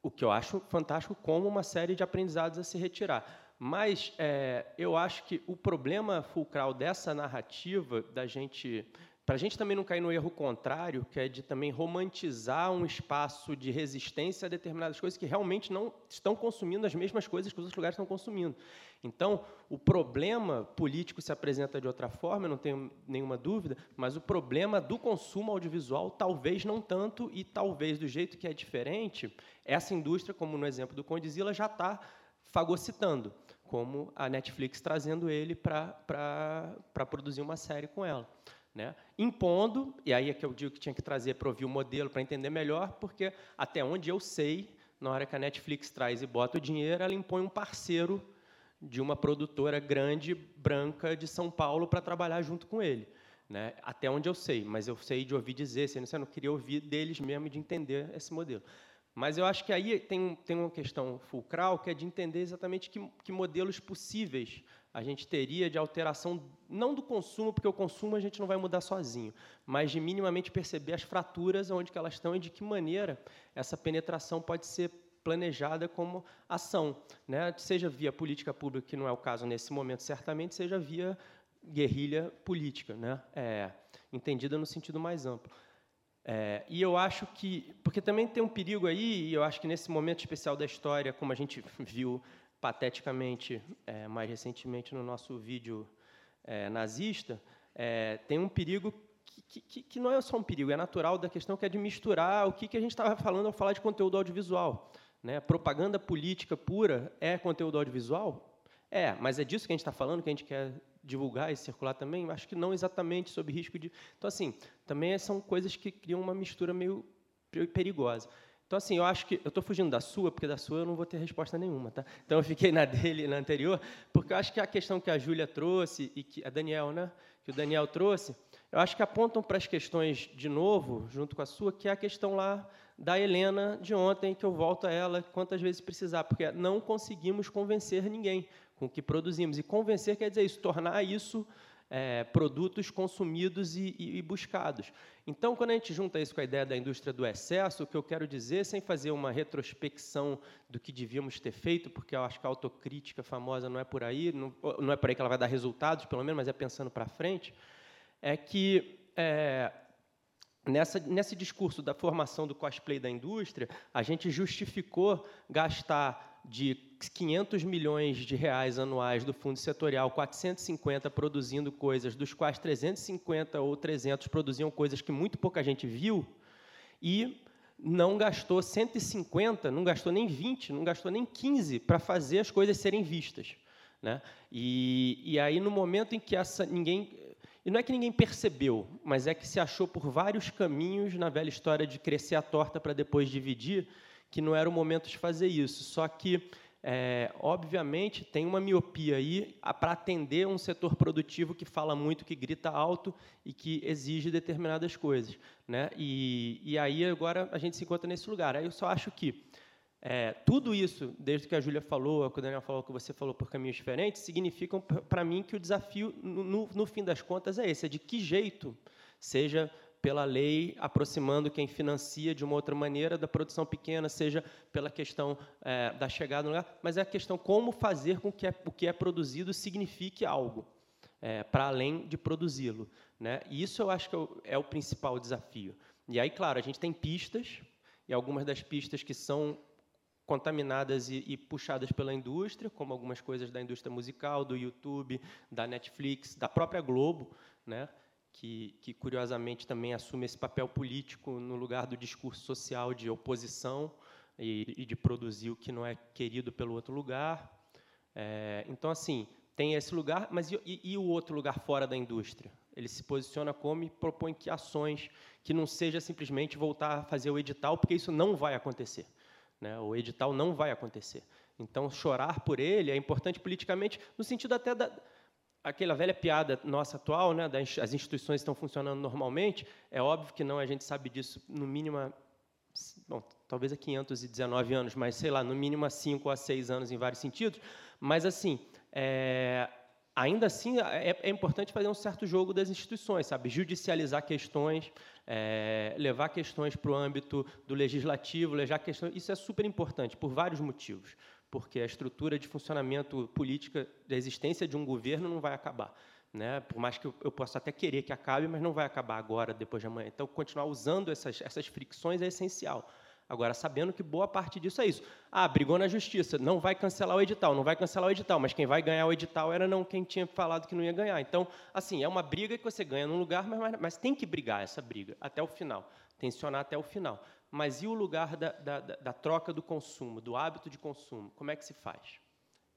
o que eu acho fantástico como uma série de aprendizados a se retirar. Mas é, eu acho que o problema fulcral dessa narrativa, da gente para a gente também não cair no erro contrário, que é de também romantizar um espaço de resistência a determinadas coisas que realmente não estão consumindo as mesmas coisas que os outros lugares estão consumindo. Então, o problema político se apresenta de outra forma, não tenho nenhuma dúvida, mas o problema do consumo audiovisual talvez não tanto, e talvez do jeito que é diferente, essa indústria, como no exemplo do Condizila, já está fagocitando, como a Netflix trazendo ele para produzir uma série com ela. Né? Impondo, e aí é que eu digo que tinha que trazer para ouvir o modelo para entender melhor, porque até onde eu sei, na hora que a Netflix traz e bota o dinheiro, ela impõe um parceiro de uma produtora grande, branca, de São Paulo, para trabalhar junto com ele. Né? Até onde eu sei, mas eu sei de ouvir dizer, se eu não queria ouvir deles mesmo de entender esse modelo. Mas eu acho que aí tem, tem uma questão fulcral, que é de entender exatamente que, que modelos possíveis a gente teria de alteração, não do consumo, porque o consumo a gente não vai mudar sozinho, mas de minimamente perceber as fraturas, onde que elas estão e de que maneira essa penetração pode ser planejada como ação, né? seja via política pública, que não é o caso nesse momento, certamente, seja via guerrilha política, né? É, entendida no sentido mais amplo. É, e eu acho que, porque também tem um perigo aí, e eu acho que nesse momento especial da história, como a gente viu pateticamente é, mais recentemente no nosso vídeo é, nazista, é, tem um perigo que, que, que, não é só um perigo, é natural da questão que é de misturar o que, que a gente estava falando ao falar de conteúdo audiovisual. Né? Propaganda política pura é conteúdo audiovisual? É, mas é disso que a gente está falando, que a gente quer divulgar e circular também? Acho que não exatamente, sob risco de. Então, assim, também são coisas que criam uma mistura meio perigosa. Então, assim, eu acho que. Eu estou fugindo da sua, porque da sua eu não vou ter resposta nenhuma, tá? Então, eu fiquei na dele, na anterior, porque eu acho que a questão que a Júlia trouxe, e que a Daniel, né? Que o Daniel trouxe, eu acho que apontam para as questões, de novo, junto com a sua, que é a questão lá da Helena de ontem, que eu volto a ela quantas vezes precisar, porque não conseguimos convencer ninguém com o que produzimos. E convencer quer dizer isso, tornar isso é, produtos consumidos e, e, e, buscados. Então, quando a gente junta isso com a ideia da indústria do excesso, o que eu quero dizer, sem fazer uma retrospecção do que devíamos ter feito, porque eu acho que a autocrítica famosa não é por aí, não, não é por aí que ela vai dar resultados, pelo menos, mas é pensando para frente, é que é, nessa, nesse discurso da formação do cosplay da indústria, a gente justificou gastar de 500 milhões de reais anuais do fundo setorial, 450 produzindo coisas, dos quais 350 ou 300 produziam coisas que muito pouca gente viu, e não gastou 150, não gastou nem 20, não gastou nem 15 para fazer as coisas serem vistas. Né? E, e aí, no momento em que essa ninguém. E não é que ninguém percebeu, mas é que se achou por vários caminhos na velha história de crescer a torta para depois dividir, que não era o momento de fazer isso. Só que, é, obviamente, tem uma miopia aí para atender um setor produtivo que fala muito, que grita alto e que exige determinadas coisas. Né? E, e aí, agora, a gente se encontra nesse lugar. Aí eu só acho que é, tudo isso, desde que a Júlia falou, que o Daniel falou, que você falou por caminhos diferentes, significam para mim que o desafio, no, no fim das contas, é esse: é de que jeito, seja pela lei, aproximando quem financia de uma outra maneira da produção pequena, seja pela questão é, da chegada no lugar, mas é a questão como fazer com que é, o que é produzido signifique algo, é, para além de produzi-lo. Né? E isso eu acho que é o, é o principal desafio. E aí, claro, a gente tem pistas, e algumas das pistas que são contaminadas e, e, puxadas pela indústria, como algumas coisas da indústria musical, do YouTube, da Netflix, da própria Globo, né? Que, que, curiosamente também assume esse papel político no lugar do discurso social de oposição e, e de produzir o que não é querido pelo outro lugar. É, então, assim, tem esse lugar, mas e, e, o outro lugar fora da indústria? Ele se posiciona como e propõe que ações que não seja simplesmente voltar a fazer o edital, porque isso não vai acontecer. Né? O edital não vai acontecer. Então, chorar por ele é importante politicamente, no sentido até da, aquela velha piada nossa atual, né, das, as instituições estão funcionando normalmente, é óbvio que não, a gente sabe disso no mínimo, bom, talvez há 519 anos, mas sei lá, no mínimo há 5 a 6 anos em vários sentidos, mas assim, é, ainda assim é, é, importante fazer um certo jogo das instituições, sabe, judicializar questões, é, levar questões para o âmbito do legislativo, levar questões, isso é super importante por vários motivos porque a estrutura de funcionamento política da existência de um governo não vai acabar. Né? Por mais que eu, possa até querer que acabe, mas não vai acabar agora, depois de amanhã. Então, continuar usando essas, essas fricções é essencial. Agora, sabendo que boa parte disso é isso. Ah, brigou na justiça, não vai cancelar o edital, não vai cancelar o edital, mas quem vai ganhar o edital era não quem tinha falado que não ia ganhar. Então, assim, é uma briga que você ganha num lugar, mas, mas tem que brigar essa briga até o final, tensionar até o final. Mas e o lugar da, da, da, troca do consumo, do hábito de consumo? Como é que se faz?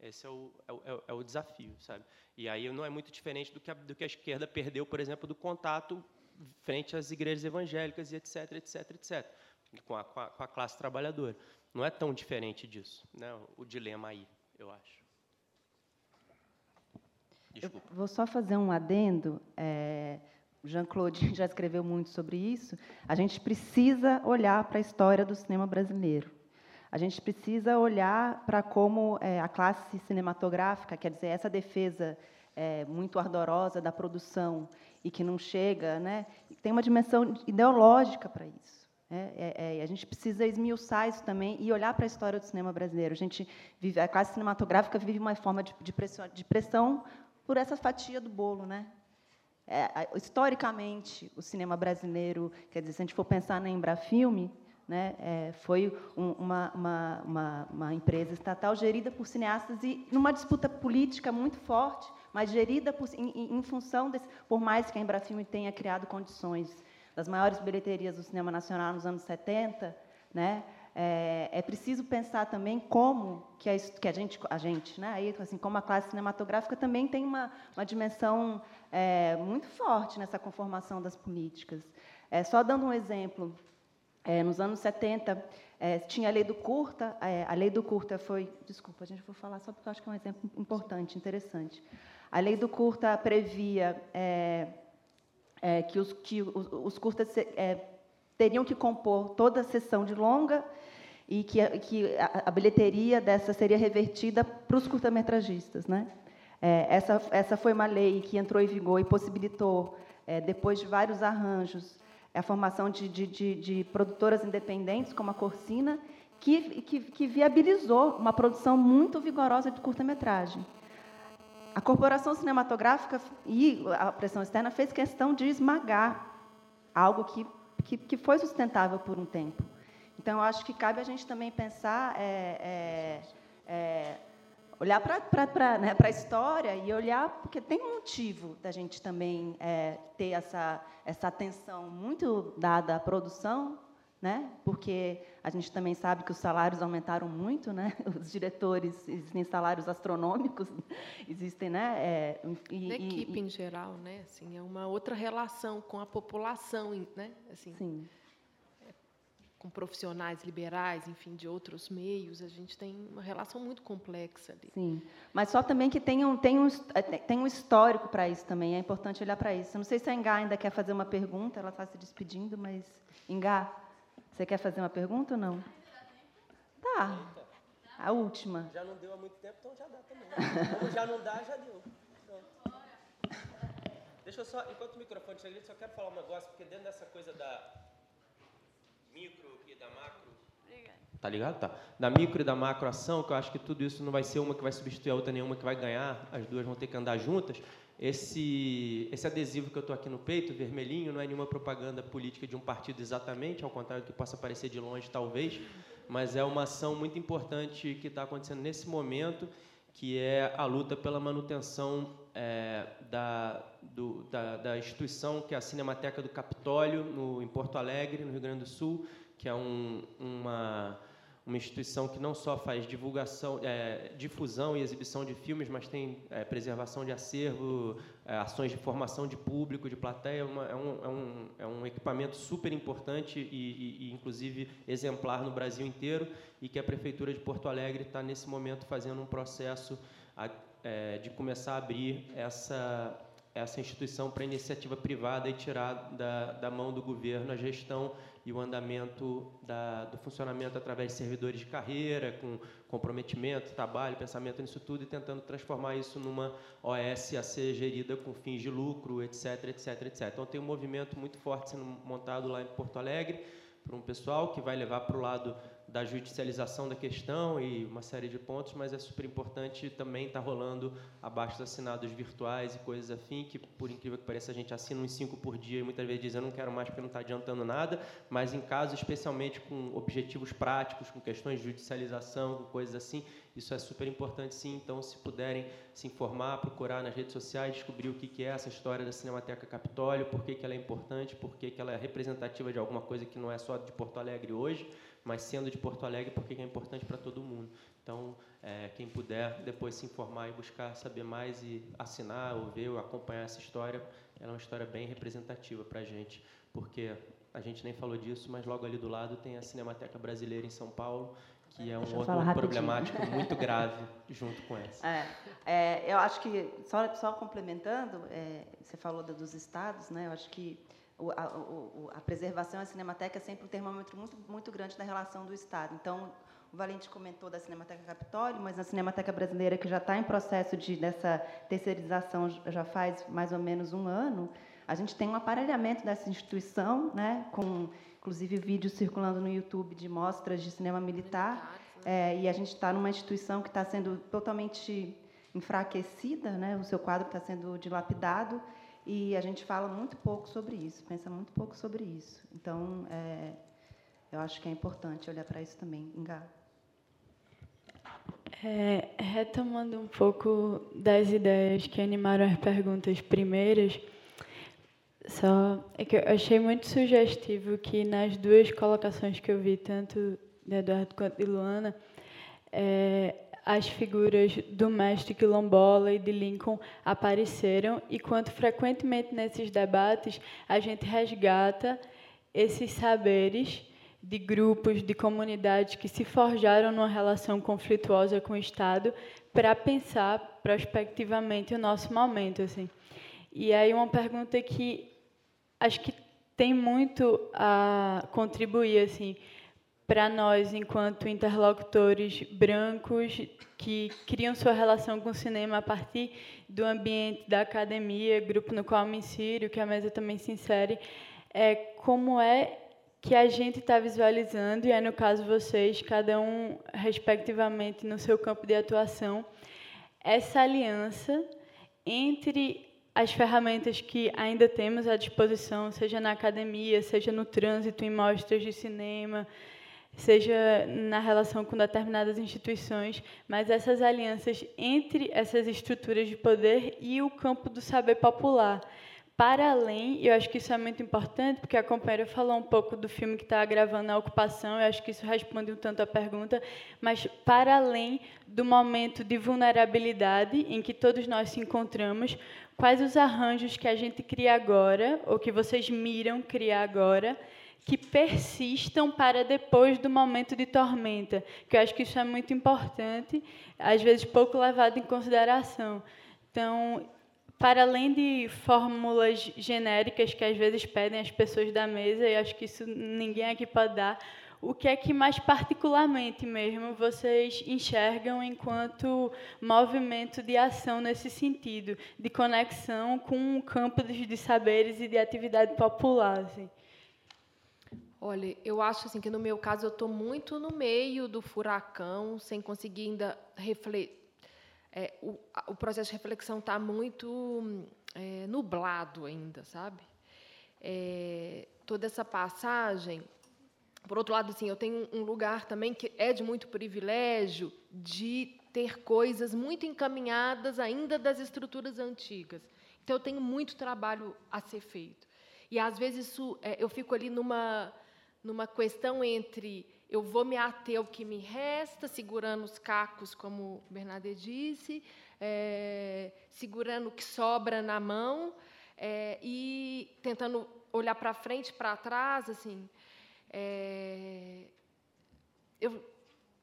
Esse é o, é o, é o desafio, sabe? E aí não é muito diferente do que, a, do que a esquerda perdeu, por exemplo, do contato frente às igrejas evangélicas e etc, etc, etc, com a, com a, com a classe trabalhadora. Não é tão diferente disso, né? o dilema aí, eu acho. Desculpa. Eu vou só fazer um adendo. É, Jean-Claude já escreveu muito sobre isso, a gente precisa olhar para a história do cinema brasileiro. A gente precisa olhar para como é, a classe cinematográfica, quer dizer, essa defesa é, muito ardorosa da produção e que não chega, né, tem uma dimensão ideológica para isso. Né? É, é, a gente precisa esmiuçar isso também e olhar para a história do cinema brasileiro. A gente vive, a classe cinematográfica vive uma forma de, de, pressão, de pressão por essa fatia do bolo, né? É, historicamente, o cinema brasileiro, quer dizer, se a gente for pensar na Embrafilme, né, é, foi um, uma, uma, uma, uma, empresa estatal gerida por cineastas e numa disputa política muito forte, mas gerida por, em, em, função desse, por mais que a Embrafilme tenha criado condições das maiores bilheterias do cinema nacional nos anos 70, né, é, é, preciso pensar também como que a, que a gente, a gente, né, aí, assim, como a classe cinematográfica também tem uma, uma dimensão é, muito forte nessa conformação das políticas. É, só dando um exemplo, é, nos anos 70 é, tinha a lei do curta. É, a lei do curta foi, desculpa, a gente vou falar só porque eu acho que é um exemplo importante, interessante. A lei do curta previa que os, que os, os curtas teriam que compor toda a sessão de longa e que, que a, a, bilheteria dessa seria revertida para os curta-metragistas. Né? É, essa, essa foi uma lei que entrou em vigor e possibilitou, é, depois de vários arranjos, a formação de, de, de, de produtoras independentes, como a Corsina, que, que, que viabilizou uma produção muito vigorosa de curta-metragem. A corporação cinematográfica e a pressão externa fez questão de esmagar algo que que, que foi sustentável por um tempo. Então, eu acho que cabe a gente também pensar, é, é, é, olhar para né, a história e olhar, porque tem um motivo da gente também é, ter essa, essa atenção muito dada à produção, né? porque a gente também sabe que os salários aumentaram muito, né? os diretores existem salários astronômicos, existem, né? É, e, Na equipe e, em geral, né? Assim, é uma outra relação com a população, né? Assim, sim. Com profissionais liberais, enfim, de outros meios, a gente tem uma relação muito complexa ali. Sim, mas só também que tem um, tem um, é, tem um histórico para isso também, é importante olhar para isso. Eu não sei se a Engá ainda quer fazer uma pergunta, ela está se despedindo, mas... Engá, você quer fazer uma pergunta ou não? Tá. A última. Já não deu há muito tempo, então já dá também. Como já não dá, já deu. Deixa eu só, enquanto o microfone chega ali, só quero falar um negócio, porque dentro dessa coisa da micro e da macro. Tá ligado? Tá. Da micro e da macro ação, que eu acho que tudo isso não vai ser uma que vai substituir a outra, nenhuma que vai ganhar, as duas vão ter que andar juntas. Esse, esse adesivo que eu estou aqui no peito, vermelhinho, não é nenhuma propaganda política de um partido exatamente, ao contrário do que possa parecer de longe, talvez, mas é uma ação muito importante que está acontecendo nesse momento, que é a luta pela manutenção é, da, do, da, da, instituição que é a Cinemateca do Capitólio, no, em Porto Alegre, no Rio Grande do Sul, que é um, uma uma instituição que não só faz divulgação, é, difusão e exibição de filmes, mas tem é, preservação de acervo, é, ações de formação de público, de plateia. Uma, é, um, é, um, é um equipamento super importante e, e, e, inclusive, exemplar no Brasil inteiro e que a Prefeitura de Porto Alegre está, nesse momento, fazendo um processo a, é, de começar a abrir essa, essa instituição para iniciativa privada e tirar da, da mão do governo a gestão e o andamento da, do funcionamento através de servidores de carreira, com comprometimento, trabalho, pensamento nisso tudo e tentando transformar isso numa OS a ser gerida com fins de lucro, etc, etc, etc. Então tem um movimento muito forte sendo montado lá em Porto Alegre por um pessoal que vai levar para o lado da judicialização da questão e uma série de pontos, mas é super importante também estar tá rolando abaixo dos assinados virtuais e coisas afim, que por incrível que pareça a gente assina uns cinco por dia e muitas vezes diz eu não quero mais porque não está adiantando nada, mas em casos especialmente com objetivos práticos, com questões de judicialização, com coisas assim, isso é super importante sim, então se puderem se informar, procurar nas redes sociais, descobrir o que é essa história da Cinemateca Capitólio, por que, que ela é importante, por que, que ela é representativa de alguma coisa que não é só de Porto Alegre hoje, mas sendo de Porto Alegre, porque é importante para todo mundo. Então, é, quem puder depois se informar e buscar saber mais e assinar ou ver ou acompanhar essa história, ela é uma história bem representativa para a gente, porque a gente nem falou disso, mas logo ali do lado tem a Cinemateca Brasileira em São Paulo, que é um Deixa outro problemático muito grave junto com essa. É, é, eu acho que, só, só complementando, é, você falou da- dos estados, né? eu acho que o, a, o- a preservação e a cinemateca é sempre um termômetro muito, muito grande na relação do Estado. Então, o Valente comentou da Cinemateca Capitólio, mas na Cinemateca Brasileira, que já está em processo de, dessa terceirização já faz mais ou menos um ano, a gente tem um aparelhamento dessa instituição, né, com inclusive vídeos circulando no YouTube de mostras de cinema militar, é, e a gente está numa instituição que está sendo totalmente enfraquecida, né, o seu quadro está sendo dilapidado, e a gente fala muito pouco sobre isso, pensa muito pouco sobre isso. Então, é, eu acho que é importante olhar para isso também. Engá. É, retomando um pouco das ideias que animaram as perguntas primeiras, só é que eu achei muito sugestivo que nas duas colocações que eu vi, tanto de Eduardo quanto de Luana, é, as figuras do mestre quilombola e de Lincoln apareceram e quanto frequentemente nesses debates a gente resgata esses saberes de grupos, de comunidades que se forjaram numa relação conflituosa com o Estado para pensar prospectivamente o nosso momento, assim. E aí uma pergunta que acho que tem muito a contribuir, assim, para nós enquanto interlocutores brancos que criam sua relação com o cinema a partir do ambiente da academia, grupo no qual me insiro, que a mesa também se insere, é como é que a gente está visualizando, e é no caso vocês, cada um respectivamente no seu campo de atuação, essa aliança entre as ferramentas que ainda temos à disposição, seja na academia, seja no trânsito em mostras de cinema, seja na relação com determinadas instituições, mas essas alianças entre essas estruturas de poder e o campo do saber popular. Para além, eu acho que isso é muito importante, porque a companheira falou um pouco do filme que está gravando a ocupação, eu acho que isso responde um tanto à pergunta, mas para além do momento de vulnerabilidade em que todos nós se encontramos, quais os arranjos que a gente cria agora, ou que vocês miram criar agora, que persistam para depois do momento de tormenta, que eu acho que isso é muito importante, às vezes pouco levado em consideração. Então, para além de fórmulas genéricas que às vezes pedem as pessoas da mesa, e acho que isso ninguém aqui pode dar, o que é que mais particularmente mesmo vocês enxergam enquanto movimento de ação nesse sentido, de conexão com o campo de de saberes e de atividade popular? Assim? Olha, eu acho assim que no meu caso eu estou muito no meio do furacão, sem conseguir ainda refletir. É, o, o processo de reflexão está muito é, nublado ainda, sabe? É, toda essa passagem. Por outro lado, assim, eu tenho um lugar também que é de muito privilégio de ter coisas muito encaminhadas ainda das estruturas antigas. Então, eu tenho muito trabalho a ser feito. E, às vezes, isso, é, eu fico ali numa, numa questão entre eu vou me ater ao que me resta, segurando os cacos, como Bernadette disse, é, segurando o que sobra na mão é, e tentando olhar para frente, para trás, assim. É, eu,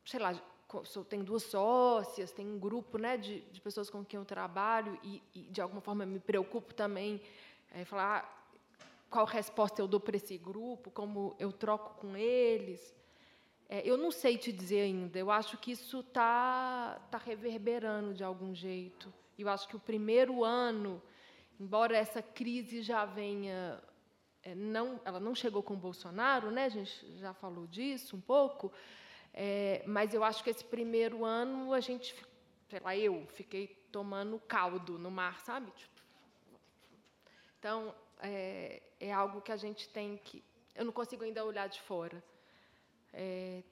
sei lá, sou, tenho duas sócias, tenho um grupo né, de, de pessoas com quem eu trabalho e, e, de alguma forma, me preocupo também é, falar ah, qual resposta eu dou para esse grupo, como eu troco com eles. É, eu não sei te dizer ainda. Eu acho que isso está tá reverberando de algum jeito. Eu acho que o primeiro ano, embora essa crise já venha, é, não, ela não chegou com o Bolsonaro, né? A gente já falou disso um pouco. É, mas eu acho que esse primeiro ano a gente, sei lá, eu fiquei tomando caldo no mar, sabe? Tipo, então é, é algo que a gente tem que, eu não consigo ainda olhar de fora. É,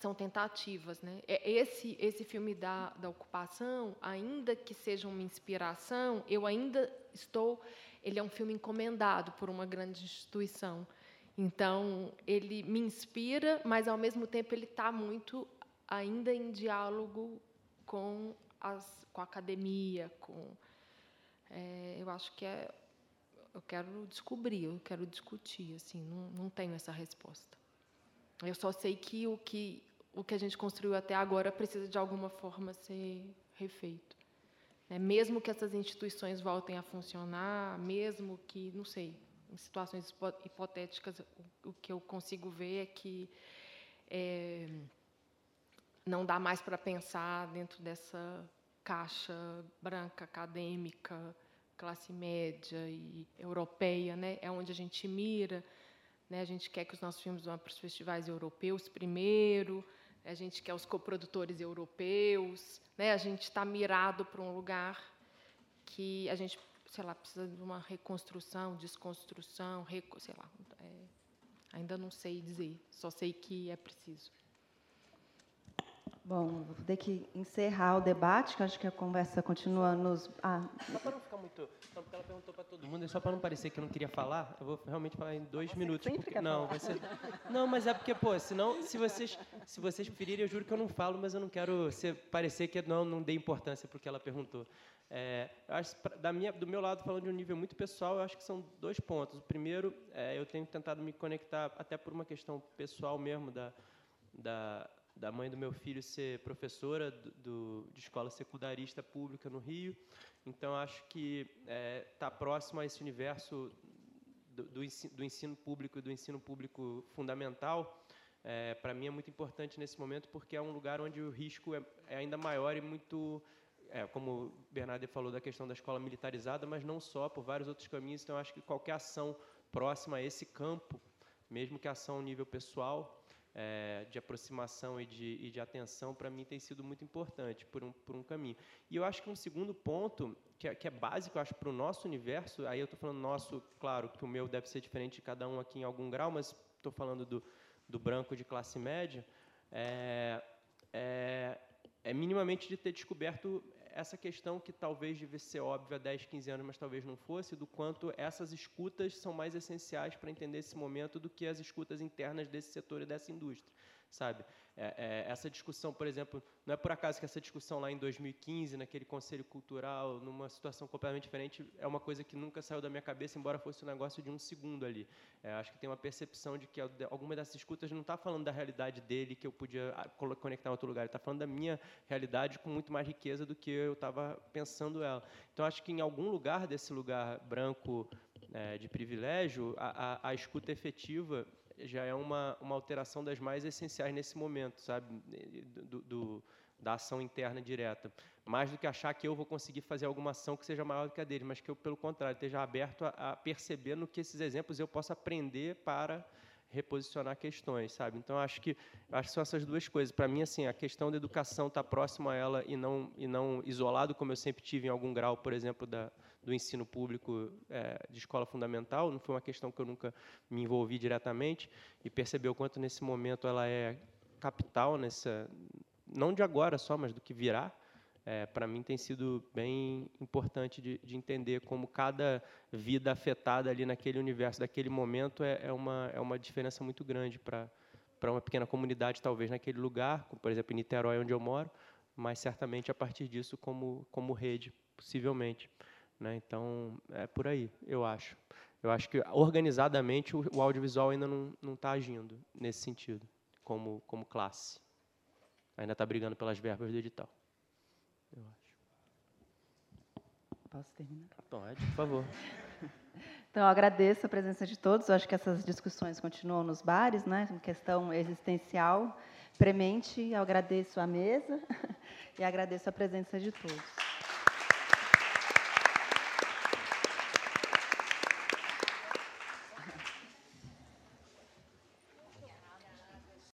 são tentativas, né? É esse esse filme da, da ocupação, ainda que seja uma inspiração, eu ainda estou. Ele é um filme encomendado por uma grande instituição, então ele me inspira, mas ao mesmo tempo ele está muito ainda em diálogo com as com a academia, com é, eu acho que é eu quero descobrir, eu quero discutir, assim, não, não tenho essa resposta. Eu só sei que o que o que a gente construiu até agora precisa de alguma forma ser refeito. É, mesmo que essas instituições voltem a funcionar, mesmo que, não sei, em situações hipotéticas, o, o que eu consigo ver é que é, não dá mais para pensar dentro dessa caixa branca acadêmica, classe média e europeia, né? É onde a gente mira, né? A gente quer que os nossos filmes vão para os festivais europeus primeiro, a gente quer os coprodutores europeus, né? A gente está mirado para um lugar que a gente, sei lá, precisa de uma reconstrução, desconstrução, sei lá, é, ainda não sei dizer, só sei que é preciso. Bom, vou ter que encerrar o debate, que acho que a conversa continua nos. Ah. Só para não ficar muito. Não, porque ela perguntou para todo mundo, e só para não parecer que eu não queria falar, eu vou realmente falar em dois minutos. Porque, não, vai ser, não, mas é porque, pô, senão, se vocês, se vocês preferirem, eu juro que eu não falo, mas eu não quero ser, parecer que não, não dei importância para o que ela perguntou. É, acho, da minha, do meu lado, falando de um nível muito pessoal, eu acho que são dois pontos. O primeiro, é, eu tenho tentado me conectar, até por uma questão pessoal mesmo, da, da da mãe do meu filho ser professora do, do, de escola secundarista pública no Rio. Então, acho que está é, tá próximo a esse universo do, do, ensino, do, ensino, público e do ensino público fundamental. É, Para mim é muito importante nesse momento, porque é um lugar onde o risco é, é ainda maior e muito é, como o Bernardo falou da questão da escola militarizada, mas não só, por vários outros caminhos. Então, acho que qualquer ação próxima a esse campo, mesmo que ação nível pessoal, é, de aproximação e de, e de atenção, para mim tem sido muito importante por um, por um caminho. E eu acho que um segundo ponto, que é, que é básico, acho, para o nosso universo, aí eu estou falando nosso, claro, que o meu deve ser diferente de cada um aqui em algum grau, mas estou falando do, do branco de classe média, é, é, é minimamente de ter descoberto essa questão que talvez devesse ser óbvia há 10, 15 anos, mas talvez não fosse, do quanto essas escutas são mais essenciais para entender esse momento do que as escutas internas desse setor e dessa indústria sabe? É, é, essa discussão, por exemplo, não é por acaso que essa discussão lá em 2015, naquele conselho cultural, numa situação completamente diferente, é uma coisa que nunca saiu da minha cabeça, embora fosse um negócio de um segundo ali. É, acho que tem uma percepção de que alguma dessas escutas não está falando da realidade dele, que eu podia ah, conectar em outro lugar, está falando da minha realidade com muito mais riqueza do que eu estava pensando ela. Então, acho que em algum lugar desse lugar branco é, de privilégio, a, a, a escuta efetiva já é uma, uma alteração das mais essenciais nesse momento, sabe, do, do, da ação interna direta. Mais do que achar que eu vou conseguir fazer alguma ação que seja maior do que a dele, mas que eu, pelo contrário, esteja aberto a, a perceber no que esses exemplos eu posso aprender para reposicionar questões, sabe? Então acho que acho que são essas duas coisas. Para mim, assim, a questão da educação está próxima a ela e não e não isolado, como eu sempre tive em algum grau, por exemplo, da do ensino público é, de escola fundamental, não foi uma questão que eu nunca me envolvi diretamente, e perceber o quanto nesse momento ela é capital, nessa, não de agora só, mas do que virá, é, para mim tem sido bem importante de, de, entender como cada vida afetada ali naquele universo, daquele momento, é, é uma, é uma diferença muito grande para uma pequena comunidade, talvez, naquele lugar, como, por exemplo, em Niterói, onde eu moro, mas certamente a partir disso como, como rede, possivelmente. Né? Então, é por aí, eu acho. Eu acho que organizadamente o, o audiovisual ainda não está agindo nesse sentido, como, como classe. Ainda está brigando pelas verbas do edital. Eu acho. Posso terminar? Pode, por favor. Então, eu agradeço a presença de todos. Eu acho que essas discussões continuam nos bares, né? Uma questão existencial, premente. Eu agradeço a mesa e agradeço a presença de todos.